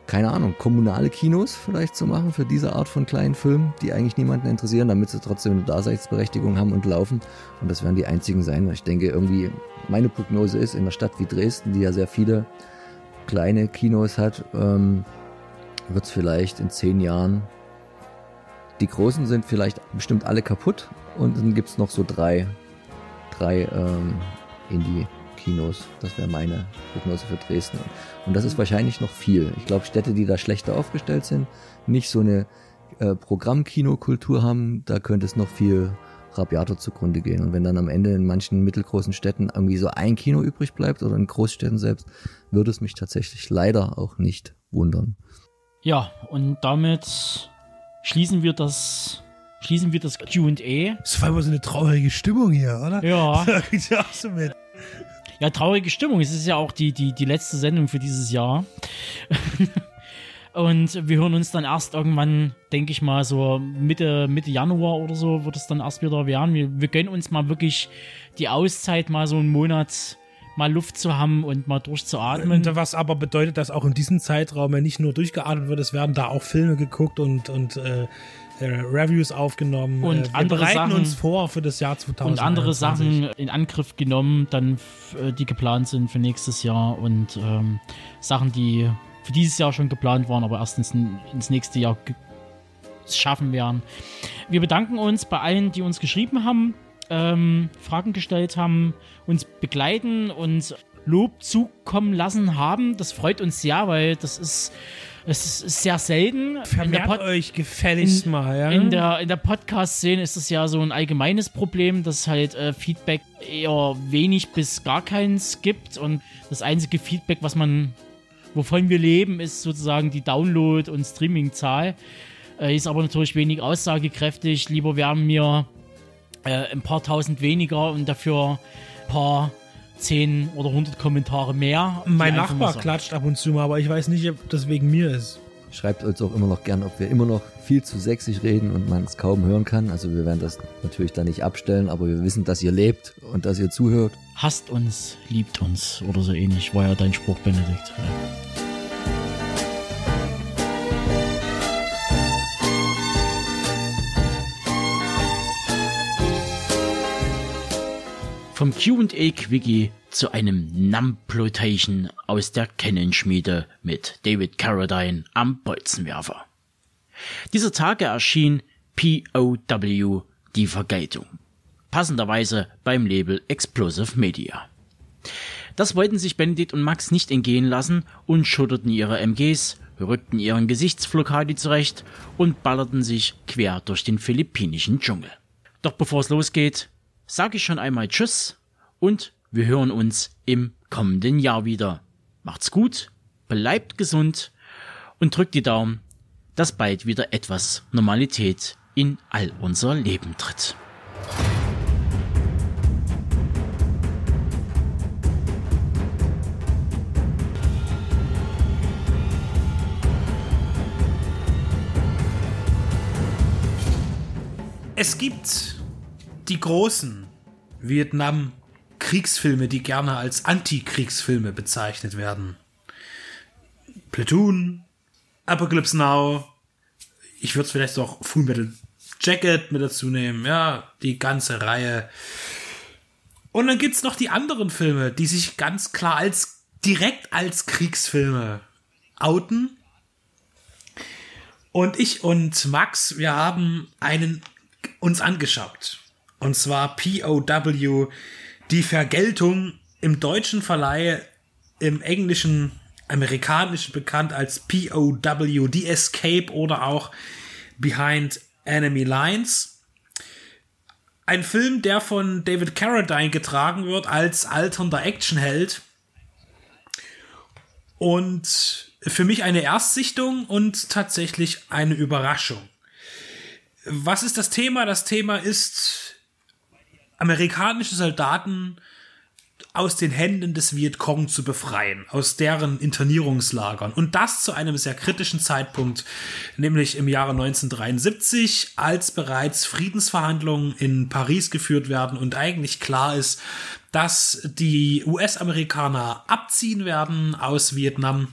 keine Ahnung, kommunale Kinos vielleicht zu machen für diese Art von kleinen Filmen, die eigentlich niemanden interessieren, damit sie trotzdem eine Daseinsberechtigung haben und laufen. Und das werden die einzigen sein. Ich denke irgendwie, meine Prognose ist, in einer Stadt wie Dresden, die ja sehr viele kleine Kinos hat, ähm, wird es vielleicht in zehn Jahren, die großen sind vielleicht bestimmt alle kaputt und dann gibt es noch so drei, drei ähm, Indie Kinos. Das wäre meine Prognose für Dresden. Und das ist wahrscheinlich noch viel. Ich glaube, Städte, die da schlechter aufgestellt sind, nicht so eine äh, Programmkinokultur haben, da könnte es noch viel rabiater zugrunde gehen. Und wenn dann am Ende in manchen mittelgroßen Städten irgendwie so ein Kino übrig bleibt oder in Großstädten selbst, würde es mich tatsächlich leider auch nicht wundern. Ja, und damit schließen wir das schließen wir das Q&A. Das war immer so eine traurige Stimmung hier, oder? Ja. Da auch so mit. Ja, traurige Stimmung. Es ist ja auch die, die, die letzte Sendung für dieses Jahr. Und wir hören uns dann erst irgendwann, denke ich mal, so Mitte, Mitte Januar oder so wird es dann erst wieder werden. Wir, wir gönnen uns mal wirklich die Auszeit, mal so einen Monat mal Luft zu haben und mal durchzuatmen. Was aber bedeutet, dass auch in diesem Zeitraum ja nicht nur durchgeatmet wird, es werden da auch Filme geguckt und, und äh, äh, Reviews aufgenommen. Und äh, wir andere bereiten Sachen, uns vor für das Jahr 2020. Und andere Sachen in Angriff genommen, dann äh, die geplant sind für nächstes Jahr und ähm, Sachen, die für dieses Jahr schon geplant waren, aber erst ins, ins nächste Jahr schaffen werden. Wir bedanken uns bei allen, die uns geschrieben haben, ähm, Fragen gestellt haben, uns begleiten und Lob zukommen lassen haben. Das freut uns sehr, weil das ist es ist sehr selten. Vermehrt euch gefälligst in, mal, ja. In der, in der Podcast-Szene ist es ja so ein allgemeines Problem, dass halt äh, Feedback eher wenig bis gar keins gibt. Und das einzige Feedback, was man, wovon wir leben, ist sozusagen die Download- und Streaming-Zahl. Äh, ist aber natürlich wenig aussagekräftig. Lieber wären wir äh, ein paar tausend weniger und dafür ein paar 10 oder 100 Kommentare mehr. Mein Nachbar klatscht ab und zu mal, aber ich weiß nicht, ob das wegen mir ist. Schreibt uns auch immer noch gern, ob wir immer noch viel zu sächsisch reden und man es kaum hören kann. Also wir werden das natürlich da nicht abstellen, aber wir wissen, dass ihr lebt und dass ihr zuhört. Hasst uns, liebt uns oder so ähnlich, war ja dein Spruch, Benedikt. Ja. Vom QA-Quickie zu einem Numplotation aus der Canon-Schmiede mit David Carradine am Bolzenwerfer. Dieser Tage erschien POW, die Vergeltung. Passenderweise beim Label Explosive Media. Das wollten sich Benedikt und Max nicht entgehen lassen und schudderten ihre MGs, rückten ihren Gesichtsflokadi zurecht und ballerten sich quer durch den philippinischen Dschungel. Doch bevor es losgeht, sage ich schon einmal Tschüss und wir hören uns im kommenden Jahr wieder. Macht's gut, bleibt gesund und drückt die Daumen, dass bald wieder etwas Normalität in all unser Leben tritt. Es gibt die großen Vietnam-Kriegsfilme, die gerne als Antikriegsfilme bezeichnet werden. Platoon, Apocalypse Now, ich würde vielleicht auch Full Metal Jacket mit dazu nehmen, ja, die ganze Reihe. Und dann gibt's noch die anderen Filme, die sich ganz klar als direkt als Kriegsfilme outen. Und ich und Max, wir haben einen uns angeschaut. Und zwar POW, die Vergeltung im deutschen Verleih, im englischen, amerikanischen bekannt als POW, die Escape oder auch Behind Enemy Lines. Ein Film, der von David Carradine getragen wird als alternder Actionheld. Und für mich eine Erstsichtung und tatsächlich eine Überraschung. Was ist das Thema? Das Thema ist amerikanische Soldaten aus den Händen des Vietcong zu befreien, aus deren Internierungslagern. Und das zu einem sehr kritischen Zeitpunkt, nämlich im Jahre 1973, als bereits Friedensverhandlungen in Paris geführt werden und eigentlich klar ist, dass die US-Amerikaner abziehen werden aus Vietnam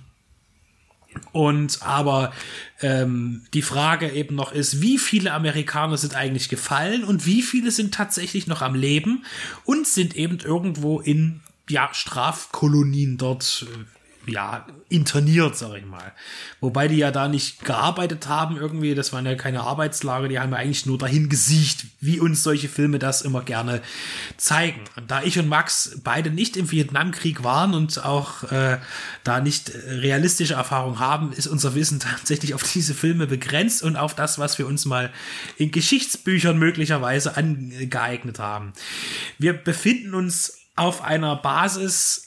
und aber ähm, die Frage eben noch ist, wie viele Amerikaner sind eigentlich gefallen und wie viele sind tatsächlich noch am Leben und sind eben irgendwo in ja, Strafkolonien dort äh, ja, interniert, sag ich mal. Wobei die ja da nicht gearbeitet haben irgendwie, das waren ja keine Arbeitslager, die haben ja eigentlich nur dahin gesiegt, wie uns solche Filme das immer gerne zeigen. Und da ich und Max beide nicht im Vietnamkrieg waren und auch äh, da nicht realistische Erfahrung haben, ist unser Wissen tatsächlich auf diese Filme begrenzt und auf das, was wir uns mal in Geschichtsbüchern möglicherweise angeeignet haben. Wir befinden uns auf einer Basis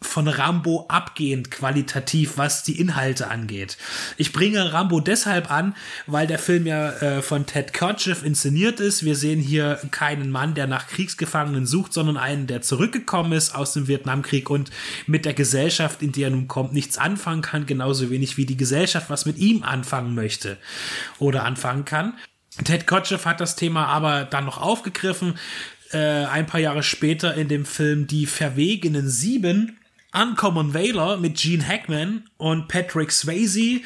von Rambo abgehend qualitativ, was die Inhalte angeht. Ich bringe Rambo deshalb an, weil der Film ja äh, von Ted Kotcheff inszeniert ist. Wir sehen hier keinen Mann, der nach Kriegsgefangenen sucht, sondern einen, der zurückgekommen ist aus dem Vietnamkrieg und mit der Gesellschaft, in die er nun kommt, nichts anfangen kann, genauso wenig wie die Gesellschaft was mit ihm anfangen möchte oder anfangen kann. Ted Kotcheff hat das Thema aber dann noch aufgegriffen, äh, ein paar Jahre später in dem Film Die Verwegenen Sieben Uncommon Valor mit Gene Hackman und Patrick Swayze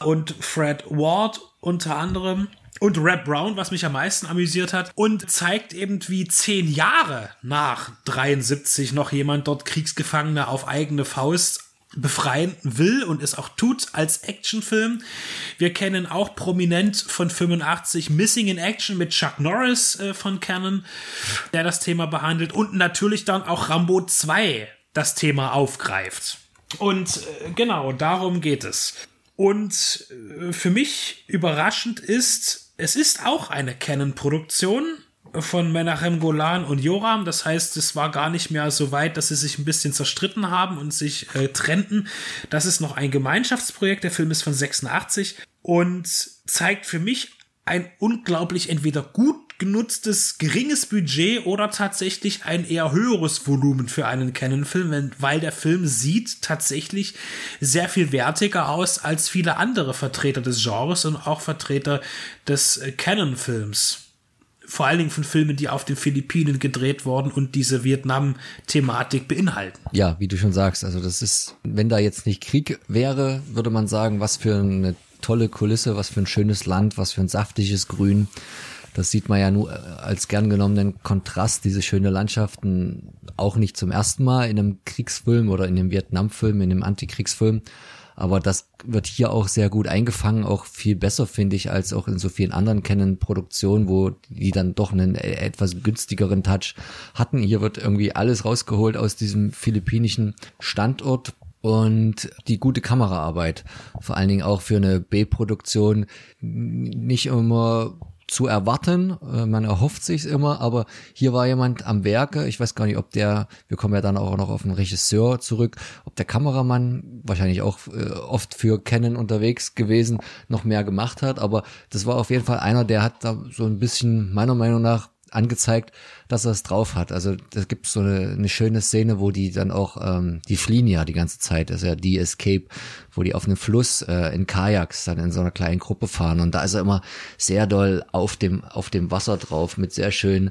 und Fred Ward unter anderem und Rap Brown, was mich am meisten amüsiert hat und zeigt eben wie zehn Jahre nach 73 noch jemand dort Kriegsgefangene auf eigene Faust befreien will und es auch tut als Actionfilm. Wir kennen auch prominent von 85 Missing in Action mit Chuck Norris äh, von Canon, der das Thema behandelt und natürlich dann auch Rambo 2 das Thema aufgreift. Und äh, genau, darum geht es. Und äh, für mich überraschend ist, es ist auch eine Canon-Produktion von Menachem Golan und Joram. Das heißt, es war gar nicht mehr so weit, dass sie sich ein bisschen zerstritten haben und sich äh, trennten. Das ist noch ein Gemeinschaftsprojekt. Der Film ist von 86 und zeigt für mich ein unglaublich entweder gut genutztes geringes Budget oder tatsächlich ein eher höheres Volumen für einen Canon-Film, weil der Film sieht tatsächlich sehr viel wertiger aus als viele andere Vertreter des Genres und auch Vertreter des äh, Canon-Films vor allen Dingen von Filmen, die auf den Philippinen gedreht wurden und diese Vietnam-Thematik beinhalten. Ja, wie du schon sagst, also das ist, wenn da jetzt nicht Krieg wäre, würde man sagen, was für eine tolle Kulisse, was für ein schönes Land, was für ein saftiges Grün. Das sieht man ja nur äh, als gern genommenen Kontrast, diese schöne Landschaften, auch nicht zum ersten Mal in einem Kriegsfilm oder in einem Vietnamfilm, in einem Antikriegsfilm. Aber das wird hier auch sehr gut eingefangen, auch viel besser, finde ich, als auch in so vielen anderen Canon-Produktionen, wo die dann doch einen e-, etwas günstigeren Touch hatten. Hier wird irgendwie alles rausgeholt aus diesem philippinischen Standort und die gute Kameraarbeit, vor allen Dingen auch für eine B-Produktion, nicht immer zu erwarten. Äh, man erhofft sich's immer, aber hier war jemand am Werke. Ich weiß gar nicht, ob der, wir kommen ja dann auch noch auf den Regisseur zurück, ob der Kameramann wahrscheinlich auch äh, oft für Canon unterwegs gewesen, noch mehr gemacht hat. Aber das war auf jeden Fall einer, der hat da so ein bisschen meiner Meinung nach angezeigt, dass er es drauf hat. Also da gibt so eine, eine schöne Szene, wo die dann auch, ähm, die fliehen ja die ganze Zeit, das ist ja die Escape, wo die auf einem Fluss äh, in Kajaks dann in so einer kleinen Gruppe fahren und da ist er immer sehr doll auf dem, auf dem Wasser drauf mit sehr schönen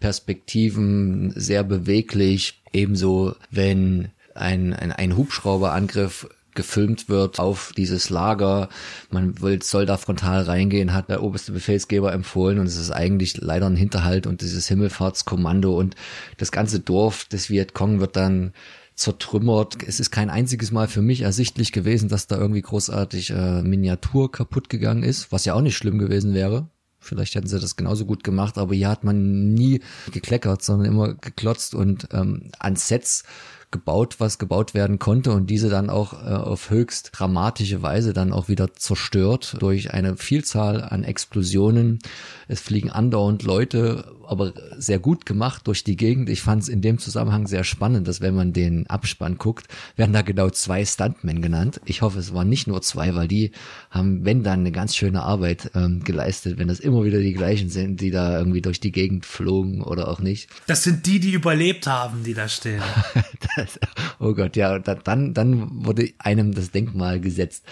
Perspektiven, sehr beweglich. Ebenso, wenn ein, ein, ein Hubschrauberangriff gefilmt wird auf dieses Lager. Man will, soll da frontal reingehen, hat der oberste Befehlsgeber empfohlen und es ist eigentlich leider ein Hinterhalt und dieses Himmelfahrtskommando und das ganze Dorf des Vietcong wird dann zertrümmert. Es ist kein einziges Mal für mich ersichtlich gewesen, dass da irgendwie großartig äh, Miniatur kaputt gegangen ist, was ja auch nicht schlimm gewesen wäre. Vielleicht hätten sie das genauso gut gemacht, aber hier hat man nie gekleckert, sondern immer geklotzt und ähm, an Sets gebaut, was gebaut werden konnte und diese dann auch äh, auf höchst dramatische Weise dann auch wieder zerstört durch eine Vielzahl an Explosionen. Es fliegen andauernd Leute, aber sehr gut gemacht durch die Gegend. Ich fand es in dem Zusammenhang sehr spannend, dass wenn man den Abspann guckt, werden da genau zwei Stuntmen genannt. Ich hoffe, es waren nicht nur zwei, weil die haben, wenn dann, eine ganz schöne Arbeit ähm, geleistet, wenn das immer wieder die gleichen sind, die da irgendwie durch die Gegend flogen oder auch nicht. Das sind die, die überlebt haben, die da stehen. oh Gott, ja, dann, dann wurde einem das Denkmal gesetzt.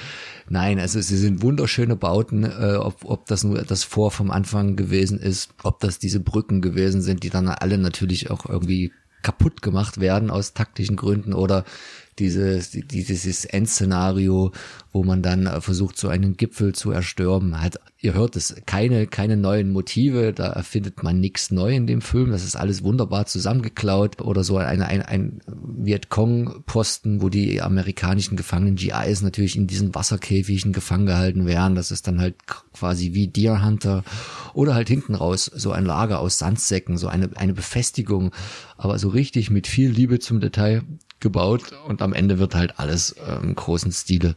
Nein, also sie sind wunderschöne Bauten, äh, ob, ob das nur das Vor vom Anfang gewesen ist, ob das diese Brücken gewesen sind, die dann alle natürlich auch irgendwie kaputt gemacht werden aus taktischen Gründen oder dieses, dieses Endszenario, wo man dann äh, versucht, so einen Gipfel zu erstürmen. Halt, ihr hört es, keine, keine neuen Motive, da erfindet man nichts neu in dem Film. Das ist alles wunderbar zusammengeklaut. Oder so ein, ein, ein Vietcong-Posten, wo die amerikanischen Gefangenen GIs natürlich in diesen Wasserkäfigen gefangen gehalten werden. Das ist dann halt quasi wie Deer Hunter. Oder halt hinten raus so ein Lager aus Sandsäcken, so eine, eine Befestigung. Aber so richtig mit viel Liebe zum Detail gebaut und am Ende wird halt alles äh, im großen Stile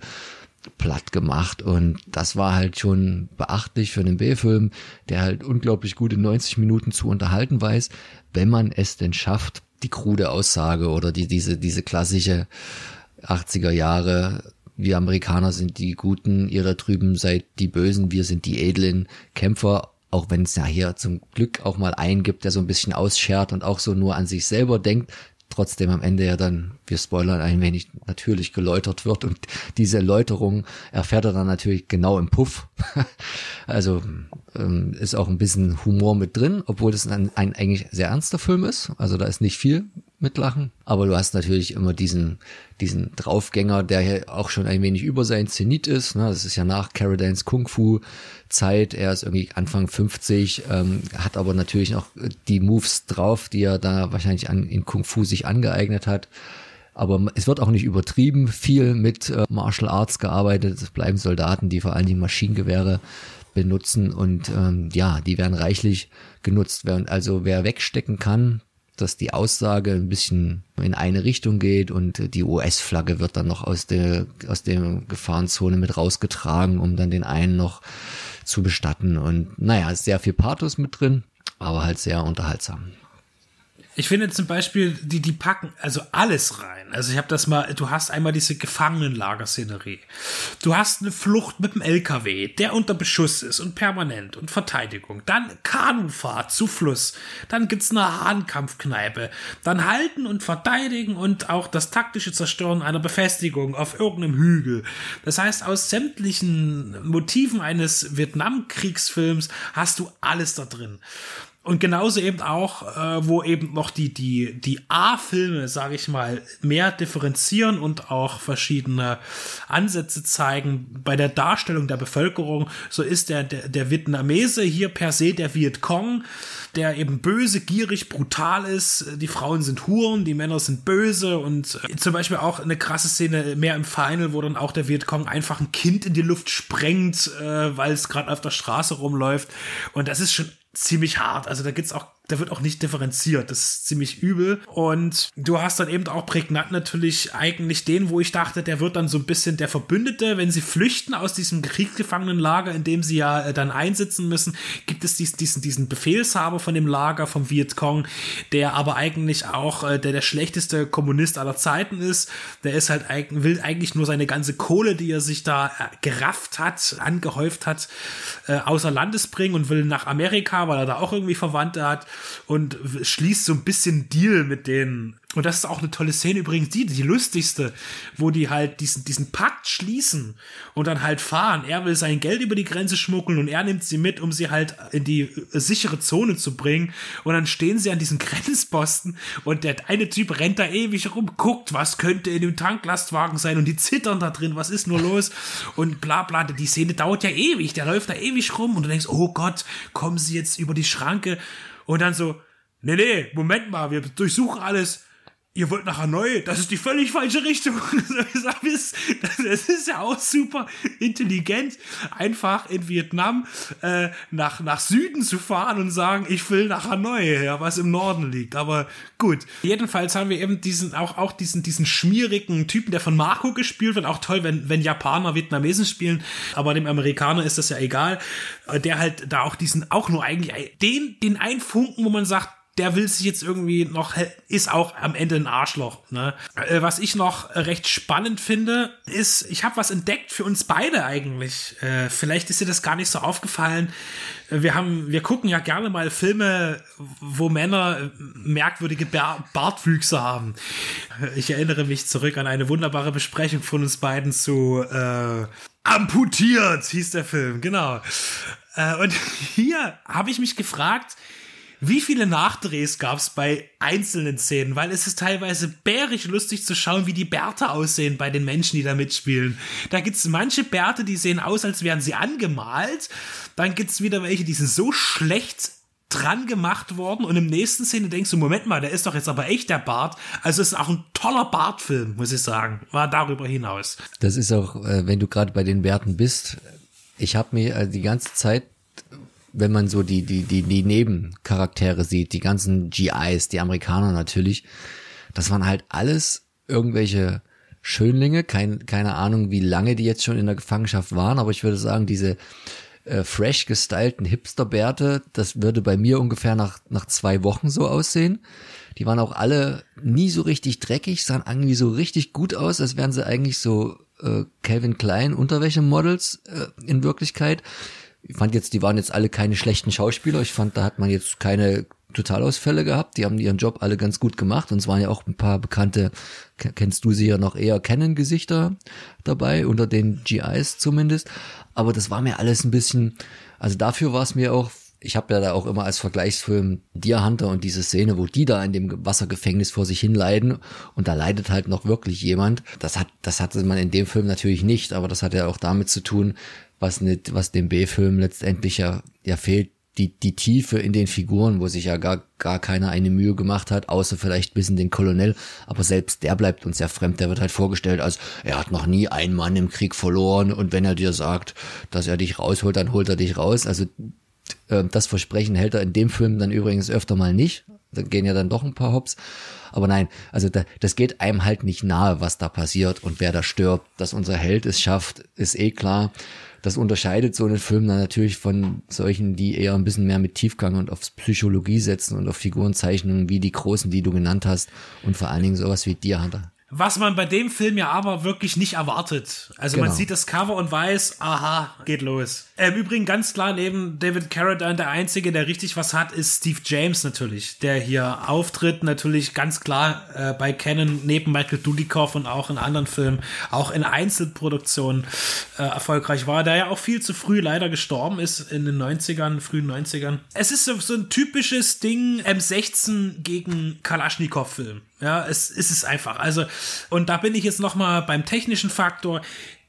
platt gemacht und das war halt schon beachtlich für einen B-Film, der halt unglaublich gute 90 Minuten zu unterhalten weiß, wenn man es denn schafft, die krude Aussage oder die, diese, diese klassische 80er Jahre, wir Amerikaner sind die Guten, ihr da drüben seid die Bösen, wir sind die edlen Kämpfer, auch wenn es ja hier zum Glück auch mal einen gibt, der so ein bisschen ausschert und auch so nur an sich selber denkt, trotzdem am Ende ja dann, wir spoilern ein wenig, natürlich geläutert wird und diese Läuterung erfährt er dann natürlich genau im Puff. also ähm, ist auch ein bisschen Humor mit drin, obwohl es ein, ein eigentlich sehr ernster Film ist. Also da ist nicht viel mitlachen. Aber du hast natürlich immer diesen, diesen Draufgänger, der hier auch schon ein wenig über sein Zenit ist. Ne? Das ist ja nach Carradines Kung Fu Zeit. Er ist irgendwie Anfang 50, ähm, hat aber natürlich noch die Moves drauf, die er da wahrscheinlich an, in Kung Fu sich angeeignet hat. Aber es wird auch nicht übertrieben viel mit äh, Martial Arts gearbeitet. Es bleiben Soldaten, die vor allen Dingen Maschinengewehre benutzen und ähm, ja, die werden reichlich genutzt werden. Also wer wegstecken kann, dass die Aussage ein bisschen in eine Richtung geht und die US-Flagge wird dann noch aus der, aus der Gefahrenzone mit rausgetragen, um dann den einen noch zu bestatten. Und naja, ist sehr viel Pathos mit drin, aber halt sehr unterhaltsam. Ich finde zum Beispiel, die, die packen also alles rein. Also ich habe das mal, du hast einmal diese Gefangenenlagerszenerie. Du hast eine Flucht mit dem LKW, der unter Beschuss ist und permanent und Verteidigung. Dann Kanufahrt zu Fluss. Dann gibt's eine Hahnkampfkneipe. Dann halten und verteidigen und auch das taktische Zerstören einer Befestigung auf irgendeinem Hügel. Das heißt, aus sämtlichen Motiven eines Vietnamkriegsfilms hast du alles da drin. Und genauso eben auch, äh, wo eben noch die, die, die A-Filme, sage ich mal, mehr differenzieren und auch verschiedene Ansätze zeigen bei der Darstellung der Bevölkerung, so ist der, der, der Vietnamese hier per se der Vietcong, der eben böse, gierig, brutal ist. Die Frauen sind Huren, die Männer sind böse und äh, zum Beispiel auch eine krasse Szene mehr im Final, wo dann auch der Vietcong einfach ein Kind in die Luft sprengt, äh, weil es gerade auf der Straße rumläuft. Und das ist schon ziemlich hart. Also da gibt's auch da wird auch nicht differenziert. Das ist ziemlich übel. Und du hast dann eben auch prägnant natürlich eigentlich den, wo ich dachte, der wird dann so ein bisschen der Verbündete, wenn sie flüchten aus diesem Kriegsgefangenenlager, in dem sie ja äh, dann einsitzen müssen, gibt es diesen, diesen, diesen Befehlshaber von dem Lager vom Vietcong, der aber eigentlich auch äh, der, der schlechteste Kommunist aller Zeiten ist. Der ist halt, will eigentlich nur seine ganze Kohle, die er sich da äh, gerafft hat, angehäuft hat, äh, außer Landes bringen und will nach Amerika, weil er da auch irgendwie Verwandte hat und schließt so ein bisschen Deal mit denen und das ist auch eine tolle Szene übrigens, die, die lustigste, wo die halt diesen, diesen Pakt schließen und dann halt fahren. Er will sein Geld über die Grenze schmuggeln und er nimmt sie mit, um sie halt in die sichere Zone zu bringen. Und dann stehen sie an diesen Grenzposten und der eine Typ rennt da ewig rum, guckt, was könnte in dem Tanklastwagen sein und die zittern da drin, was ist nur los? Und bla bla, die Szene dauert ja ewig, der läuft da ewig rum und du denkst, oh Gott, kommen sie jetzt über die Schranke und dann so, nee, nee, Moment mal, wir durchsuchen alles ihr wollt nach Hanoi, das ist die völlig falsche Richtung. Das ist ja auch super intelligent, einfach in Vietnam äh, nach, nach Süden zu fahren und sagen, ich will nach Hanoi, ja, was im Norden liegt. Aber gut. Jedenfalls haben wir eben diesen, auch, auch diesen, diesen schmierigen Typen, der von Marco gespielt wird. Auch toll, wenn, wenn Japaner Vietnamesen spielen, aber dem Amerikaner ist das ja egal. Äh, der halt da auch diesen, auch nur eigentlich, den, den einen Funken, wo man sagt, der will sich jetzt irgendwie noch, ist auch am Ende ein Arschloch. Ne? Äh, was ich noch recht spannend finde, ist, ich habe was entdeckt für uns beide eigentlich. Äh, vielleicht ist dir das gar nicht so aufgefallen. Wir haben, wir gucken ja gerne mal Filme, wo Männer merkwürdige Bartwüchse haben. Ich erinnere mich zurück an eine wunderbare Besprechung von uns beiden zu äh, Amputiert hieß der Film, genau. Äh, und hier habe ich mich gefragt, wie viele Nachdrehs gab es bei einzelnen Szenen, weil es ist teilweise bärig lustig zu schauen, wie die Bärte aussehen bei den Menschen, die da mitspielen. Da gibt es manche Bärte, die sehen aus, als wären sie angemalt. Dann gibt es wieder welche, die sind so schlecht dran gemacht worden und im nächsten Szene denkst du, Moment mal, der ist doch jetzt aber echt der Bart. Also es ist auch ein toller Bartfilm, muss ich sagen. War darüber hinaus. Das ist auch, äh, wenn du gerade bei den Bärten bist, ich habe mir äh, die ganze Zeit wenn man so die, die, die, die Nebencharaktere sieht, die ganzen GIs, die Amerikaner natürlich, das waren halt alles irgendwelche Schönlinge, kein, keine Ahnung, wie lange die jetzt schon in der Gefangenschaft waren, aber ich würde sagen, diese äh, fresh gestylten Hipsterbärte, das würde bei mir ungefähr nach, nach zwei Wochen so aussehen. Die waren auch alle nie so richtig dreckig, sahen irgendwie so richtig gut aus, als wären sie eigentlich so äh, Calvin Klein Unterwäschemodels äh, in Wirklichkeit ich fand jetzt, die waren jetzt alle keine schlechten Schauspieler. Ich fand, da hat man jetzt keine Totalausfälle gehabt. Die haben ihren Job alle ganz gut gemacht. Und es waren ja auch ein paar bekannte, kennst du sie ja noch eher kennen, Gesichter dabei, unter den GIs zumindest. Aber das war mir alles ein bisschen, also dafür war es mir auch ich habe ja da auch immer als Vergleichsfilm Deer Hunter und diese Szene, wo die da in dem Wassergefängnis vor sich hin leiden und da leidet halt noch wirklich jemand. Das hat, das hatte man in dem Film natürlich nicht, aber das hat ja auch damit zu tun, was nicht, was dem B-Film letztendlich ja, ja fehlt, die, die Tiefe in den Figuren, wo sich ja gar, gar keiner eine Mühe gemacht hat, außer vielleicht bis in den Kolonel. Aber selbst der bleibt uns ja fremd. Der wird halt vorgestellt als, er hat noch nie einen Mann im Krieg verloren und wenn er dir sagt, dass er dich rausholt, dann holt er dich raus. Also äh, das Versprechen hält er in dem Film dann übrigens öfter mal nicht. Da gehen ja dann doch ein paar Hops. Aber nein, also da, das geht einem halt nicht nahe, was da passiert und wer da stirbt. Dass unser Held es schafft, ist eh klar das unterscheidet so einen Film dann natürlich von solchen, die eher ein bisschen mehr mit Tiefgang und auf Psychologie setzen und auf Figurenzeichnungen wie die großen, die du genannt hast und vor allen Dingen sowas wie Deer Hunter. Was man bei dem Film ja aber wirklich nicht erwartet. Also genau. man sieht das Cover und weiß, aha, geht los. Im Übrigen ganz klar neben David Carradine der Einzige, der richtig was hat, ist Steve James natürlich, der hier auftritt. Natürlich ganz klar äh, bei Canon neben Michael Dudikoff und auch in anderen Filmen, auch in Einzelproduktionen äh, erfolgreich war, der ja auch viel zu früh leider gestorben ist in den 90ern, frühen 90ern. Es ist so, so ein typisches Ding M16 gegen Kalaschnikow-Film. Ja, es, es ist einfach. Also, und da bin ich jetzt nochmal beim technischen Faktor.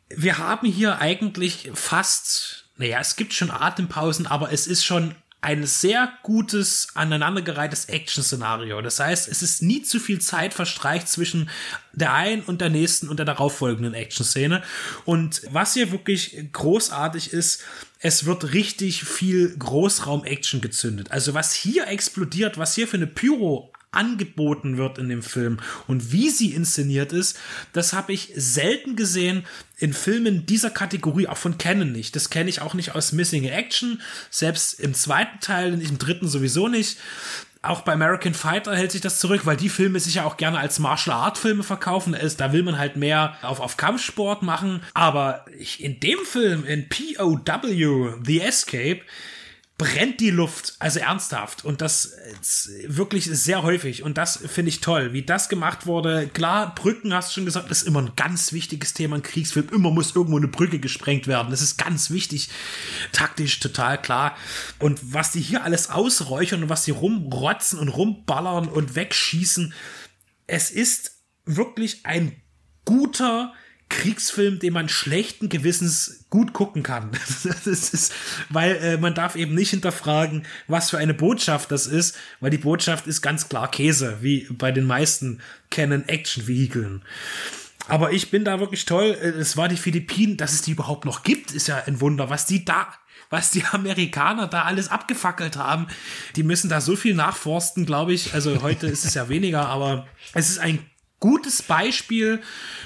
Wir haben hier eigentlich fast, naja, es gibt schon Atempausen, aber es ist schon ein sehr gutes, aneinandergereihtes Action-Szenario. Das heißt, es ist nie zu viel Zeit verstreicht zwischen der einen und der nächsten und der darauffolgenden Action-Szene. Und was hier wirklich großartig ist, es wird richtig viel Großraum-Action gezündet. Also was hier explodiert, was hier für eine Pyro angeboten wird in dem Film und wie sie inszeniert ist, das habe ich selten gesehen in Filmen dieser Kategorie, auch von Canon nicht. Das kenne ich auch nicht aus Missing Action, selbst im zweiten Teil, im dritten sowieso nicht. Auch bei American Fighter hält sich das zurück, weil die Filme sich ja auch gerne als Martial Art Filme verkaufen. Da will man halt mehr auf, auf Kampfsport machen. Aber ich, in dem Film, in POW, The Escape, brennt die Luft, also ernsthaft. Und das wirklich sehr häufig. Und das finde ich toll, wie das gemacht wurde. Klar, Brücken, hast du schon gesagt, ist immer ein ganz wichtiges Thema in Kriegsfilm. Immer muss irgendwo eine Brücke gesprengt werden. Das ist ganz wichtig. Taktisch total klar. Und was die hier alles ausräuchern und was die rumrotzen und rumballern und wegschießen, es ist wirklich ein guter, Kriegsfilm, den man schlechten Gewissens gut gucken kann. ist, weil äh, man darf eben nicht hinterfragen, was für eine Botschaft das ist, weil die Botschaft ist ganz klar Käse, wie bei den meisten Canon Action Vehikeln. Aber ich bin da wirklich toll. Äh, es war die Philippinen, dass es die überhaupt noch gibt, ist ja ein Wunder. Was die da, was die Amerikaner da alles abgefackelt haben, die müssen da so viel nachforsten, glaube ich. Also heute ist es ja weniger, aber es ist ein gutes Beispiel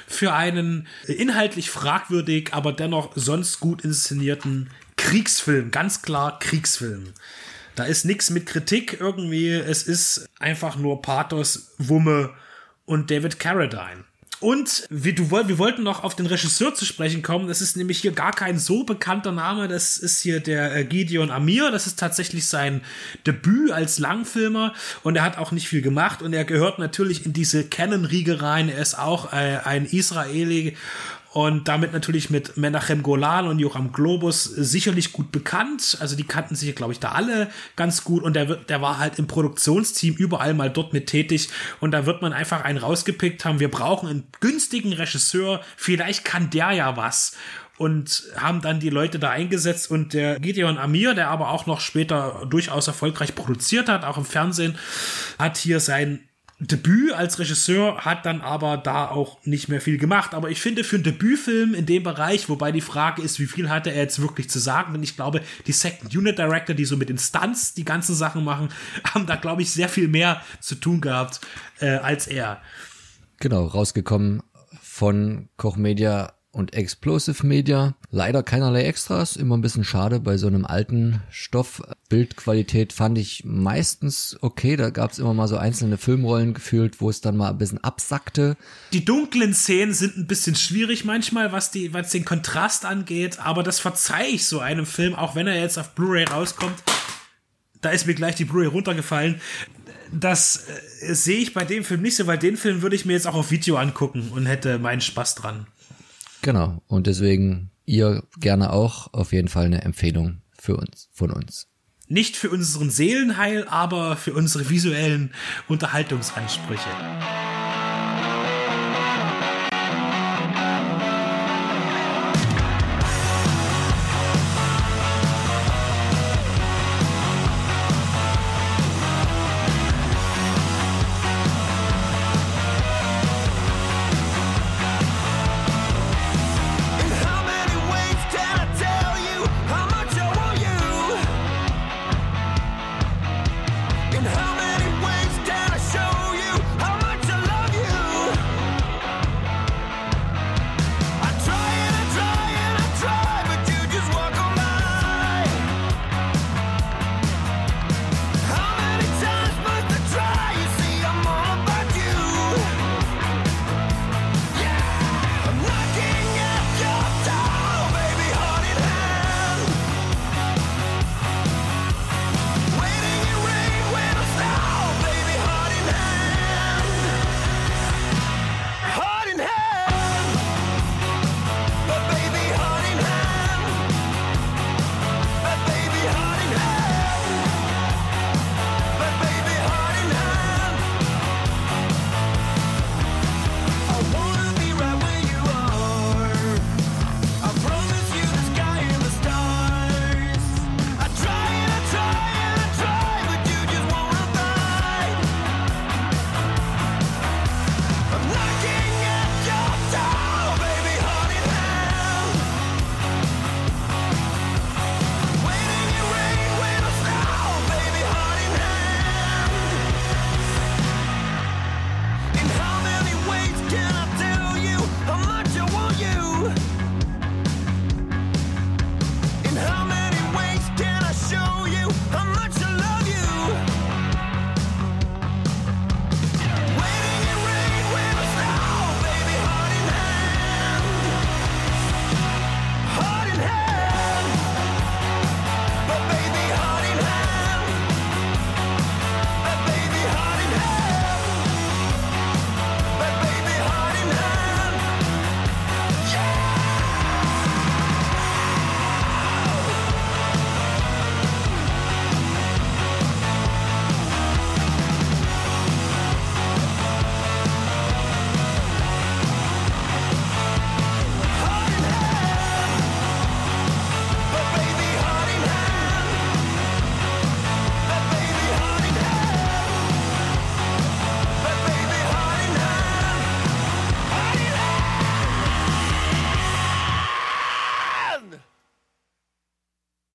für einen inhaltlich fragwürdig, aber dennoch sonst gut inszenierten Kriegsfilm. Ganz klar Kriegsfilm. Da ist nichts mit Kritik irgendwie. Es ist einfach nur Pathos, Wumme und David Carradine. Und wir, du, wir wollten noch auf den Regisseur zu sprechen kommen. Das ist nämlich hier gar kein so bekannter Name. Das ist hier der äh, Gideon Amir. Das ist tatsächlich sein Debüt als Langfilmer. Und er hat auch nicht viel gemacht. Und er gehört natürlich in diese Canon-Riege rein. Er ist auch äh, ein Israeli und damit natürlich mit Menachem Golan und Joram Globus sicherlich gut bekannt. Also die kannten sich, glaube ich, da alle ganz gut. Und der, der war halt im Produktionsteam überall mal dort mit tätig. Und da wird man einfach einen rausgepickt haben, wir brauchen einen günstigen Regisseur, vielleicht kann der ja was. Und haben dann die Leute da eingesetzt. Und der Gideon Amir, der aber auch noch später durchaus erfolgreich produziert hat, auch im Fernsehen, hat hier sein Debüt als Regisseur, hat dann aber da auch nicht mehr viel gemacht. Aber ich finde, für einen Debütfilm in dem Bereich, wobei die Frage ist, wie viel hatte er jetzt wirklich zu sagen, denn ich glaube, die Second Unit Director, die so mit Instanz die ganzen Sachen machen, haben da, glaube ich, sehr viel mehr zu tun gehabt äh, als er. Genau, rausgekommen von Koch Media und Explosive Media. Leider keinerlei Extras, immer ein bisschen schade bei so einem alten Stoff. Bildqualität fand ich meistens okay, da gab es immer mal so einzelne Filmrollen gefühlt, wo es dann mal ein bisschen absackte. Die dunklen Szenen sind ein bisschen schwierig manchmal, was, die, was den Kontrast angeht, aber das verzeihe ich so einem Film, auch wenn er jetzt auf Blu-ray rauskommt. Da ist mir gleich die Blu-ray runtergefallen das äh, sehe ich bei dem Film nicht so, weil den Film würde ich mir jetzt auch auf Video angucken und hätte meinen Spaß dran. Genau. Und deswegen ihr gerne auch auf jeden Fall eine Empfehlung für uns, von uns. Nicht für unseren Seelenheil, aber für unsere visuellen Unterhaltungsansprüche.